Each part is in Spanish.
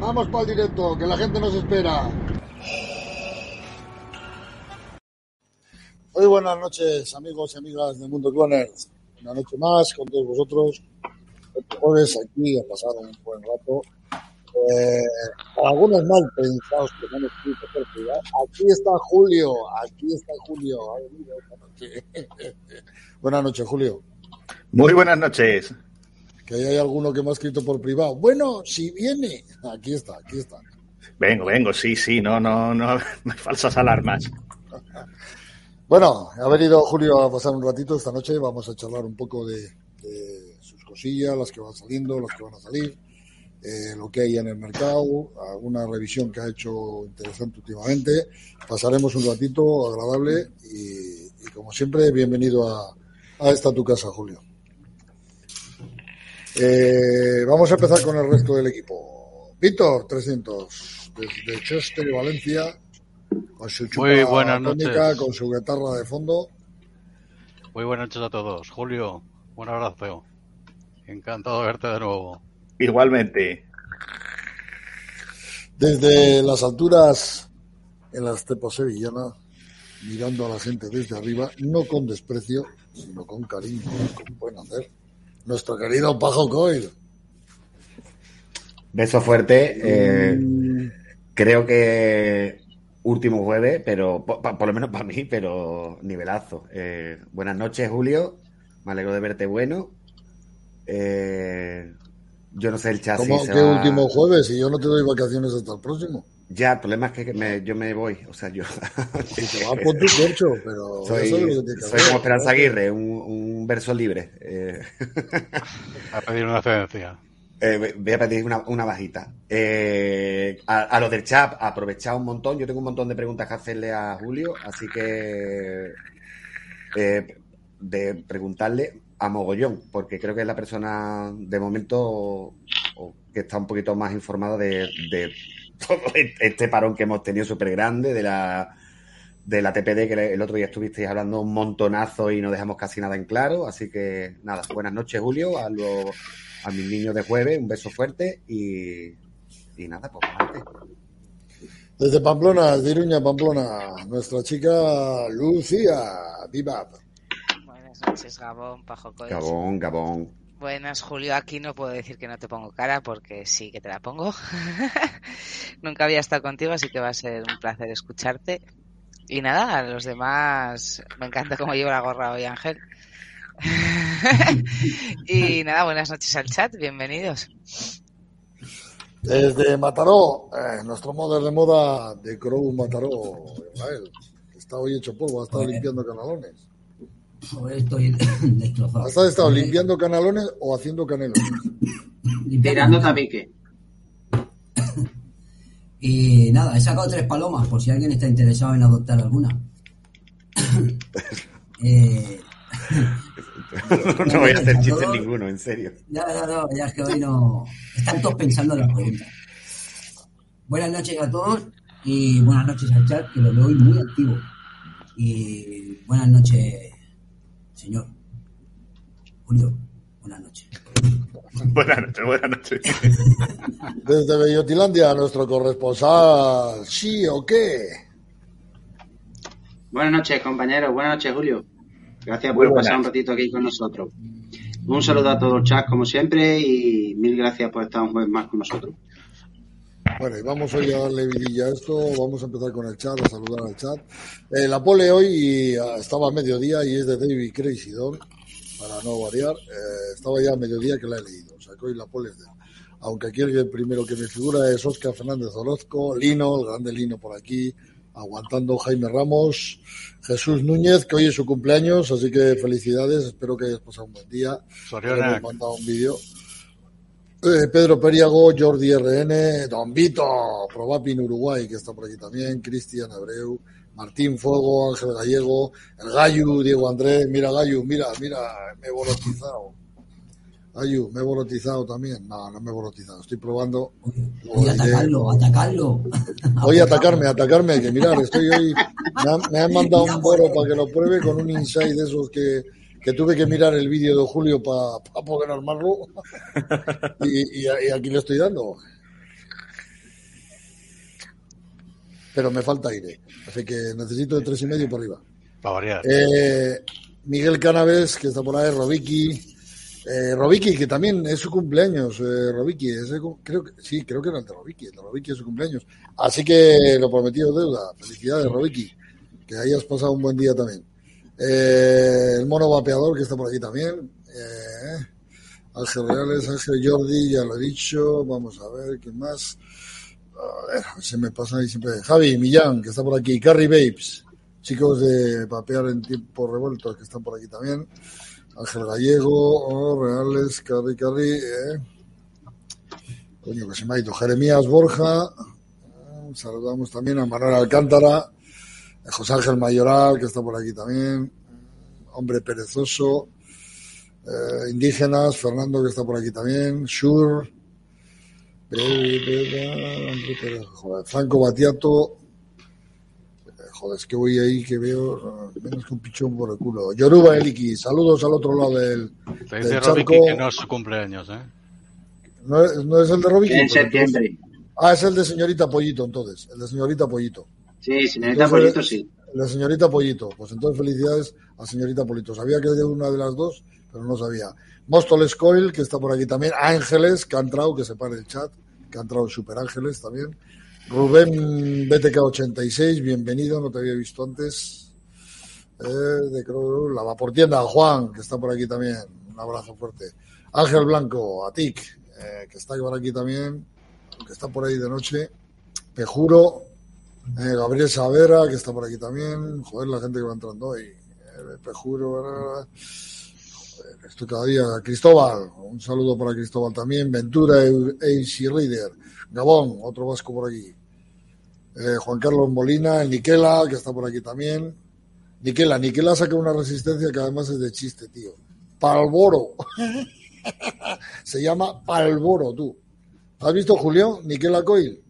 vamos para el directo, que la gente nos espera. Muy buenas noches, amigos y amigas del Mundo Cloners. Una noche más con todos vosotros. Este jueves aquí a pasar un buen rato. Eh, algunos mal pensados que no han escrito Aquí está Julio, aquí está Julio. buenas noches, Julio. Muy buenas noches. Que hay alguno que me ha escrito por privado. Bueno, si viene. Aquí está, aquí está. Vengo, vengo, sí, sí, no, no, no, falsas alarmas. Bueno, ha venido Julio a pasar un ratito esta noche. Vamos a charlar un poco de, sus cosillas, las que van saliendo, las que van a salir, eh, lo que hay en el mercado, alguna revisión que ha hecho interesante últimamente. Pasaremos un ratito agradable y, como siempre, bienvenido a, a, esta tu casa, Julio. Eh, vamos a empezar con el resto del equipo. Víctor, 300, desde Chester y Valencia con su Muy buenas noches. con su guitarra de fondo. Muy buenas noches a todos. Julio, un abrazo. Encantado de verte de nuevo. Igualmente. Desde las alturas en la estepa sevillana, mirando a la gente desde arriba, no con desprecio, sino con cariño, como pueden hacer. Nuestro querido Pajo Coil. Beso fuerte. Eh, mm. Creo que último jueves, pero por, lo menos para mí, pero nivelazo. Eh, buenas noches, Julio. Me alegro de verte bueno. Eh, yo no sé el chasis. ¿Cómo que último jueves? Y yo no te doy vacaciones hasta el próximo. Ya, el problema es que yo me voy. O sea, yo. si te vas por tu corcho, pero. Soy, como Esperanza Aguirre, un, verso libre. Eh. A pedir una cedencia. Eh, voy a pedir una, bajita. Eh, a, lo del chat, aprovechado un montón. Yo tengo un montón de preguntas que hacerle a Julio, así que eh, de preguntarle a Mogollón, porque creo que es la persona de momento que está un poquito más informada de, todo este parón que hemos tenido súper grande, de la, de la TPD, que el otro día estuvisteis hablando un montonazo y no dejamos casi nada en claro. Así que nada, buenas noches, Julio. A lo, a mis niños de jueves, un beso fuerte y, y nada, pues Desde Pamplona, de Iruña, Pamplona, nuestra chica Lucía Bibab. Buenas noches, Gabón, Pajo Gabón, Gabón. Buenas, Julio. Aquí no puedo decir que no te pongo cara porque sí que te la pongo. Nunca había estado contigo, así que va a ser un placer escucharte. Y nada, a los demás, me encanta cómo llevo la gorra hoy, Ángel. y nada, buenas noches al chat, bienvenidos. Desde Mataró, eh, nuestro modelo de moda de Crow Mataró, Israel. Está hoy hecho polvo, ha estado limpiando canalones. Estoy destrozado. ¿Has estado limpiando canalones o haciendo canelones? Limpiando tabique. Y nada, he sacado tres palomas por si alguien está interesado en adoptar alguna. eh, no voy a hacer chiste ninguno, en serio. No, no, no, ya es que hoy no. Están todos pensando en la pregunta. Buenas noches a todos y buenas noches al chat, que lo veo hoy muy activo. Y buenas noches, señor. Julio, buenas noches. Buenas noches, buenas noches. Desde Bellotilandia, nuestro corresponsal, ¿sí o qué? Buenas noches, compañeros. Buenas noches, Julio. Gracias por pasar un ratito aquí con nosotros. Un saludo a todo el chat, como siempre, y mil gracias por estar un jueves más con nosotros. Bueno, y vamos hoy a darle vidilla a esto. Vamos a empezar con el chat, a saludar al chat. Eh, la pole hoy ah, estaba a mediodía y es de David Crazy Don, para no variar. Eh, estaba ya a mediodía que la he leído. O sea que hoy la pole es de Aunque aquí el primero que me figura es Oscar Fernández Orozco, Lino, el grande Lino por aquí, aguantando Jaime Ramos, Jesús Núñez, que hoy es su cumpleaños, así que felicidades, espero que hayas pasado un buen día. Hemos mandado un vídeo. Eh, Pedro Periago, Jordi RN, Don Vito, Probapin Uruguay, que está por aquí también, Cristian Abreu, Martín Fuego, Ángel Gallego, el Gallo, Diego Andrés, mira Gallo, mira, mira, me he volotizado. Ayu, me he volotizado también. No, no me he volotizado. Estoy probando. Voy a atacarlo, atacarlo. Voy a atacarme, atacarme. Que mirar, estoy hoy. Me han, mandado un boro para que lo pruebe con un insight de esos que, que tuve que mirar el vídeo de Julio para poder armarlo. Y, y, aquí le estoy dando. pero me falta aire. Así que necesito de tres y medio para arriba. Para variar. Eh, Miguel Canaves, que está por ahí, Robiki. Eh, Robiki, que también es su cumpleaños, eh, Robiki, ese creo que, sí, creo que era el de Robiki, el de Robiki es su cumpleaños. Así que lo prometido deuda. Felicidades, Robiki, que hayas pasado un buen día también. Eh, el mono vapeador, que está por aquí también. Eh, Ángel Reales, Ángel Jordi, ya lo he dicho. Vamos a ver, ¿quién más? A ver, se me pasa ahí siempre. Javi Millán, que está por aquí. Carrie Babes, chicos de Papear en tiempos revueltos, que están por aquí también. Ángel Gallego, oh, Reales, Carri, Carri, eh. Coño, que se me ha ido. Jeremías Borja. eh, Saludamos también a Manuel Alcántara. José Ángel Mayoral, que está por aquí también. Hombre perezoso. eh, indígenas, Fernando, que está por aquí también. Shur. Franco Batiato. Eh, Joder, es que voy ahí que veo eh, menos que un pichón por el culo. Yoruba Eliki, saludos al otro lado del, Te dice del Robiki charco. que no es su cumpleaños, ¿eh? ¿No es, no es el de Robiki? En septiembre. Ah, es el de señorita Pollito, entonces. El de señorita Pollito. Sí, señorita Entonces, Pollito, sí. De señorita Pollito. Pues entonces felicidades a señorita Pollito. Sabía que era una de las dos, pero no sabía. Móstoles Coil, que está por aquí también. Ángeles, que ha entrado, que se para el chat. Que ha entrado Super Ángeles también. Rubén BTK86, bienvenido, no te había visto antes. Eh, de la Vaportienda, Juan, que está por aquí también. Un abrazo fuerte. Ángel Blanco, Atic, eh, que está por aquí también, que está por ahí de noche. Pejuro, eh, Gabriel Savera, que está por aquí también. Joder, la gente que va entrando hoy. Eh, Pejuro, joder, esto cada día. Cristóbal, un saludo para Cristóbal también. Ventura, AC Reader. Gabón, otro vasco por aquí. Eh, Juan Carlos Molina, el Niquela, que está por aquí también. Niquela, Niquela saca una resistencia que además es de chiste, tío. Palboro. Se llama Palboro, tú. ¿Has visto, Julio? Niquela Coil.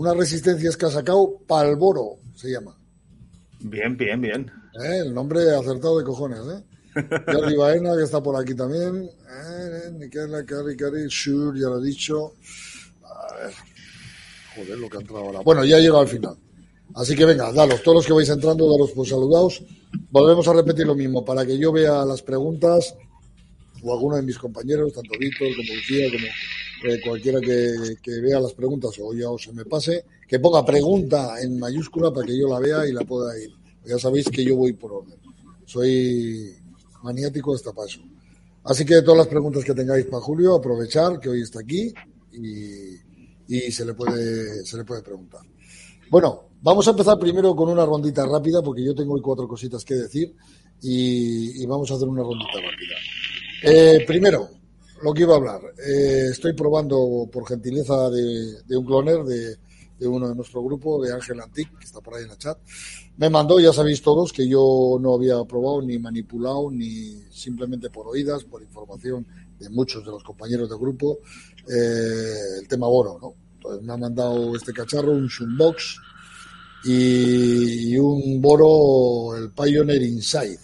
Unas resistencias que ha sacado Palboro, se llama. Bien, bien, bien. ¿Eh? El nombre acertado de cojones, ¿eh? Jordi Baena, que está por aquí también. Eh, Niquela, Cari, Cari, Shur, ya lo he dicho. A ver. Joder, lo que ha entrado ahora. Bueno, ya he llegado al final. Así que venga, dalos, todos los que vais entrando, daros por saludados. Volvemos a repetir lo mismo, para que yo vea las preguntas, o alguno de mis compañeros, tanto Víctor como Lucía, como eh, cualquiera que, que vea las preguntas o ya o se me pase, que ponga pregunta en mayúscula para que yo la vea y la pueda ir. Ya sabéis que yo voy por orden. Soy maniático hasta paso. Así que todas las preguntas que tengáis para Julio, aprovechar que hoy está aquí y, y se le puede se le puede preguntar. Bueno, vamos a empezar primero con una rondita rápida porque yo tengo hoy cuatro cositas que decir y, y vamos a hacer una rondita rápida. Eh, primero, lo que iba a hablar. Eh, estoy probando por gentileza de, un cloner de, uno de nuestro grupo, de Ángel Antic, que está por ahí en el chat. Me mandó, ya sabéis todos, que yo no había probado ni manipulado, ni simplemente por oídas, por información de muchos de los compañeros del grupo, eh, el tema Boro, ¿no? Entonces me ha mandado este cacharro, un Shumbox y, y un Boro, el Pioneer Inside.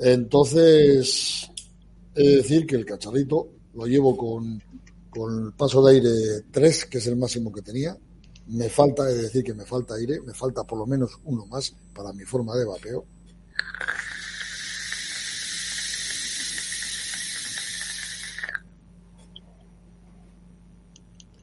Entonces, he de decir que el cacharrito lo llevo con, con el paso de aire 3, que es el máximo que tenía. Me falta, he de decir que me falta aire, me falta por lo menos uno más para mi forma de vapeo.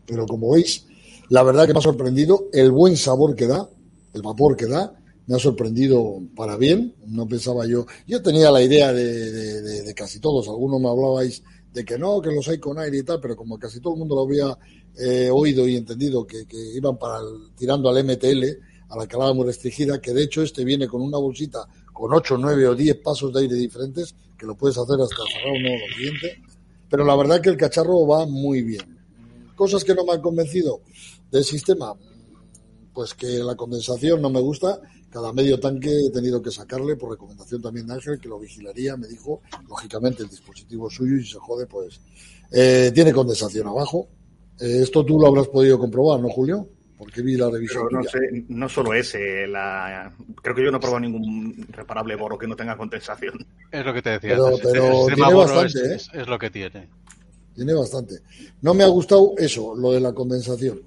Pero como veis, la verdad que me ha sorprendido el buen sabor que da, el vapor que da, me ha sorprendido para bien. No pensaba yo, yo tenía la idea de, de, de, de casi todos, algunos me hablabais de que no, que los hay con aire y tal, pero como casi todo el mundo lo había eh, oído y entendido que, iban para el, tirando al MTL, a la calada muy restringida, que de hecho este viene con una bolsita con 8, 9 o 10 pasos de aire diferentes, que lo puedes hacer hasta cerrar uno o siguiente, pero la verdad que el cacharro va muy bien. Cosas que no me han convencido del sistema, pues que la condensación no me gusta, cada medio tanque he tenido que sacarle por recomendación también de Ángel, que lo vigilaría, me dijo, lógicamente el dispositivo suyo y si se jode, pues eh, tiene condensación abajo. Eh, esto tú lo habrás podido comprobar, ¿no, Julio? Porque vi la revisión. Pero no sé, no solo ese, la... creo que yo no he probado ningún reparable boro que no tenga condensación. Es lo que te decía. Pero- antes, el pero sistema tiene bastante, es, ¿eh? es lo que tiene. Tiene bastante. No me ha gustado eso, lo de la condensación.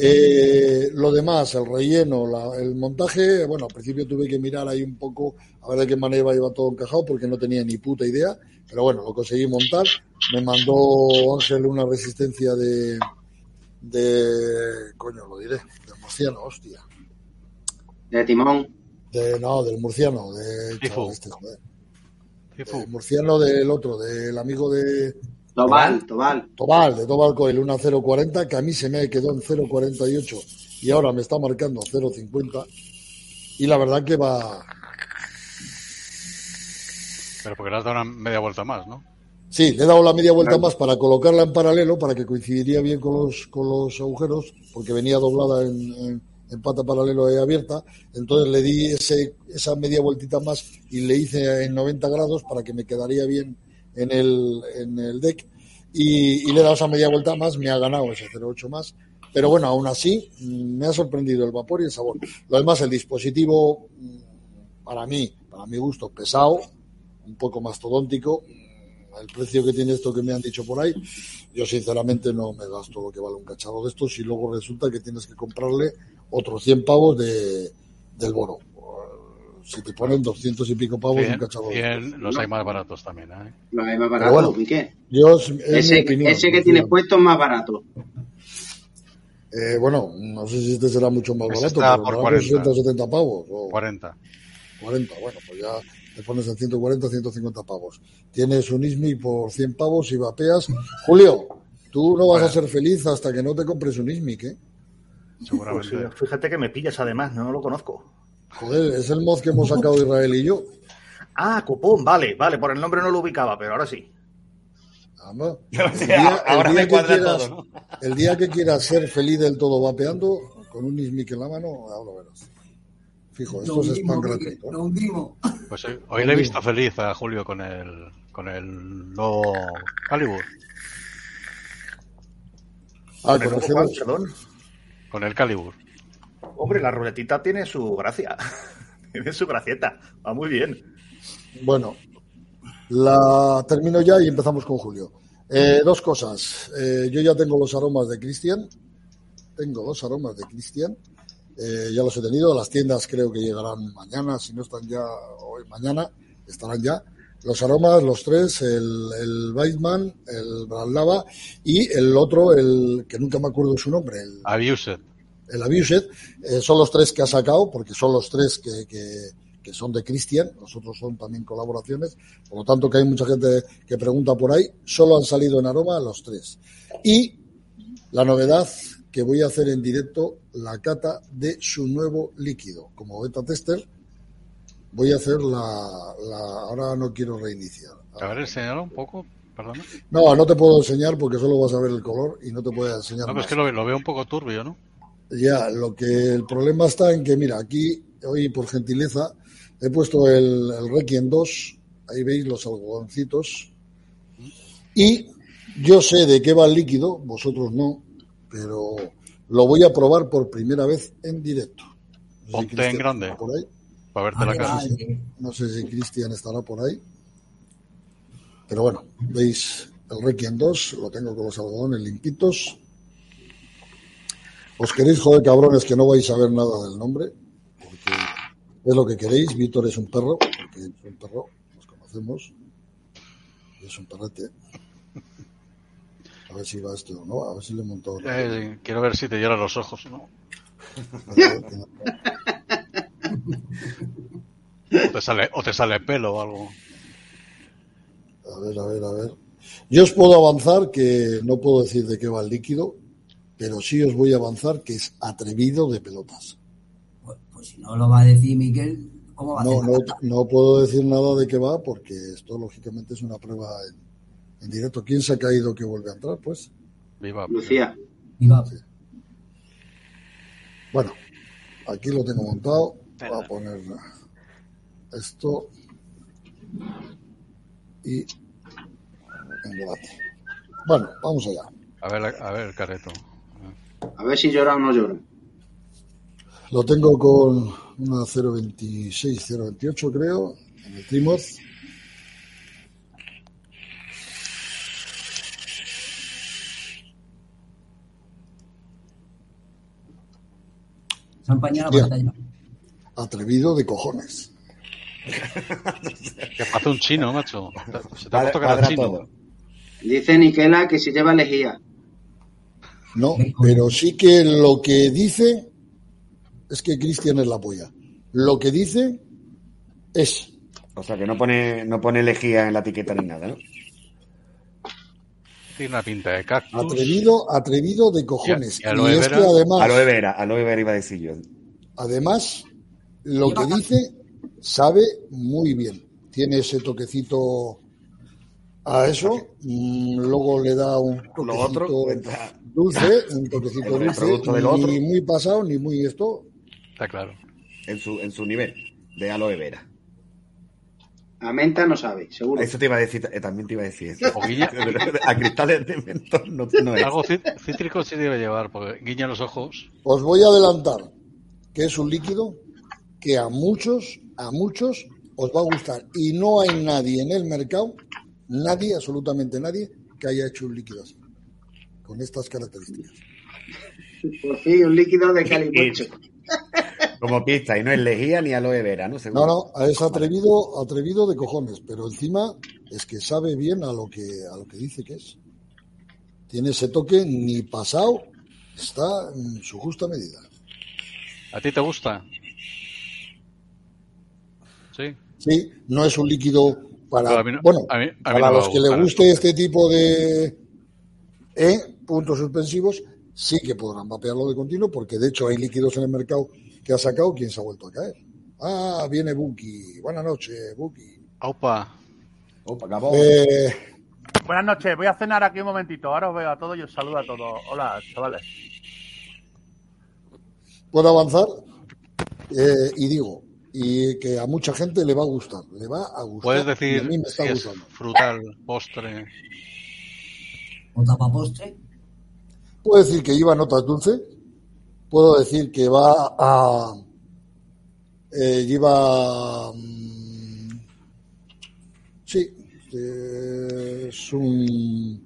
Eh, lo demás, el relleno, la- el montaje, bueno, al principio tuve que mirar ahí un poco a ver de qué manera iba todo encajado porque no tenía ni puta idea, pero bueno, lo conseguí montar. Me mandó Ángel una resistencia de, de, coño, lo diré, del murciano, hostia. De timón. De, no, del murciano, de chaval este, joder. El murciano del otro, del amigo de Tobal, Tobal. Tobal, de Tobal Coil, una 0.40, que a mí se me quedó en 0.48 y ahora me está marcando 0.50. Y la verdad que va. Pero porque le has dado una media vuelta más, ¿no? Sí, le he dado la media vuelta más para colocarla en paralelo, para que coincidiría bien con los, con los agujeros, porque venía doblada en, en- en pata paralelo y abierta. Entonces le di ese, esa media vueltita más y le hice en 90 grados para que me quedaría bien en el, en el deck. Y, le he dado esa media vuelta más, me ha ganado ese 0,8 más. Pero bueno, aún así mm, me ha sorprendido el vapor y el sabor. Lo demás, el dispositivo, mm, para mí, para mi gusto, pesado, un poco mastodóntico. El precio que tiene esto que me han dicho por ahí, yo sinceramente no me gasto lo que vale un cacharro de estos y luego resulta que tienes que comprarle otros 100 pavos de, del boro. Si te ponen 200 y pico pavos un Cien- cachorro. cien los hay más baratos también, ¿eh? Lo hay más barato, bueno, Miquel. Yo, es, Ese, opinión. ese que tienes puesto es más barato. Eh, bueno, no sé si este será mucho más Ese barato, está pero por por 40. 170 pavos o 40. 40. Bueno, pues ya te pones en 140, 150 pavos. Tienes un ISMI por 100 pavos y vapeas. Julio, tú no vas a ser feliz hasta que no te compres un ISMI, ¿qué? Pues Seguramente. sí, fíjate que me pillas además, no lo conozco. Joder, es el mod que hemos sacado Israel y yo. Ah, cupón, vale, vale, por el nombre no lo ubicaba, pero ahora sí. Anda. Yo no El sé, día- ahora el día me que cuadra quieras- todo, ¿no? El día que quieras ser feliz del todo vapeando, con un ISMIC en la mano, ahora lo verás. Fijo, esto Lo es spam lo hundimos. Pues hoy, hoy le he visto feliz a Julio con el con el nuevo Calibur. Ah, Con el con el nuevo G2. Juan, perdón. Con el Calibur. Hombre, la ruletita tiene su gracia. tiene su gracieta. Va muy bien. Bueno, la termino ya y empezamos con Julio. Eh, dos cosas. Eh, yo ya tengo los aromas de Cristian. Tengo los aromas de Cristian. Eh, ya los he tenido. Las tiendas creo que llegarán mañana. Si no están ya hoy, mañana estarán ya. Los aromas, los tres, el, el Weizmann, el Brandlava y el otro, el que nunca me acuerdo su nombre, el, Abused. El Abused, eh, son los tres que ha sacado, porque son los tres que, que, que son de Christian, los otros son también colaboraciones, por lo tanto que hay mucha gente que pregunta por ahí, solo han salido en aroma los tres. Y la novedad que voy a hacer en directo, la cata de su nuevo líquido. Como beta tester, voy a hacer la, la ahora no quiero reiniciar. A ver, enséñalo un poco, perdona. No, no te puedo enseñar porque solo vas a ver el color y no te puedo enseñar No, pues es que lo, lo veo un poco turbio, ¿no? Ya, lo que el problema está en que, mira, aquí hoy por gentileza he puesto el, el Requiem 2, ahí veis los algodoncitos, y yo sé de qué va el líquido, vosotros no, pero lo voy a probar por primera vez en directo. No si Ponte en grande. Por ahí. Para verte la Vale, cara. No sé si Cristian estará por ahí. Pero bueno, veis el Requiem 2, lo tengo con los algodones limpitos. Os queréis joder, cabrones, que no vais a ver nada del nombre, porque es lo que queréis. Víctor es un perro, porque es un perro, nos conocemos. Es un perrete. A ver si va esto o no, a ver si le he montado. Eh, quiero ver si te lloran los ojos, ¿no? O te sale, o te sale pelo o algo. A ver, a ver, a ver. Yo os puedo avanzar que no puedo decir de qué va el líquido, pero sí os voy a avanzar que es atrevido de pelotas. Pues, pues si no lo va a decir Miguel, ¿cómo va a No, hacer? no, no puedo decir nada de qué va porque esto lógicamente es una prueba en, en directo. ¿Quién se ha caído que vuelve a entrar? Pues Viva. Lucía. Viva. bueno, aquí lo tengo montado. Voy a poner esto y en debate. Bueno, vamos allá. A ver, a ver, Careto. A ver si llora o no llora. Lo tengo con una 0.26, 0.28 creo, en el Trimoth. Se la pantalla. Atrevido de cojones. Que hace un chino, macho. Se te ha puesto cara chino. todo. Dice Niquela que si lleva lejía. No, pero sí que lo que dice es que Cristian es la polla. Lo que dice es. O sea, que no pone, no pone lejía en la etiqueta ni nada, ¿no? Tiene una pinta de cactus. Atrevido, atrevido de cojones. Y a- y aloe Y es que vera. además, Aloe vera, aloe vera iba a decir yo. además, lo que dice sabe muy bien. Tiene ese toquecito a eso, mm, luego le da un Lo otro, toquecito. Dulce, un toquecito El dulce, producto del ni muy pasado, ni muy esto. Está claro. En su, en su nivel de aloe vera. A menta no sabe, seguro. Eso te iba a decir, eh, también te iba a decir eso. O guiña- A cristales de mentón no, no es. Algo cít- cítrico sí debe llevar, porque guiña los ojos. Os voy a adelantar que es un líquido que a muchos, a muchos os va a gustar. Y no hay nadie en el mercado, nadie, absolutamente nadie, que haya hecho un líquido así, con estas características. Por fin, un líquido de calimucho. Como pista, y no es lejía ni aloe vera, ¿no? Seguro. No, no, es atrevido, atrevido de cojones, pero encima es que sabe bien a lo que, a lo que dice que es. Tiene ese toque ni pasado, está en su justa medida. ¿A ti te gusta? Sí. Sí, no es un líquido para, Pero a mí no- bueno, a mí- a mí para no los que le guste este tipo de E, puntos suspensivos, sí que podrán vapearlo de continuo, porque de hecho hay líquidos en el mercado que ha sacado quien se ha vuelto a caer. Ah, viene Buki. Buenas noches, Buki. Aupa. Opa, acabó. Eh, Buenas noches, voy a cenar aquí un momentito. Ahora os veo a todos y os saludo a todos. Hola, chavales. puedo avanzar Eh, y digo, y que a mucha gente le va a gustar, le va a gustar. Puedes y a decir mí me si está es gustando. frutal, postre. O tapapostre. Puedo decir que lleva notas dulces. Puedo decir que va a. eh, lleva. mm, sí. eh, es un.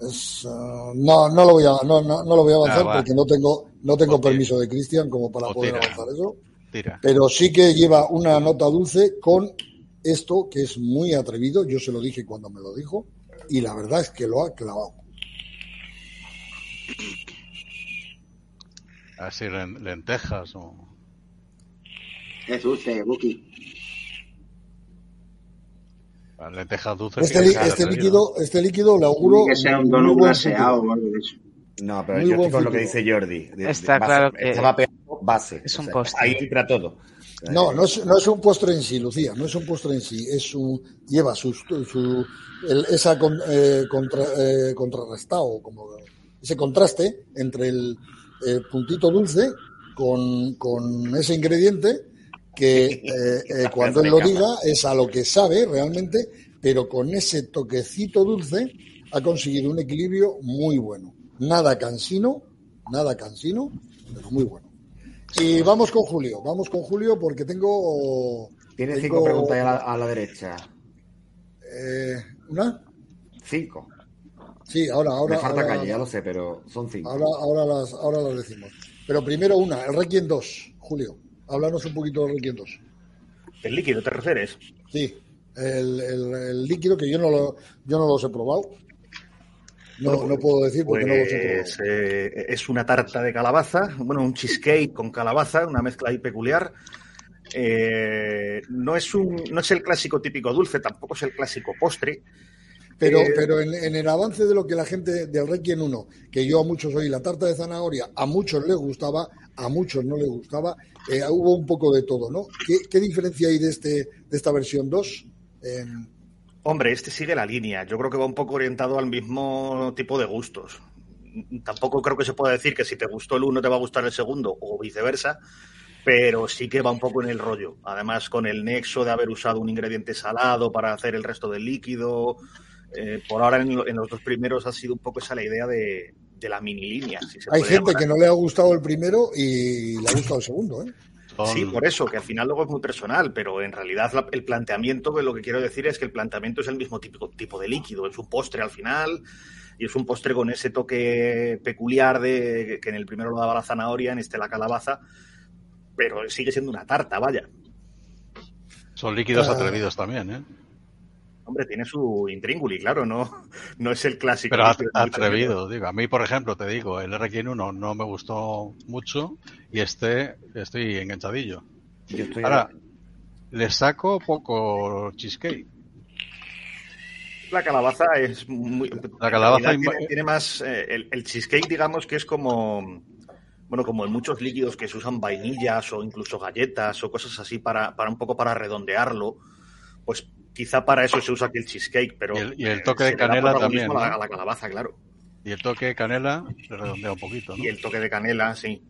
es, ah, no, no lo voy a, no, no, no lo voy a avanzar Ah, porque no tengo, no tengo O tira. permiso de Cristian como para O poder tira. avanzar eso. Tira. Pero sí que lleva una nota dulce con esto que es muy atrevido. Yo se lo dije cuando me lo dijo. Y la verdad es que lo ha clavado. Así len- lentejas o... Es dulce, Buki. las lentejas dulces. Este, li- este líquido, este líquido le auguro. Que ser un buen glaseado o algo de eso. No, pero Muy yo estoy con lo que dice Jordi. De- de Está base- claro que Está vapeando base. es un O sea, postre. Ahí entra todo. No, no es, no es un postre en sí, Lucía, no es un postre en sí, es un, lleva su, su el- esa con- eh, contra, eh, contrarrestado, como ese contraste entre el, eh, puntito dulce con, con ese ingrediente que eh, eh, cuando él lo diga es a lo que sabe realmente, pero con ese toquecito dulce ha conseguido un equilibrio muy bueno. Nada cansino, nada cansino, pero muy bueno. Y vamos con Julio, vamos con Julio porque tengo. Tiene tengo, cinco preguntas a la, a la derecha. eh, ¿Una? Cinco. Sí, ahora, ahora. Me falta ahora, calle, ya lo sé, pero son cinco. ahora, ahora, las, ahora las decimos. Pero primero una, el Requiem 2, Julio. Háblanos un poquito del Requiem 2. ¿El líquido te refieres? Sí, el, el- el líquido que yo no, lo, yo no los he probado. No, no puedo decir porque no los he Pues probado. eh, es una tarta de calabaza, bueno, un cheesecake con calabaza, una mezcla ahí peculiar. Eh, no, es un, no es el clásico típico dulce, tampoco es el clásico postre. Pero, Eh, pero en, en el avance de lo que la gente del Requiem 1, que yo a muchos oí la tarta de zanahoria, a muchos les gustaba, a muchos no les gustaba, eh, hubo un poco de todo, ¿no? ¿Qué, qué diferencia hay de, este, de esta versión 2? En- Hombre, este sigue la línea. Yo creo que va un poco orientado al mismo tipo de gustos. Tampoco creo que se pueda decir que si te gustó el uno te va a gustar el segundo o viceversa, pero sí que va un poco en el rollo. Además, con el nexo de haber usado un ingrediente salado para hacer el resto del líquido. Eh, por ahora, en, lo- en los dos primeros ha sido un poco esa la idea de, de la mini línea. Si se hay gente llamar que no le ha gustado el primero y le ha gustado el segundo, ¿eh? Sí, por eso, que al final luego es muy personal, pero en realidad la- el planteamiento, lo que quiero decir es que el planteamiento es el mismo típico, tipo de líquido, es un postre al final y es un postre con ese toque peculiar de que en el primero lo daba la zanahoria, en este la calabaza, pero sigue siendo una tarta, vaya. Son líquidos Ah. atrevidos también, ¿eh? Hombre, tiene su intrínguli, claro, no, no es el clásico. Pero atrevido, digo. A mí, por ejemplo, te digo, el RX1 no me gustó mucho y este estoy enganchadillo. Yo estoy Ahora, le saco poco cheesecake. La calabaza es muy. La calabaza tiene, tiene más. eh, el, el cheesecake, digamos que es como. Bueno, como en muchos líquidos que se usan vainillas o incluso galletas o cosas así para, para un poco para redondearlo, pues quizá para eso se usa aquí el cheesecake, pero. Y el- y el eh, toque de se canela también, A la, ¿no? a la calabaza, claro. Y el toque de canela le redondea un poquito, ¿no? Y el toque de canela, sí.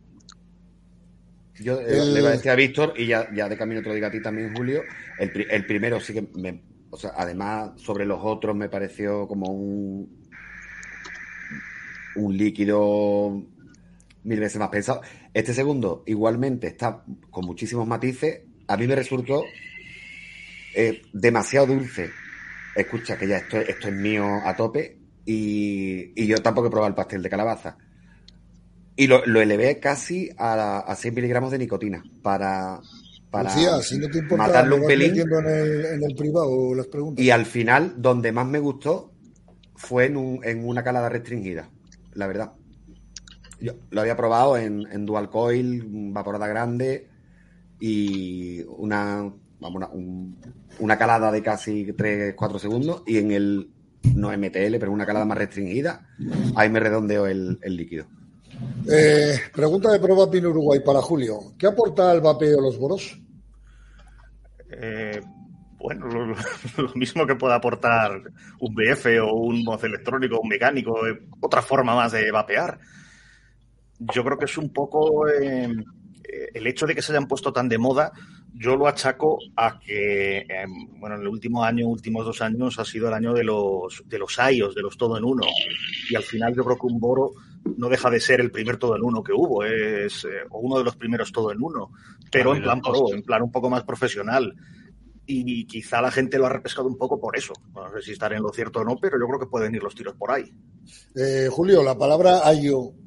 Yo eh, El- le iba a decir a Víctor, y ya, ya de camino te lo digo a ti también, Julio, el primero sí que me... O sea, además, sobre los otros me pareció como un... Un líquido mil veces más pensado. Este segundo, igualmente, está con muchísimos matices. A mí me resultó eh, demasiado dulce. Escucha, que ya esto, esto es mío a tope. Y, y yo tampoco he probado el pastel de calabaza. Y lo, lo elevé casi a, a 6 miligramos de nicotina para, para Lucía, si no te importa, matarlo me un pelín. metiendo en el, en el privado las preguntas. Y al final, donde más me gustó fue en, un- en una calada restringida, la verdad. Yo lo había probado en, en dual coil, vaporada grande y una, vamos, una, un- una calada de casi 3-4 segundos y en el, no MTL, pero una calada más restringida, ahí me redondeó el, el líquido. Eh, pregunta de Proba Pin Uruguay para Julio. ¿Qué aporta el vapeo a los boros? Eh, bueno, lo, mismo que pueda aportar un BF o un voz electrónico, un mecánico, eh, otra forma más de vapear. Yo creo que es un poco eh, el hecho de que se hayan puesto tan de moda. Yo lo achaco a que, eh, bueno, en el último año, últimos dos años, ha sido el año de los de los IOS, de los todo en uno. Y al final yo creo que un Boro no deja de ser el primer todo en uno que hubo, es eh, o uno de los primeros todo en uno, pero Ah, en plan pro, en plan un poco más profesional. Y quizá la gente lo ha repescado un poco por eso. No sé si estar en lo cierto o no, pero yo creo que pueden ir los tiros por ahí. Eh, Julio, la palabra ayo, eh,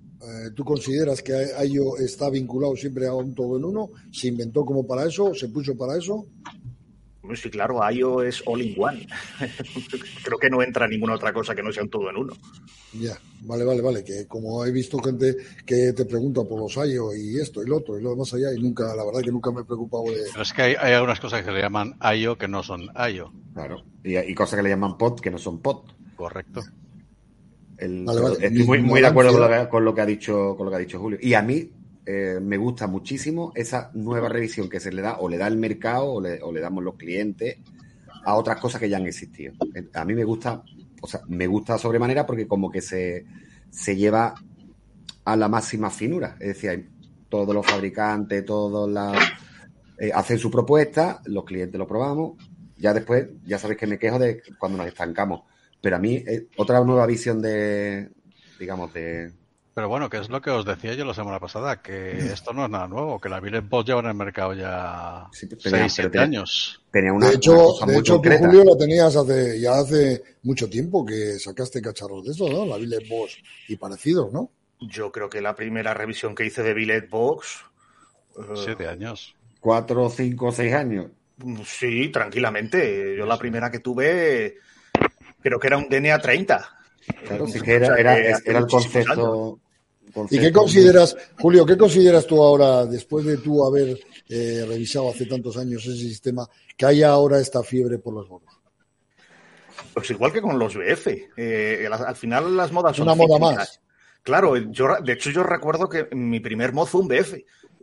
¿tú consideras que ayo está vinculado siempre a un todo en uno? ¿Se inventó como para eso? ¿Se puso para eso? Pues Sí, claro, IO es all in one. creo que no entra ninguna otra cosa que no sea un todo en uno. Ya, vale, vale, vale. Que como he visto gente que te pregunta por los ayo y esto y lo otro y lo demás allá y nunca, la verdad que nunca me he preocupado de... Pero es que hay, hay algunas cosas que le llaman IO que no son IO. Claro. Y, y cosas que le llaman pot que no son pot. Correcto. El- Vale, vale. Estoy muy, muy de acuerdo con lo, que, con lo que ha dicho con lo que ha dicho Julio. Y a mí eh, me gusta muchísimo esa nueva revisión que se le da o le da el mercado o le, o le damos los clientes a otras cosas que ya han existido. A mí me gusta, o sea, me gusta sobremanera porque como que se, se lleva a la máxima finura. Es decir, hay todos los fabricantes, todos las eh, hacen su propuesta, los clientes lo probamos. Ya después, ya sabéis que me quejo de cuando nos estancamos. Pero a mí, eh, otra nueva visión de, digamos, de... Pero bueno, que es lo que os decía yo la semana pasada, que esto no es nada nuevo, que la Billet Boss lleva en el mercado ya Sí, tenía- 6, pero 7 tenía- años. Tenía una, De hecho, una cosa de muy hecho tú. Julio, la tenías hace, ya hace mucho tiempo que sacaste cacharros de eso, ¿no? La Billet Boss y parecidos, ¿no? Yo creo que la primera revisión que hice de Billet Box. eh, 7 años. Cuatro, cinco, seis años. Sí, tranquilamente. Yo la primera que tuve, creo que era un DNA 30. Claro, sí que era, era, era el concepto. ¿Y qué consideras, Julio, qué consideras tú ahora, después de tú haber eh, revisado hace tantos años ese sistema, que haya ahora esta fiebre por los bonos? Pues igual que con los BF. Eh, al, al final las modas son Una moda cíclicas. más. Claro, yo, de hecho yo recuerdo que mi primer mod fue un BF.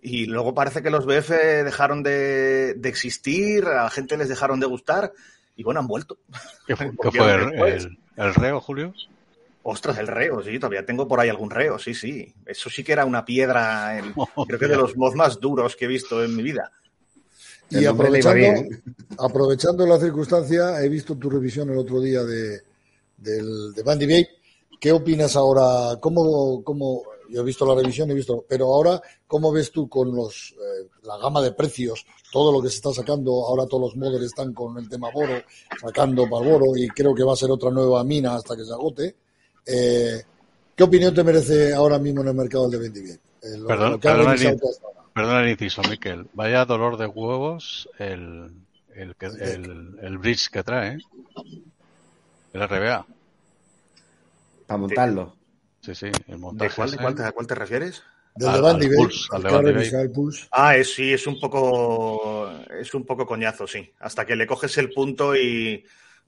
Y luego parece que los BF dejaron de, de existir, a la gente les dejaron de gustar. Y bueno, han vuelto. ¿Qué fue, qué Volvieron fue el, después. el- el reo, Julio? Ostras, el reo, sí, todavía tengo por ahí algún reo, sí, sí. Eso sí que era una piedra, en- creo que de los mods más duros que he visto en mi vida. Y aprovechando, bien. aprovechando la circunstancia, he visto tu revisión el otro día de, del, de Bandy Vape. ¿Qué opinas ahora? ¿Cómo, cómo, yo he visto la revisión, he visto, pero ahora, ¿cómo ves tú con los, eh, la gama de precios, todo lo que se está sacando? Ahora todos los modelos están con el tema Boro, sacando para el Boro, y creo que va a ser otra nueva mina hasta que se agote. Eh, ¿Qué opinión te merece ahora mismo en el mercado el de Bandy Vape? Eh, lo- Perdón, lo que ha perdona, ahora. Perdona el inciso, Miquel. Vaya dolor de huevos el, el, que- el, el bridge que trae, ¿eh? El RBA. Para montarlo. Sí, sí, el ¿De montaje. cuál, de cuál te- a cuál te refieres? Del Al- de Bandy al Bay, Pulse, al de. Ah, es, sí, es un poco es un poco coñazo, sí. Hasta que le coges el punto y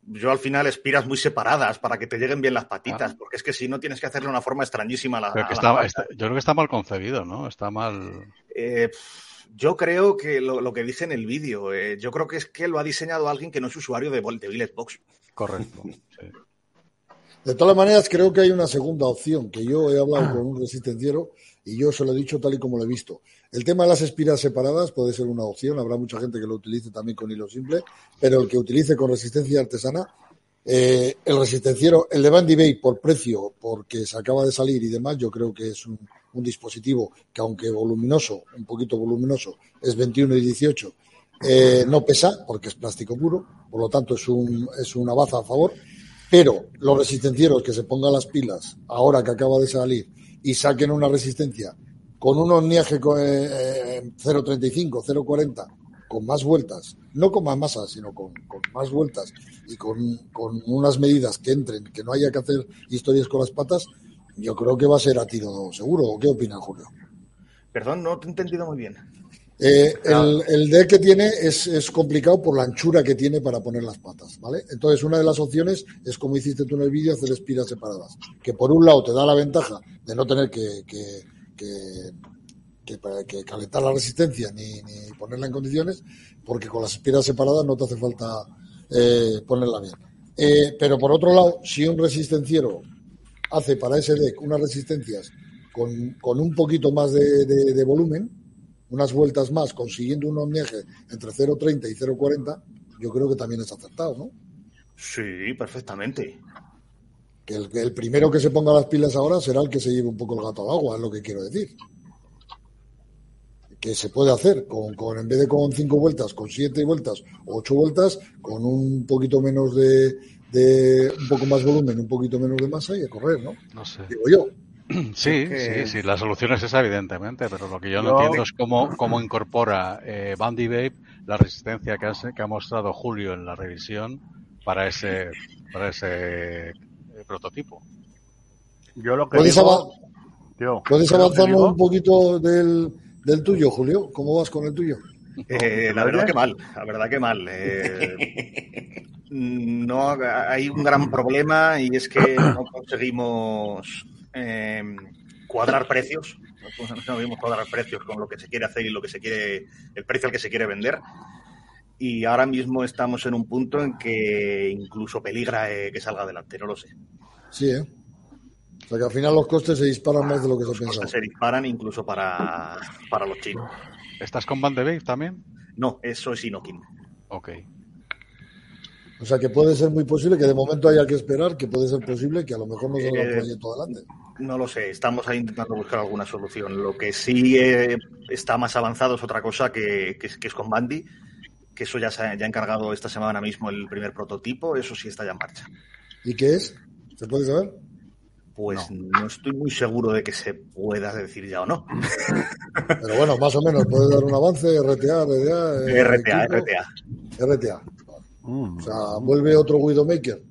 yo al final espiras muy separadas para que te lleguen bien las patitas, Ah. porque es que si no tienes que hacerle una forma extrañísima a la, Pero que a la está- pata. está- yo creo que está mal concebido, ¿no? Está mal. Eh, yo creo que lo, lo que dije en el vídeo, eh, yo creo que es que lo ha diseñado alguien que no es usuario de, de Billet Box. Correcto. sí. De todas maneras, creo que hay una segunda opción, que yo he hablado con un resistenciero y yo se lo he dicho tal y como lo he visto. El tema de las espiras separadas puede ser una opción, habrá mucha gente que lo utilice también con hilo simple, pero el que utilice con resistencia artesana, eh, el resistenciero, el de Bandy Bay por precio, porque se acaba de salir y demás, yo creo que es un, dispositivo que aunque voluminoso, un poquito voluminoso, es 21 y 18, eh, no pesa porque es plástico puro, por lo tanto es, un, es una baza a favor. Pero los resistencieros que se pongan las pilas ahora que acaba de salir y saquen una resistencia con un horneaje co- eh, eh, 0.35, 0.40, con más vueltas, no con más masa, sino con, con más vueltas y con, con unas medidas que entren, que no haya que hacer historias con las patas, yo creo que va a ser a tiro seguro. ¿O qué opina Julio? Perdón, no te he entendido muy bien. Eh, el, el deck que tiene es, es complicado por la anchura que tiene para poner las patas, ¿vale? Entonces, una de las opciones es, como hiciste tú en el vídeo, hacer espiras separadas. Que por un lado te da la ventaja de no tener que, que, que, que- que calentar la resistencia ni, ni ponerla en condiciones, porque con las espiras separadas no te hace falta eh, ponerla bien. Eh, pero por otro lado, si un resistenciero hace para ese deck unas resistencias con, con un poquito más de, de- de volumen, unas vueltas más, consiguiendo un horneaje entre 0.30 y 0.40, yo creo que también es acertado, ¿no? Sí, perfectamente. Que el, que el primero que se ponga las pilas ahora será el que se lleve un poco el gato al agua, es lo que quiero decir. Que se puede hacer, con, con en vez de con cinco vueltas, con siete vueltas o ocho vueltas, con un poquito menos de, de un poco más volumen, un poquito menos de masa y a correr, ¿no? No sé. Digo yo. Sí, que- sí, sí, la solución es esa, evidentemente, pero lo que yo no entiendo es cómo, cómo incorpora eh, Bandy Vape la resistencia que, has- que ha mostrado Julio en la revisión para ese, para ese eh, prototipo. Yo lo que ¿Puedes, digo, ava- tío, ¿puedes yo lo que avanzarnos digo- un poquito del, del tuyo, Julio? ¿Cómo vas con el tuyo? Eh, la verdad que mal, la verdad que mal. Eh, no hay un gran problema y es que no conseguimos eh, cuadrar precios. No conseguimos cuadrar precios con lo que se quiere hacer y lo que se quiere, el precio al que se quiere vender. Y ahora mismo estamos en un punto en que incluso peligra eh, que salga adelante, no lo sé. Sí, ¿eh? O sea que al final los costes se disparan más de lo que se Los pensaba. costes se disparan incluso para, para los chinos. ¿Estás con Bandy Vape también? No, eso es Inokin. Ok. O sea que puede ser muy posible que de momento haya que esperar, que puede ser posible que a lo mejor no salga el Eh, proyecto adelante. No lo sé, estamos ahí intentando buscar alguna solución. Lo que sí eh, está más avanzado es otra cosa que, que es, que es con Bandy, que eso ya se ha, ya ha encargado esta semana mismo el primer prototipo, eso sí está ya en marcha. ¿Y qué es? ¿Se puede saber? Pues no, estoy muy seguro de que se pueda decir ya o no. Pero bueno, más o menos, puede dar un avance, RTA, RTA. eh, RTA. RTA. RTA. Mm. O sea, vuelve otro Widowmaker,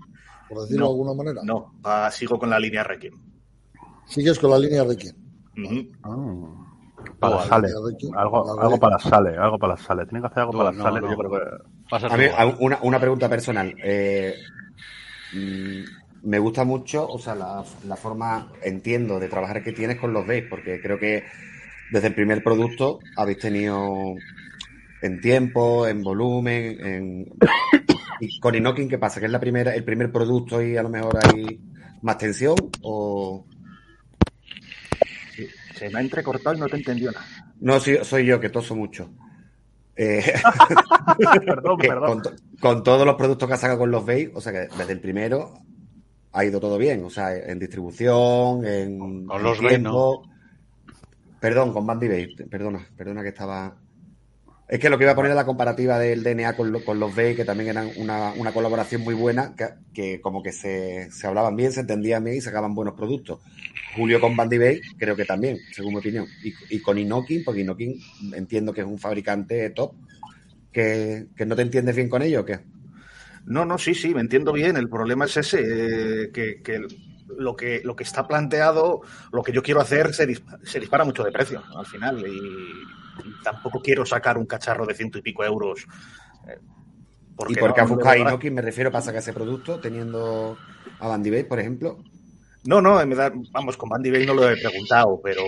por decirlo No, de alguna manera. No, sigo con la línea Requiem. Sigues con la línea Requiem. Ujú. Ah. Para Oh, sale. Algo, para las sale, algo para las sale. Tienen que hacer algo No, para las no, sale. no. Yo creo que. Va a a- una, una pregunta personal. Eh, mm, me gusta mucho, o sea, la, la forma, entiendo, de trabajar que tienes con los Bays, porque creo que desde el primer producto habéis tenido en tiempo, en volumen, en... Y con Inokin, ¿qué pasa? ¿Que es la primera, el primer producto y a lo mejor hay más tensión? ¿O Se me ha entrecortado y no te entendió nada. no, sí, soy yo que toso mucho? Eh, Perdón, perdón. con, to- con todos los productos que ha sacado con los Bay, o sea que desde el primero ha ido todo bien, o sea, en distribución, en, Con los Bay, tiempo. Perdón, con Bandy Bay, perdona, perdona que estaba. Es que lo que iba a poner es la comparativa del DNA con, lo- con los Bay, que también eran una, una colaboración muy buena, que, que como que se, se hablaban bien, se entendían bien y sacaban buenos productos. Julio con Bandy Bay, creo que también, según mi opinión. Y, y con Inokin, porque Inokin entiendo que es un fabricante top. ¿Que, que no te entiendes bien con ello o qué? No, no, sí, sí, me entiendo bien. El problema es ese, eh, que, que lo que lo que está planteado, lo que yo quiero hacer, se, se dispara mucho de precio al final. Y, y tampoco quiero sacar un cacharro de ciento y pico euros. eh, ¿Y por qué no, has buscado a de verdad. Inokin? Me refiero para sacar ese producto, teniendo a Bandy Bay, por ejemplo. No, no, me da- vamos, con Bandy Bay no lo he preguntado, pero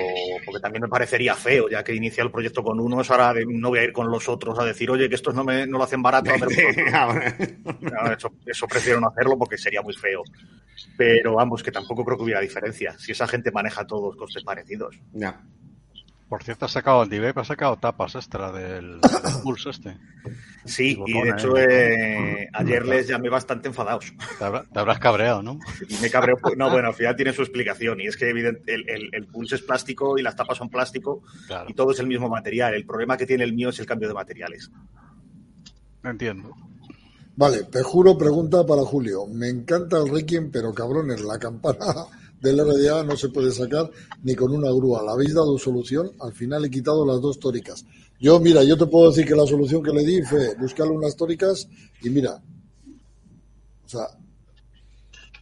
porque también me parecería feo, ya que inicia el proyecto con unos, ahora de- no voy a ir con los otros a decir, oye, que estos no, me, no lo hacen barato. hacerlo. No, eso, eso prefiero no hacerlo porque sería muy feo. Pero vamos, que tampoco creo que hubiera diferencia. Si esa gente maneja todos costes parecidos. Ya. Por cierto, ha sacado Andivape, ha sacado tapas extra del, del Pulse este. Sí, y de hecho eh, ayer les llamé bastante enfadados. Te, habrá- te habrás cabreado, ¿no? Y me cabreo. No, bueno, al final tiene su explicación. Y es que evident- el, el, el pulse es plástico y las tapas son plástico Claro, y todo es el mismo material. El problema que tiene el mío es el cambio de materiales. entiendo. Vale, Pejuro pregunta para Julio. Me encanta el Requiem, pero cabrones, la campana del RDA no se puede sacar ni con una grúa. ¿La habéis dado solución? Al final he quitado las dos tóricas. Yo, mira, yo te puedo decir que la solución que le di fue buscarle unas tóricas y mira, o sea,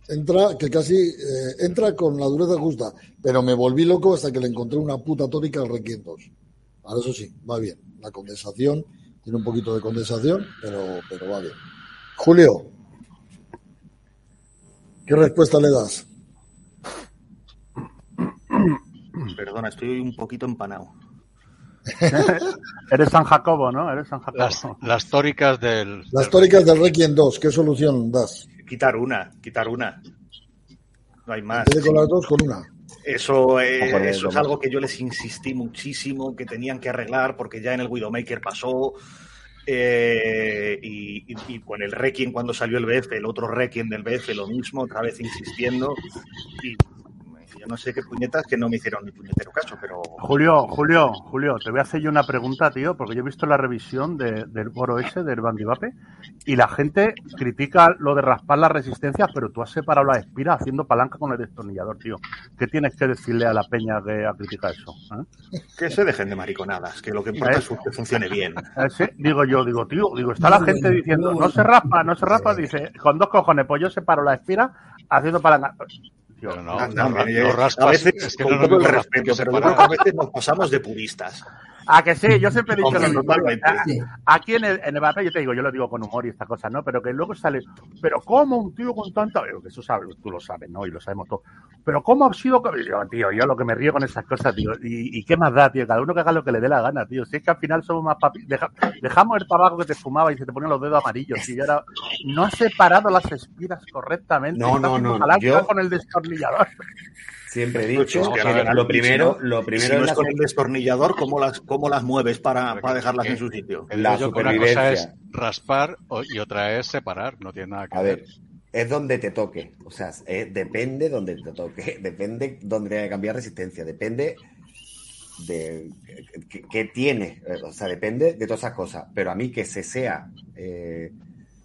entra que casi eh, entra con la dureza justa, pero me volví loco hasta que le encontré una puta tórica al Requiem 2. Ahora eso sí, va bien. La condensación tiene un poquito de condensación, pero, pero va bien. Julio, ¿qué respuesta le das? Perdona, estoy un poquito empanado. Eres San Jacobo, ¿no? Eres San Jacobo. Las, las tóricas del. Las tóricas del Requiem 2, ¿qué solución das? Quitar una, quitar una. No hay más. Con las dos, con una. Eso, es algo que yo les insistí muchísimo, que tenían que arreglar, porque ya en el Widowmaker pasó. eh, y, y- y con el Requiem cuando salió el BF, el otro Requiem del BF, lo mismo, otra vez insistiendo. Y yo no sé qué puñetas que no me hicieron ni puñetero caso, pero Julio, Julio, Julio, te voy a hacer yo una pregunta, tío, porque yo he visto la revisión de- del foro ese, del Bandivape, y la gente critica lo de raspar las resistencias, pero tú has separado la espira haciendo palanca con el destornillador, tío. ¿Qué tienes que decirle a la peña que ha criticado eso? eh? que se dejen de mariconadas, que lo que importa es que funcione bien. Ese, digo yo, digo, tío, digo, está la Muy gente bueno, diciendo, no bueno. se raspa, no se raspa, dice, con dos cojones, pues yo separo la espira haciendo palanca. No, Ah, no, no, no raspas. a veces, es que con todo el respeto, pero yo a veces nos pasamos de puristas. A que sí, yo siempre he dicho Hombre, lo mismo. totalmente. A- Sí. Aquí en el, en el papel, yo te digo, yo lo digo con humor y estas cosas, ¿no? Pero que luego sale, pero ¿cómo un tío con tanta... Que eso sabe, tú lo sabes, ¿no? Y lo sabemos todos. Pero ¿cómo ha sido. Digo, tío, yo lo que me río con esas cosas, tío. ¿Y, y qué más da, tío? Cada uno que haga lo que le dé la gana, tío. Si es que al final somos más papi... Deja- dejamos el tabaco que te fumaba y se te ponían los dedos amarillos, tío. Y ahora no has separado las espiras correctamente. No, no, no, yo- con el destornillador. Siempre he dicho que lo primero, lo primero si no es con el destornillador, ¿cómo las, cómo las mueves para, para dejarlas en su sitio? La yo que una cosa es supervivencia. raspar y otra es separar, no tiene nada que A ver. ver, es donde te toque. O sea, es- depende donde te toque. Depende donde tenga que cambiar resistencia. Depende de qué, tiene. Eh, O sea, depende de todas esas cosas. Pero a mí que se sea eh,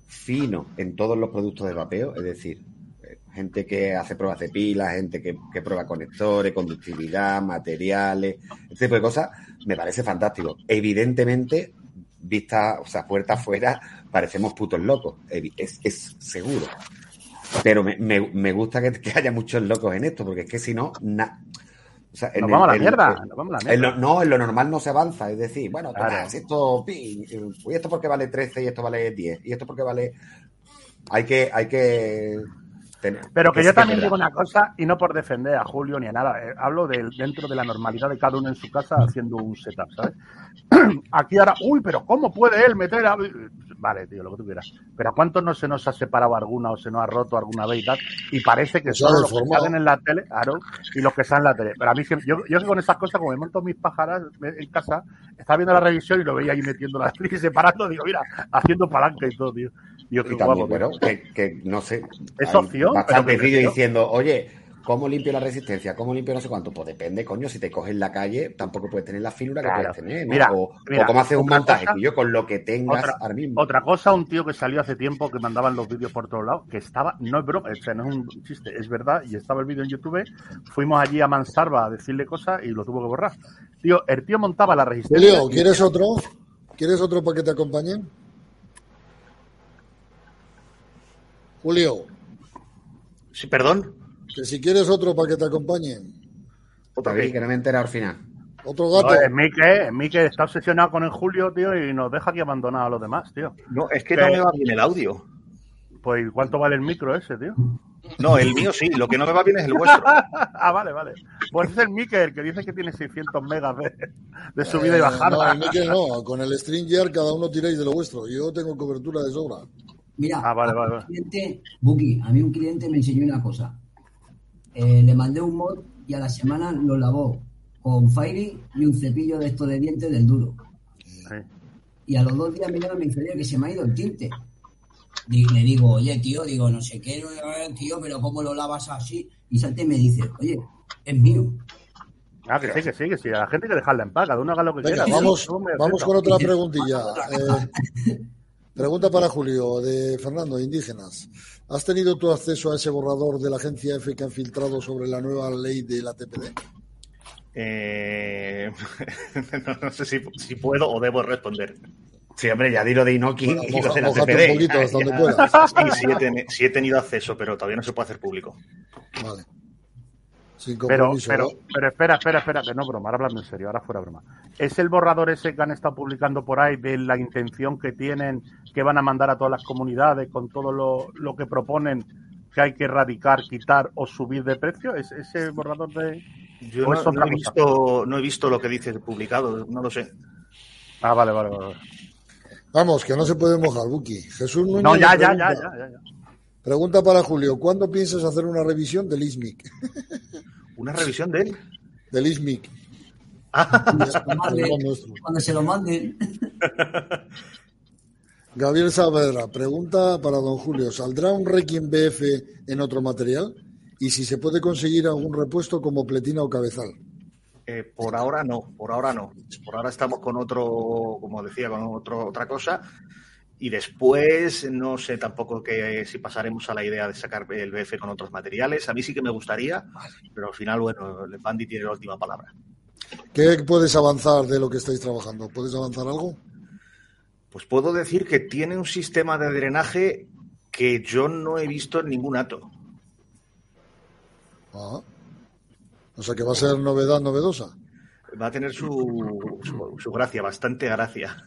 fino en todos los productos de vapeo, es decir, eh, gente que hace pruebas de pilas, gente que, que prueba conectores, conductividad, materiales, este tipo de cosas, me parece fantástico. Evidentemente, vista, o sea, puerta afuera, parecemos putos locos. Es, es seguro. Pero me, me- me gusta que, que haya muchos locos en esto, porque es que si no, na- o sea, en Nos vamos a la mierda, en- nos vamos a la en mierda. lo- no, en lo normal no se avanza. Es decir, bueno, Claro. toma, si esto, pi, y esto porque vale 13 y esto vale 10, y esto porque vale. Hay que, hay que. Pero que yo también digo una cosa, y no por defender a Julio ni a nada, eh, hablo del dentro de la normalidad de cada uno en su casa haciendo un setup, ¿sabes? Aquí ahora, uy, pero ¿cómo puede él meter a... Vale, tío, lo que tú quieras. Pero ¿a cuántos no se nos ha separado alguna o se nos ha roto alguna vez y tal? Y parece que ha son los que salen en la tele, claro, y los que salen en la tele. Pero a mí, yo, yo con esas cosas, como me monto mis pájaras en casa, estaba viendo la revisión y lo veía ahí metiendo la y separando, digo, mira, haciendo palanca y todo, tío. Qué Y también, guapo, pero tío. que, que no sé. Es opción, que- vídeos diciendo, oye, ¿Cómo limpio la resistencia? ¿Cómo limpio no sé cuánto? Pues depende, coño. Si te coges en la calle, tampoco puedes tener la finura que Claro. puedes tener. ¿no? Mira, o, mira, o cómo hacer un montaje, cosa- tío, con lo que tengas Otra, ahora mismo. otra cosa, un tío que salió hace tiempo que mandaban los vídeos por todos lados, que estaba, no es broma, sea, no es un chiste, es verdad, y estaba el vídeo en YouTube, fuimos allí a Mansarva a decirle cosas y lo tuvo que borrar. Tío, el tío montaba la resistencia. Julio, ¿quieres otro? ¿Quieres otro para que te acompañe? Julio, Sí, perdón. que si quieres otro para que te acompañe. David, vez. que no me he enterado al final. Otro No, gato. es Mike, es Mike está obsesionado con el Julio, tío, y nos deja aquí abandonados a los demás, tío. No, es que no me va bien el audio. Pues, ¿cuánto vale el micro ese, tío? No, el mío sí, lo que no me va bien es el vuestro. ah, vale, vale. Pues es el Mike el que dice que tiene 600 megas de, de subida y Eh, bajada. No, el Mikel no. Con el Stringer cada uno tiráis de lo vuestro. Yo tengo cobertura de sobra. Mira, Ah, vale, a vale, mi vale. cliente, Buki, a mí un cliente me enseñó una cosa. Eh, le mandé un mod y a la semana lo lavó con Fairy y un cepillo de estos de dientes del duro. Sí. Y a los dos días me llama y me dice, "Oye, que se me ha ido el tinte. Di- le digo, oye, tío, digo, no sé qué, eh, tío, pero ¿cómo lo lavas así? Y Salte me dice, oye, es mío. Ah, que sí, que sí, que sí. A la gente hay que dejarla en paz, cada uno haga lo que Venga, quiera. vamos, vamos con otra preguntilla. Eh, pregunta para Julio, de Fernando, indígenas. ¿Has tenido tu acceso a ese borrador de la agencia F que han filtrado sobre la nueva ley de la TPD? Eh, no, no sé si, si puedo o debo responder. Sí, hombre, ya dilo de Inoki Bueno, y lo de la TPD. un poquito hasta donde puedas. Sí, sí he, teni- sí he tenido acceso, pero todavía no se puede hacer público. Vale. Sin Pero, compromiso. pero, espera, espera, espera, que no broma, ahora hablando en serio, ahora fuera broma. ¿Es el borrador ese que han estado publicando por ahí de la intención que tienen, que van a mandar a todas las comunidades con todo lo, lo que proponen que hay que erradicar, quitar o subir de precio? ¿Es ese borrador de...? Yo ¿O no, he visto, no he visto lo que dice publicado, no lo sé. Ah, vale, vale, vale. Vamos, que no se puede mojar, Buki. Jesús Núñez No, ya, pregunta, ya, ya, ya, ya. Pregunta para Julio, ¿cuándo piensas hacer una revisión del ISMIC? ¿Una revisión de él? Del ISMIC. Cuando se lo El manden, más nuestro. cuando se lo manden. Gabriel Saavedra, pregunta para don Julio, ¿saldrá un Requiem BF en otro material? Y si se puede conseguir algún repuesto como pletina o cabezal. Eh, por ahora no, por ahora no. Por ahora estamos con otro, como decía, con otro, otra cosa. Y después no sé tampoco que si pasaremos a la idea de sacar el BF con otros materiales. A mí sí que me gustaría, pero al final, bueno, el Bandy tiene la última palabra. ¿Qué puedes avanzar de lo que estáis trabajando? ¿Puedes avanzar algo? Pues puedo decir que tiene un sistema de drenaje que yo no he visto en ningún ato. Ah. O sea que va a ser novedad novedosa. Va a tener su, su, su gracia, bastante gracia.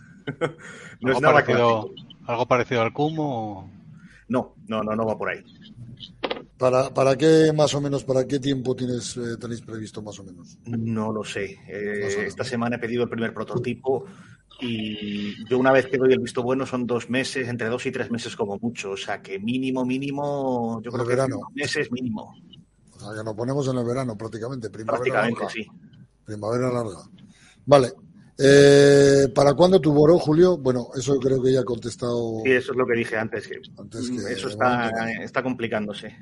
No ¿Algo es nada parecido, clásico. ¿Algo parecido al CUM o...? No, no, no, no va por ahí. ¿Para, para qué más o menos, para qué tiempo tienes, eh, tenéis previsto más o menos? No lo sé. Eh, esta semana he pedido el primer prototipo y yo una vez que doy el visto bueno son dos meses, entre dos y tres meses como mucho. O sea que mínimo, mínimo, yo El creo que verano. cinco meses mínimo. O sea que nos ponemos en el verano prácticamente, primavera Prácticamente, larga. sí. Primavera larga. Vale. Eh, ¿Para cuándo tu boró, Julio? Bueno, eso creo que ya he contestado. Y eso es lo que dije antes, que, Antes que- eso está, momento está complicándose.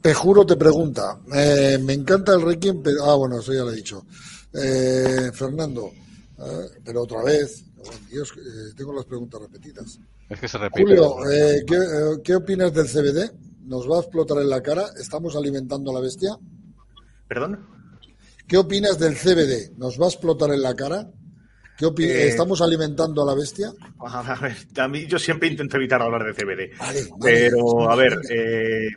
Te juro, te pregunta. eh, me encanta el Requiem, pero. Ah, bueno, eso ya lo he dicho. Eh, Fernando, eh, pero otra vez. Oh, Dios, eh, tengo las preguntas repetidas. Es que se repite. Julio, eh, ¿qué, eh, ¿qué opinas del CBD? ¿Nos va a explotar en la cara? ¿Estamos alimentando a la bestia? ¿Perdón? ¿Qué opinas del CBD? ¿Nos va a explotar en la cara? ¿Qué opi- Eh, ¿Estamos alimentando a la bestia? A ver, a mí yo siempre intento evitar hablar de CBD. Vale, vale. Pero, a ver, eh,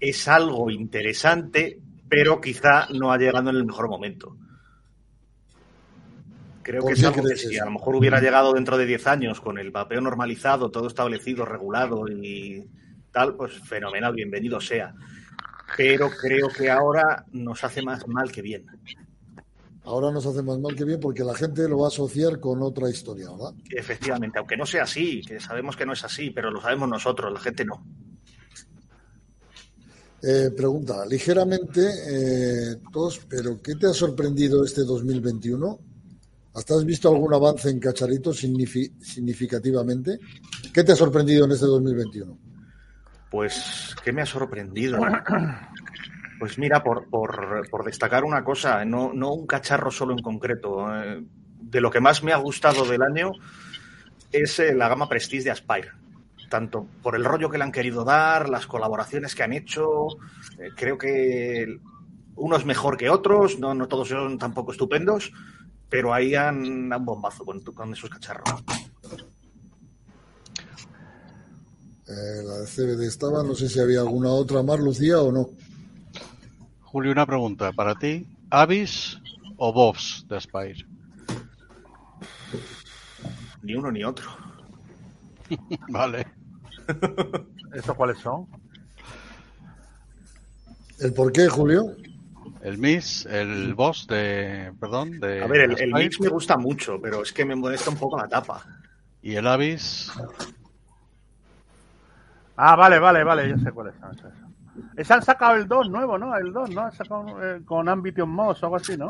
es algo interesante, pero quizá no ha llegado en el mejor momento. Creo ¿Por que es algo que si a lo mejor hubiera llegado dentro de 10 años con el vapeo normalizado, todo establecido, regulado y tal, pues fenomenal, bienvenido sea. Pero creo que ahora nos hace más mal que bien. Ahora nos hace más mal que bien porque la gente lo va a asociar con otra historia, ¿verdad? Efectivamente, aunque no sea así, que sabemos que no es así, pero lo sabemos nosotros, la gente no. Eh, pregunta, ligeramente eh, tos, pero ¿qué te ha sorprendido este 2021? ¿Hasta has visto algún avance en Cacharito signifi- significativamente? ¿Qué te ha sorprendido en este 2021? Pues, ¿qué me ha sorprendido? Pues mira, por, por, por destacar una cosa, no, no, un cacharro solo en concreto. Eh, de lo que más me ha gustado del año es eh, la gama Prestige de Aspire. Tanto por el rollo que le han querido dar, las colaboraciones que han hecho. Eh, creo que unos mejor que otros, no, no todos son tampoco estupendos, pero ahí han, han bombazo con, con esos cacharros. Eh, la de CBD estaba, no sé si había alguna otra más, Lucía, o no. Julio, una pregunta para ti. ¿Avis o Bobs de Aspire? Ni uno ni otro. vale. ¿Estos cuáles son? ¿El por qué, Julio? El Miss, el boss de. Perdón, de. A ver, el, el mix me gusta mucho, pero es que me molesta un poco la tapa. Y el Avis. Ah, vale, vale, vale, ya sé cuáles son. eso, eso. Ese han sacado el 2 nuevo, ¿no? El 2, ¿no? Han sacado eh, con Ambition Mods o algo así, ¿no?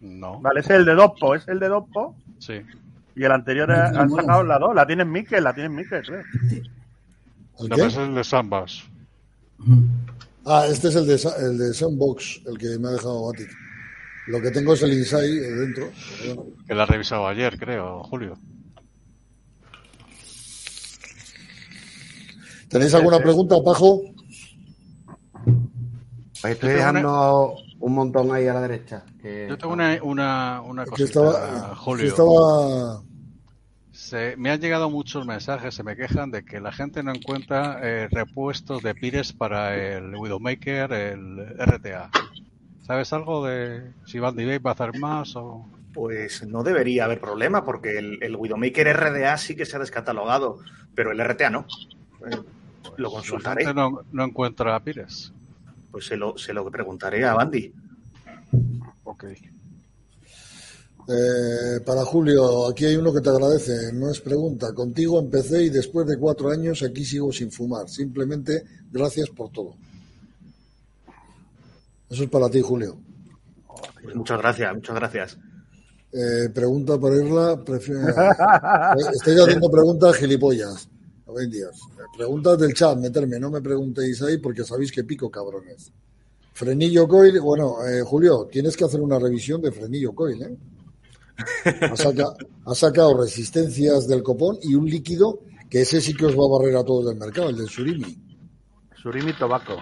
No. Vale, ese es el de Doppo, es el de Doppo. Sí. Y el anterior han no. sacado la 2, la tienen Mikel, la tienen Mikel, creo. ¿El qué? es el de Sambas. Ah, este es el de, el de Soundbox, el que me ha dejado Batic. Lo que tengo es el Inside dentro. Que la he revisado ayer, creo, Julio. ¿Tenéis alguna pregunta, Pajo? Estoy dejando un montón ahí a la derecha. que- Yo tengo una, una, una cosita, estaba, Julio. estaba Se, me han llegado muchos mensajes, se me quejan de que la gente no encuentra eh, repuestos de Pires para el Widowmaker, el RTA. ¿Sabes algo de si Bay va a hacer más o...? Pues no debería haber problema, porque el, el Widowmaker RDA sí que se ha descatalogado, pero el RTA no. Lo La consultaré. gente no, no encuentra Pires. Pues se lo, se lo preguntaré a Bandy. Ok. Eh, para Julio, aquí hay uno que te agradece, no es pregunta. Contigo empecé y después de cuatro años aquí sigo sin fumar. Simplemente gracias por todo. Eso es para ti, Julio. Pues muchas gracias, muchas gracias. Eh, pregunta para Irla. prefiero- Eh, Estoy haciendo preguntas gilipollas. Días. Eh, Preguntas del chat, meterme. No me preguntéis ahí porque sabéis que pico cabrones. Frenillo coil. Bueno, eh, Julio, tienes que hacer una revisión de frenillo coil, ¿eh? Ha, saca- ha sacado resistencias del copón y un líquido que ese sí que os va a barrer a todos del mercado, el del surimi. Surimi Tobacco.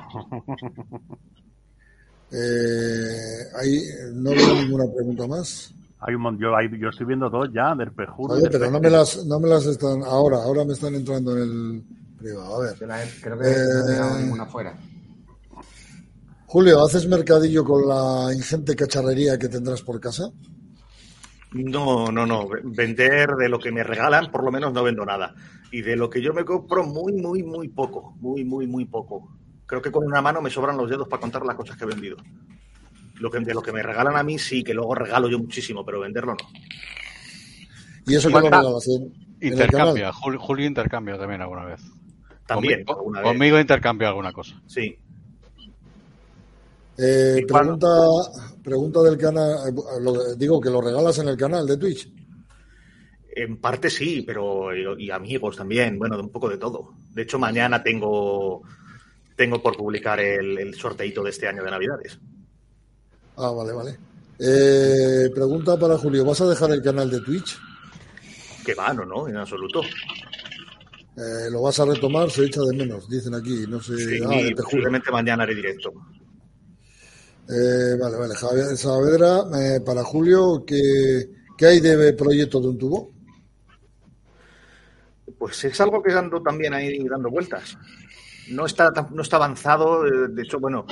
Eh, ahí no veo ninguna pregunta más. Hay un yo, hay- yo estoy viendo dos ya, del Vale, del pero no me las, no me las están ahora, ahora me están entrando en el privado. A ver. Yo la he- creo que no he dejado Eh, ninguna fuera. Julio, ¿haces mercadillo con la ingente cacharrería que tendrás por casa? No, no, no. Vender de lo que me regalan, por lo menos no vendo nada. Y de lo que yo me compro, muy, muy, muy poco. Muy, muy, muy poco. Creo que con una mano me sobran los dedos para contar las cosas que he vendido. Lo que, de lo que me regalan a mí, sí, que luego regalo yo muchísimo, pero venderlo no. ¿Y eso que lo ¿Cuánta- regalas en, en el Intercambia? Julio, Julio intercambia también alguna vez. También, Conmigo, alguna vez. conmigo intercambia alguna cosa. Sí. Eh, pregunta, pregunta del canal, eh, lo- digo que lo regalas en el canal de Twitch. En parte sí, pero y, y amigos también, bueno, de un poco de todo. De hecho, mañana tengo tengo por publicar el, el sorteito de este año de Navidades. Ah, vale, vale. Eh, pregunta para Julio, ¿vas a dejar el canal de Twitch? Que va, no, no, en absoluto. Eh, ¿Lo vas a retomar? Se echa de menos, dicen aquí, no sé. Sí, ah, posiblemente mañana haré directo. Eh, vale, vale. Javier Saavedra, para Julio, ¿qué, qué hay de proyecto de un tubo? Pues es algo que ando también ahí dando vueltas. No está, no está avanzado, de hecho, bueno,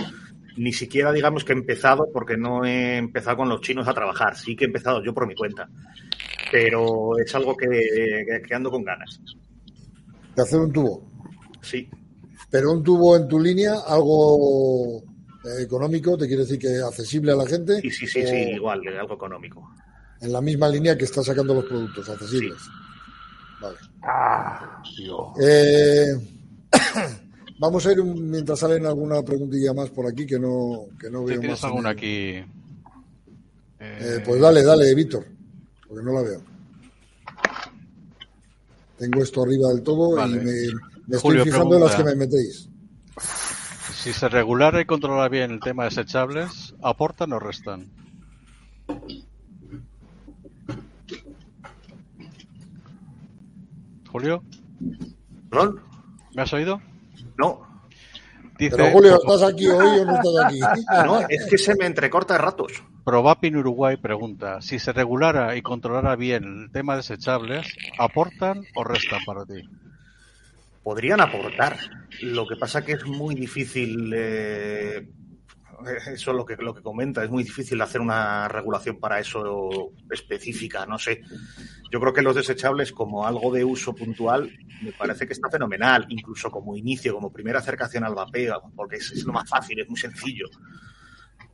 ni siquiera digamos que he empezado porque no he empezado con los chinos a trabajar. Sí que he empezado yo por mi cuenta. Pero es algo que, que- que ando con ganas. De hacer un tubo. Sí, Pero un tubo en tu línea, algo eh, económico, te quiere decir que accesible a la gente. sí, sí, sí, o sí, igual, algo económico. En la misma línea que está sacando los productos accesibles. Vale. Ah, Dios. Eh, vamos a ir un- mientras salen alguna preguntilla más por aquí que no, que no veo tienes más. alguna el- aquí. Eh, eh, pues dale, dale, Víctor, porque no la veo. Tengo esto arriba del todo Vale. y me, Me estoy fijando en las que me metéis. Si se regulara y controlara bien el tema de desechables, ¿aportan o restan? Julio, ¿Perdón? ¿me has oído? No, Dice Pero Julio, ¿estás aquí hoy o no estás aquí? no, es que se me entrecorta de ratos. Probapin Uruguay pregunta, si se regulara y controlara bien el tema de desechables, ¿aportan o restan para ti? podrían aportar. Lo que pasa que es muy difícil, eh, eso es lo que, lo que comenta, es muy difícil hacer una regulación para eso específica, no sé. Yo creo que los desechables como algo de uso puntual me parece que está fenomenal, incluso como inicio, como primera acercación al vapeo, porque es, es lo más fácil, es muy sencillo.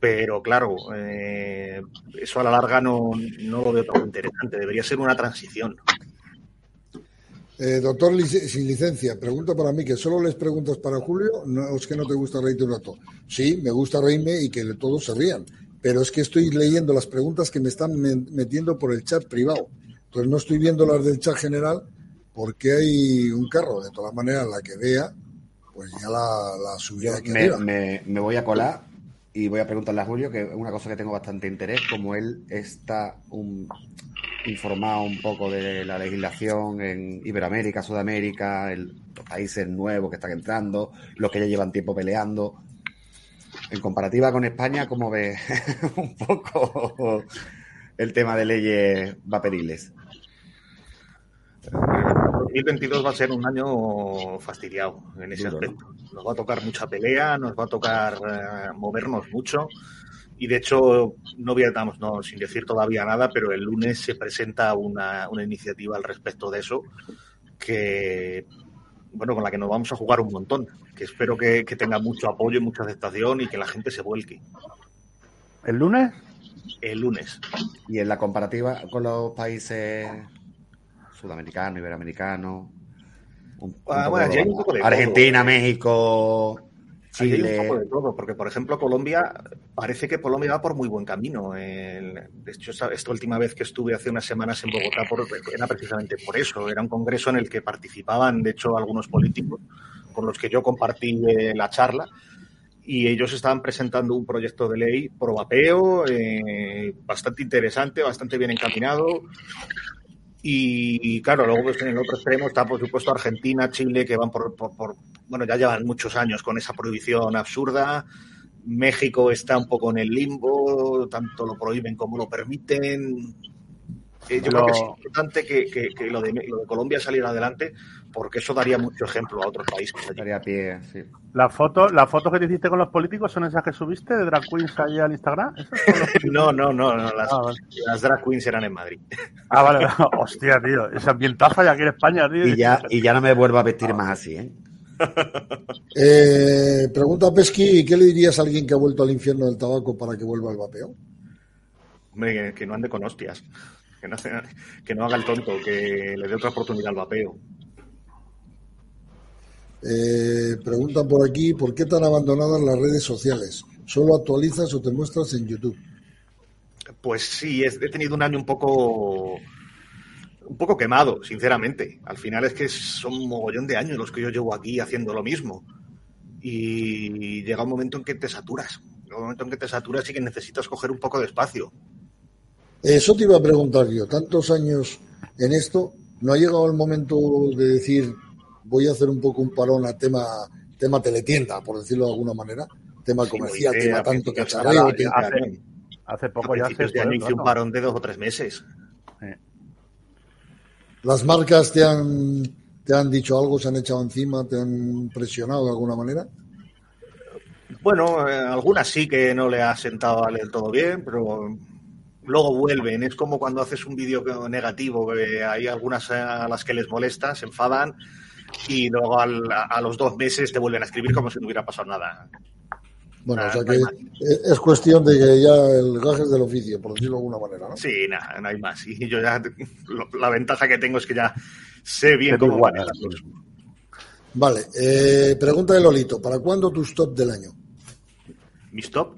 Pero claro, eh, eso a la larga no, no lo veo tan interesante, debería ser una transición. Eh, doctor lic- sin licencia, pregunta para mí, que solo les preguntas para Julio, no es que no te gusta reírte un rato. Sí, me gusta reírme y que todos se rían, pero es que estoy leyendo las preguntas que me están me- metiendo por el chat privado. Entonces no estoy viendo las del chat general porque hay un carro. De todas maneras, la que vea, pues ya la, la subiré aquí Me, arriba. me- me voy a colar y voy a preguntarle a Julio, que es una cosa que tengo bastante interés, como él está un- informado un poco de la legislación en Iberoamérica, Sudamérica, el- los países nuevos que están entrando, los que ya llevan tiempo peleando. En comparativa con España, ¿cómo ves un poco el tema de leyes vaporiles? 2022 va a ser un año fastidiado en ese aspecto. Nos va a tocar mucha pelea, nos va a tocar eh, movernos mucho. Y de hecho, no voy a, vamos, no, sin decir todavía nada, pero el lunes se presenta una, una iniciativa al respecto de eso que, bueno, con la que nos vamos a jugar un montón. Que espero que, que tenga mucho apoyo y mucha aceptación y que la gente se vuelque ¿El lunes? el lunes. Y en la comparativa con los países sudamericanos, iberoamericanos, un- un Ah, poco- bueno, allí hay un poco de Argentina, todo. México, Hay un poco de todo, porque por ejemplo Colombia, parece que Colombia va por muy buen camino. De hecho, esta última vez que estuve hace unas semanas en Bogotá por- era precisamente por eso. Era un congreso en el que participaban, de hecho, algunos políticos con los que yo compartí eh, la charla y ellos estaban presentando un proyecto de ley pro vapeo eh, bastante interesante, bastante bien encaminado. Y, claro, luego pues, en el otro extremo está, por supuesto, Argentina, Chile, que van por, por- por- bueno, ya llevan muchos años con esa prohibición absurda. México está un poco en el limbo, tanto lo prohíben como lo permiten. Eh, yo creo que es importante que, que- que lo, de, lo de Colombia saliera adelante, porque eso daría mucho ejemplo a otros países. Estaría a pie, sí. ¿Las fotos las fotos que te hiciste con los políticos son esas que subiste de Drag Queens ahí al Instagram? ¿Esas son los- No, no, no, no, las, Ah, vale. las drag queens eran en Madrid. Ah, vale. Hostia, tío. Ese ambientazo ya aquí en España, tío. Y ya, y ya no me vuelvo a vestir más así, ¿eh? Eh, pregunta Pesqui, ¿qué le dirías a alguien que ha vuelto al infierno del tabaco para que vuelva al vapeo? Hombre, que, que no ande con hostias, que no, que no haga el tonto, que le dé otra oportunidad al vapeo. Eh, preguntan por aquí, ¿por qué tan abandonadas las redes sociales? ¿Solo actualizas o te muestras en YouTube? Pues sí, he tenido un año un poco un poco quemado, sinceramente. Al final es que son un mogollón de años los que yo llevo aquí haciendo lo mismo. Y llega un momento en que te saturas. Llega un momento en que te saturas y que necesitas coger un poco de espacio. Eso te iba a preguntar yo, tantos años en esto, ¿no ha llegado el momento de decir, voy a hacer un poco un parón a tema, tema teletienda, por decirlo de alguna manera? Tema comercial, Sí, tema a tanto cacharreo. hace- poco ya hice un parón de dos o tres meses. ¿Las marcas te han, te han dicho algo, se han echado encima, te han presionado de alguna manera? Bueno, eh, algunas sí que no le ha sentado del todo bien, pero luego vuelven. Es como cuando haces un vídeo negativo, que hay algunas a las que les molesta, se enfadan y luego al- a, los dos meses te vuelven a escribir como si no hubiera pasado nada. Bueno, Ah, o sea que es es cuestión de que ya el gaje es del oficio, por decirlo de alguna manera, ¿no? Sí, nada, no hay más. Y yo ya, lo- la ventaja que tengo es que ya sé bien cómo igual, manejarlos. Vale, eh, pregunta de Lolito, ¿para cuándo tu stop del año? ¿Mi stop?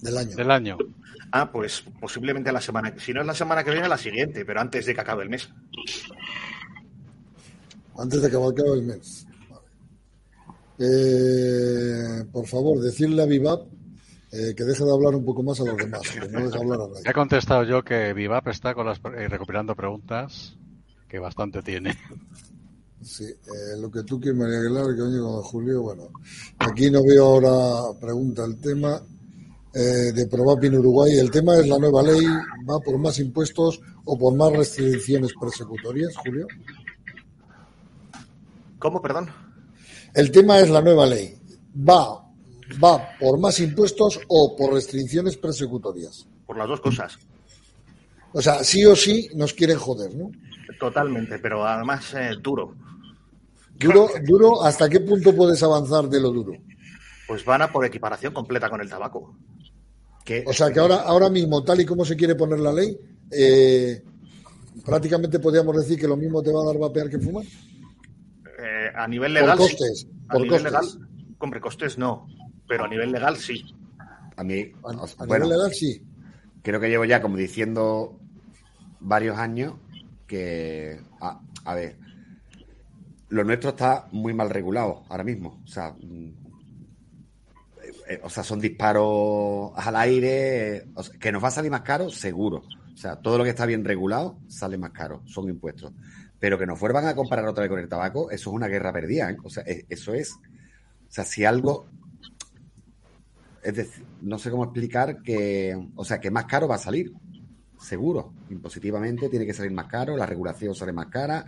Del año. Del año. Ah, pues posiblemente la semana, si no es la semana que viene, la siguiente, pero antes de que acabe el mes. Antes de que acabe el mes. eh, por favor, decirle a Vivap eh, que deje de hablar un poco más a los demás, que no deje hablar a nadie. He contestado yo que Vivap está con las, eh, recopilando preguntas, que bastante tiene. Sí, eh, lo que tú quieres, María Aguilar, que oye con Julio, bueno, aquí no veo ahora, pregunta el tema eh, de Provap en Uruguay. El tema es la nueva ley, ¿va por más impuestos o por más restricciones persecutorias, Julio? ¿Cómo, perdón? El tema es la nueva ley. ¿Va, va por más impuestos o por restricciones persecutorias? Por las dos cosas. O sea, sí o sí nos quieren joder, ¿no? Totalmente, pero además eh, duro. Duro, duro, ¿hasta qué punto puedes avanzar de lo duro? Pues van a por equiparación completa con el tabaco. Que- O sea que ahora, ahora mismo, tal y como se quiere poner la ley, eh, prácticamente podríamos decir que lo mismo te va a dar vapear que fumar. Eh, a nivel Por legal. sí. costes, A por nivel costes. legal, hombre, costes no. Pero a nivel legal sí. A mí, A, a bueno, nivel legal sí. creo que llevo ya como diciendo varios años que, a, a ver, lo nuestro está muy mal regulado ahora mismo. O sea, eh, o sea son disparos al aire. eh, que nos va a salir más caro, seguro. O sea, todo lo que está bien regulado sale más caro, son impuestos. Pero que nos vuelvan a comparar otra vez con el tabaco, eso es una guerra perdida. ¿eh? O sea, eh, eso es. O sea, si algo. Es decir, no sé cómo explicar que. O sea, que más caro va a salir. Seguro. Impositivamente tiene que salir más caro, la regulación sale más cara.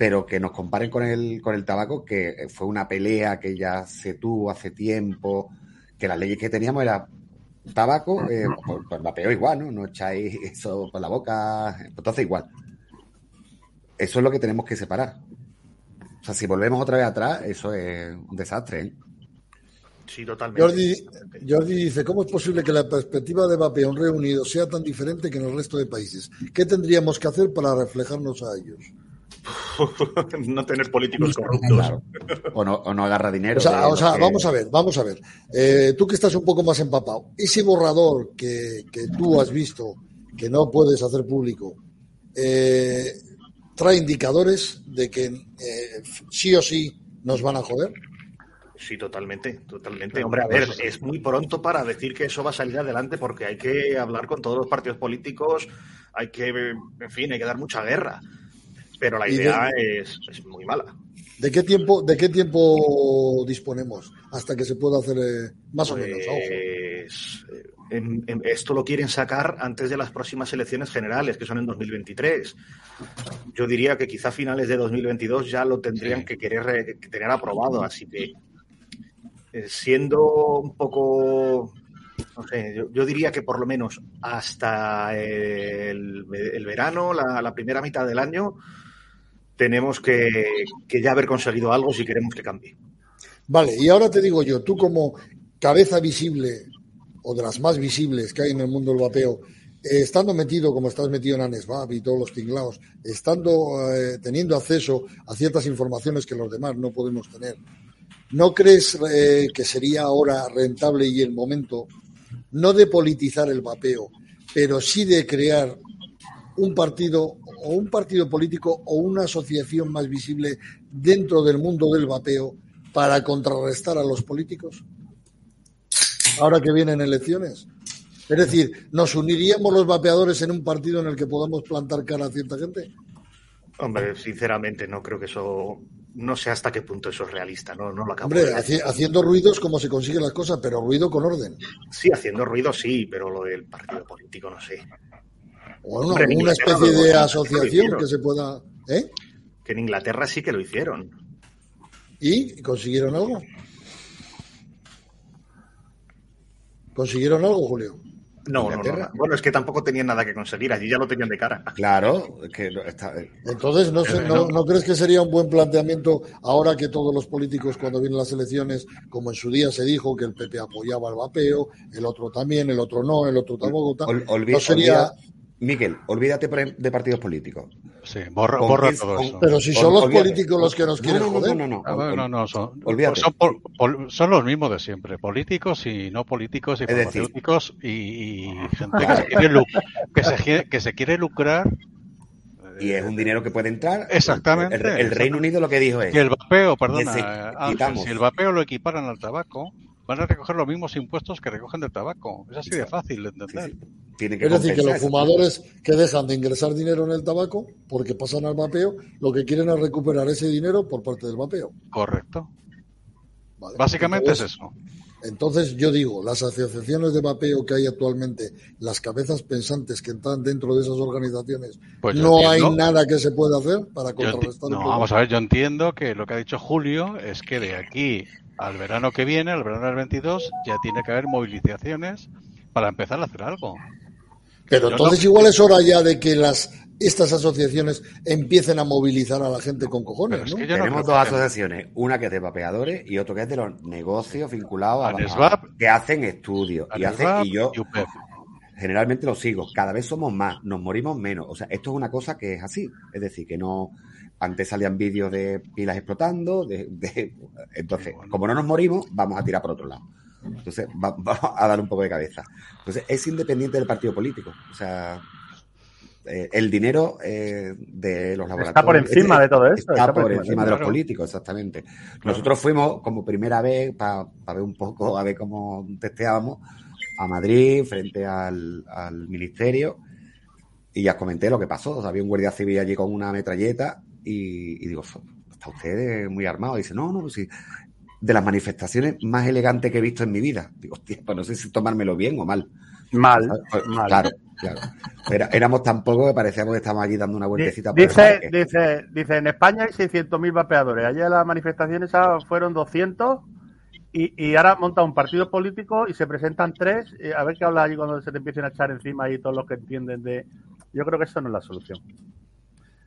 Pero que nos comparen con el, con el tabaco, que fue una pelea que ya se tuvo hace tiempo, que las leyes que teníamos era tabaco, eh, pues, pues vapeo igual, ¿no? No echáis eso por la boca, entonces igual. Eso es lo que tenemos que separar. O sea, si volvemos otra vez atrás, eso es un desastre, ¿eh? Sí, totalmente. Jordi, Jordi dice, ¿cómo es posible que la perspectiva de vapeo en Reino Unido sea tan diferente que en el resto de países? ¿Qué tendríamos que hacer para reflejarnos a ellos? no tener políticos corruptos. Claro. O no, o no agarra dinero. O sea, de o los sea, que- vamos a ver, vamos a ver. Eh, tú que estás un poco más empapado, ese borrador que, que tú has visto, que no puedes hacer público, eh, trae indicadores de que eh, sí o sí nos van a joder. Sí, totalmente, totalmente. Hombre, a ver, es muy pronto para decir que eso va a salir adelante porque hay que hablar con todos los partidos políticos, hay que, en fin, hay que dar mucha guerra. Pero la Y de- idea es, es muy mala. ¿De qué tiempo, de qué tiempo disponemos hasta que se pueda hacer eh, más o menos? Ojo. Pues, eh, en- en- esto lo quieren sacar antes de las próximas elecciones generales, que son en 2023. Yo diría que quizá a finales de 2022 ya lo tendrían Sí. que querer eh, que tener aprobado, así que eh, siendo un poco, no sé, yo, yo diría que por lo menos hasta el, el verano, la, la primera mitad del año, tenemos que, ya haber conseguido algo si queremos que cambie. Vale, y ahora te digo yo, tú como cabeza visible o de las más visibles que hay en el mundo del vapeo, eh, estando metido como estás metido en ANESVAP y todos los tinglados, estando eh, teniendo acceso a ciertas informaciones que los demás no podemos tener, ¿no crees eh, que sería ahora rentable y el momento no de politizar el vapeo, pero sí de crear un partido o un partido político o una asociación más visible dentro del mundo del vapeo para contrarrestar a los políticos? Ahora que vienen elecciones. Es decir, ¿nos uniríamos los vapeadores en un partido en el que podamos plantar cara a cierta gente? Hombre, sinceramente no creo que eso, no sé hasta qué punto eso es realista, no, no lo acabo Hombre, haci- haciendo ruidos como se consiguen las cosas, pero ruido con orden. Sí, haciendo ruido sí, pero lo del partido político no sé. O una, Hombre, especie de asociación que se pueda... ¿Eh? Que en Inglaterra sí que lo hicieron. ¿Y consiguieron algo? ¿Consiguieron algo, Julio? No, no, no, ¿Inglaterra? no. Bueno, es que tampoco tenían nada que conseguir, allí ya lo tenían de cara. Claro, que no- está, Entonces, ¿no, sé- no, ¿no crees que sería un buen planteamiento ahora que todos los políticos, cuando vienen las elecciones, como en su día se dijo que el PP apoyaba el vapeo, el otro también, el otro no, el otro tampoco, Ol- no sería... olvida- Miguel, olvídate de partidos políticos. Sí, borra, borra quién- todo con- eso. Pero si son los olvídate. políticos los que nos No, quieren no, no, joder. no, no, Ah, no, no, son, Olvídate. son, pol- pol- son los mismos de siempre, políticos y no políticos y farmacéuticos y, y gente que se quiere, que se, quiere- que se quiere lucrar Y es un dinero que puede entrar. Exactamente. El, el Reino Unido lo que dijo es. Que el vapeo, perdona, Ese- Ángel, quitamos. si el vapeo lo equiparan al tabaco, van a recoger los mismos impuestos que recogen del tabaco. Es así de fácil de entender. Tiene que Es decir, que los fumadores que dejan de ingresar dinero en el tabaco porque pasan al vapeo, lo que quieren es recuperar ese dinero por parte del vapeo. Correcto. ¿vale? Básicamente Entonces, es eso. Entonces yo digo, las asociaciones de vapeo que hay actualmente, las cabezas pensantes que están dentro de esas organizaciones, Pues no hay nada que se pueda hacer para contrarrestar el no, vamos a ver, yo entiendo que lo que ha dicho Julio es que de aquí al verano que viene, al verano del 22, ya tiene que haber movilizaciones para empezar a hacer algo. Pero yo entonces no- igual es hora ya de que las estas asociaciones empiecen a movilizar a la gente con cojones, es ¿no? que yo no Tenemos dos que- asociaciones, una que es de vapeadores y otro que es de los negocios vinculados a, ANESVAP, que hacen estudios y hacen y yo generalmente lo sigo. Cada vez somos más, nos morimos menos. O sea, esto es una cosa que es así. Es decir, que no. Antes salían vídeos de pilas explotando, de, de- entonces, como no nos morimos, vamos a tirar por otro lado. Entonces, va- vamos a dar un poco de cabeza. Entonces, es independiente del partido político. O sea, eh, el dinero eh, de los laboratorios. Está por encima de todo esto. Está, por encima de los políticos, exactamente. Nosotros fuimos como primera vez para ver un poco, a ver cómo testeábamos, a Madrid, frente al, al ministerio, y ya comenté lo que pasó. O sea, había un guardia civil allí con una metralleta, y, y digo, está usted muy armado. Y dice, no, no, pues sí. De las manifestaciones más elegantes que he visto en mi vida. Digo, hostia, pues no sé si tomármelo bien o mal. Mal, ¿sabes? Pues, mal. Claro, claro. Éramos tan pocos que parecíamos que estábamos allí dando una vueltecita por el Dice, dice, dice, en España hay 600.000 vapeadores. Ayer las manifestaciones fueron 200 y, y ahora monta un partido político y se presentan tres. eh, a ver qué habla allí cuando se te empiecen a echar encima ahí todos los que entienden de... Yo creo que eso no es la solución.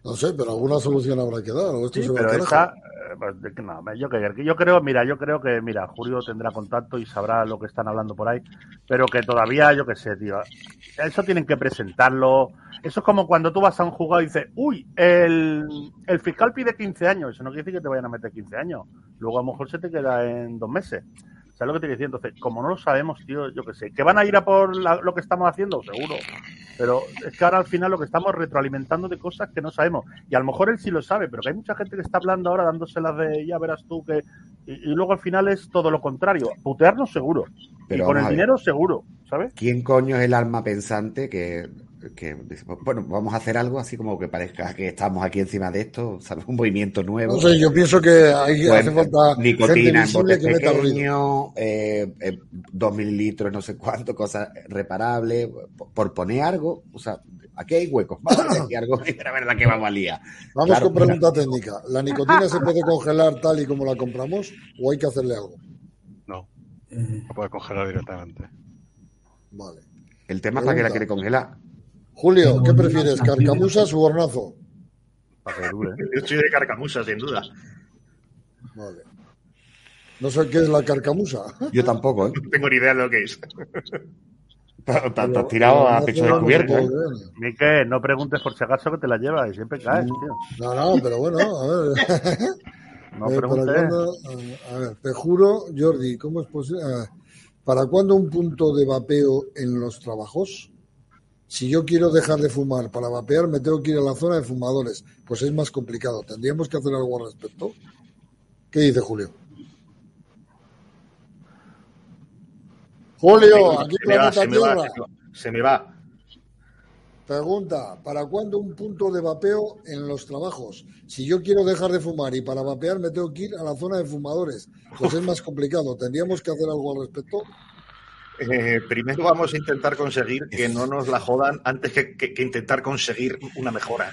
No sé, pero alguna solución habrá que dar. o esto Sí, se va pero carajo. eh, pues, no, yo, yo creo, mira, yo creo que, mira, Julio tendrá contacto y sabrá lo que están hablando por ahí, pero que todavía, yo qué sé, tío, eso tienen que presentarlo. Eso es como cuando tú vas a un juzgado y dices, uy, el, el fiscal pide 15 años, eso no quiere decir que te vayan a meter 15 años, luego a lo mejor se te queda en dos meses. ¿Sabes lo que te diciendo? Entonces, como no lo sabemos, tío, yo qué sé, que van a ir a por la- lo que estamos haciendo, seguro. Pero es que ahora al final lo que estamos retroalimentando de cosas que no sabemos. Y a lo mejor él sí lo sabe, pero que hay mucha gente que está hablando ahora dándoselas de ya verás tú que. Y, y luego al final es todo lo contrario. Putearnos seguro. Pero y con el dinero seguro, ¿sabes? ¿Quién coño es el alma pensante que, que bueno, vamos a hacer algo así como que parezca que estamos aquí encima de esto, ¿sabes? Un movimiento nuevo. No sé, yo pienso que hay, Pues, hace falta gente nicotina en botes pequeños, eh, eh, dos mililitros, no sé cuánto, cosas reparables, por, poner algo, o sea, aquí hay huecos, vamos a algo, la verdad que vamos a liar. Vamos Claro, con pregunta técnica. ¿La nicotina se puede congelar tal y como la compramos o hay que hacerle algo? No, no puede congelar directamente. Vale. El tema es para que la quiere congelar. Julio, ¿qué prefieres, carcamusas u hornazo? Dure. Yo soy de Carcamusa, sin duda. Vale. No sé qué es la carcamusa. Yo tampoco, ¿eh? No tengo ni idea de lo que es. Estás tirado a pecho descubierto. ¿eh? Ni que no preguntes por si acaso que te la llevas y siempre caes, tío. No, no, pero bueno, a ver. No Eh, ¿para preguntes. A ver, te juro, Jordi, ¿cómo es posible? ¿Para cuándo un punto de vapeo en los trabajos? Si yo quiero dejar de fumar para vapear, me tengo que ir a la zona de fumadores. Pues es más complicado. ¿Tendríamos que hacer algo al respecto? ¿Qué dice Julio? Julio, aquí se me va, planeta se me va, Tierra. se me va. Se me va. Pregunta, ¿para cuándo un punto de vapeo en los trabajos? Si yo quiero dejar de fumar y para vapear me tengo que ir a la zona de fumadores, pues es más complicado. ¿Tendríamos que hacer algo al respecto? Eh, primero vamos a intentar conseguir que no nos la jodan antes que, que- que intentar conseguir una mejora.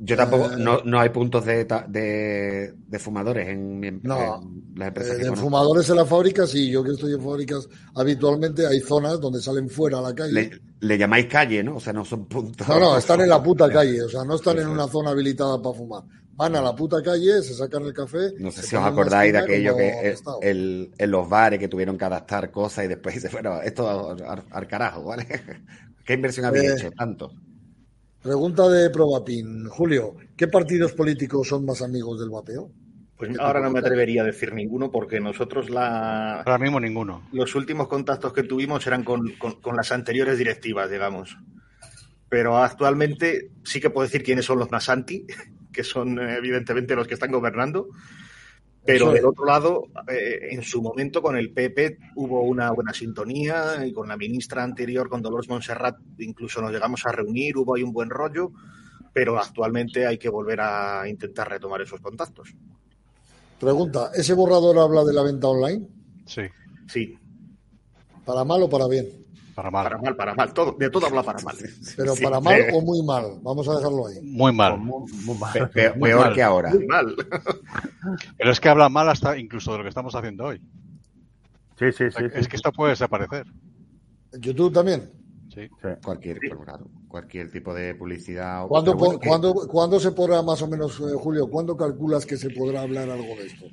Yo tampoco, Eh, no, no hay puntos de, de, de fumadores en, mi em- No. en las empresas Eh, que de conozco. fumadores en la fábrica, sí, yo que estoy en fábricas habitualmente hay zonas donde salen fuera a la calle. Le, le llamáis calle, ¿no? O sea, no son puntos. No, no, están en la puta calle, o sea, no están en una zona habilitada para fumar. Van a la puta calle, se sacan el café. No sé si os acordáis de aquello que el- apestado. el- en los bares que tuvieron que adaptar cosas y después dice, bueno, esto al, al carajo, ¿vale? ¿Qué inversión habéis Eh, hecho? Tanto. Pregunta de Probapin. Julio, ¿qué partidos políticos son más amigos del vapeo? Pues ahora no me atrevería a decir ninguno porque nosotros la, Ahora mismo ninguno. los últimos contactos que tuvimos eran con, con- con las anteriores directivas, digamos. pero actualmente sí que puedo decir quiénes son los más anti, que son eh, evidentemente los que están gobernando. Pero del otro lado, eh, en su momento con el PP hubo una buena sintonía y con la ministra anterior, con Dolores Montserrat, incluso nos llegamos a reunir, hubo ahí un buen rollo, pero actualmente hay que volver a intentar retomar esos contactos. Pregunta, ¿ese borrador habla de la venta online? Sí, Sí, ¿Para mal o para bien? Para mal. para mal, para mal, todo, de todo habla para mal. Pero Sí, para mal o muy mal. Vamos a dejarlo ahí. Muy mal. Muy- muy mal. Pe- pe- Muy peor mal. que ahora. Muy mal. Pero es que habla mal hasta incluso de lo que estamos haciendo hoy. Sí, sí, sí. es que esto puede desaparecer. YouTube también. Sí. Sí. Cualquier, claro, cualquier tipo de publicidad. o- ¿Cuándo, bueno, que- cuándo se podrá más o menos, eh, Julio, cuándo calculas que se podrá hablar algo de esto?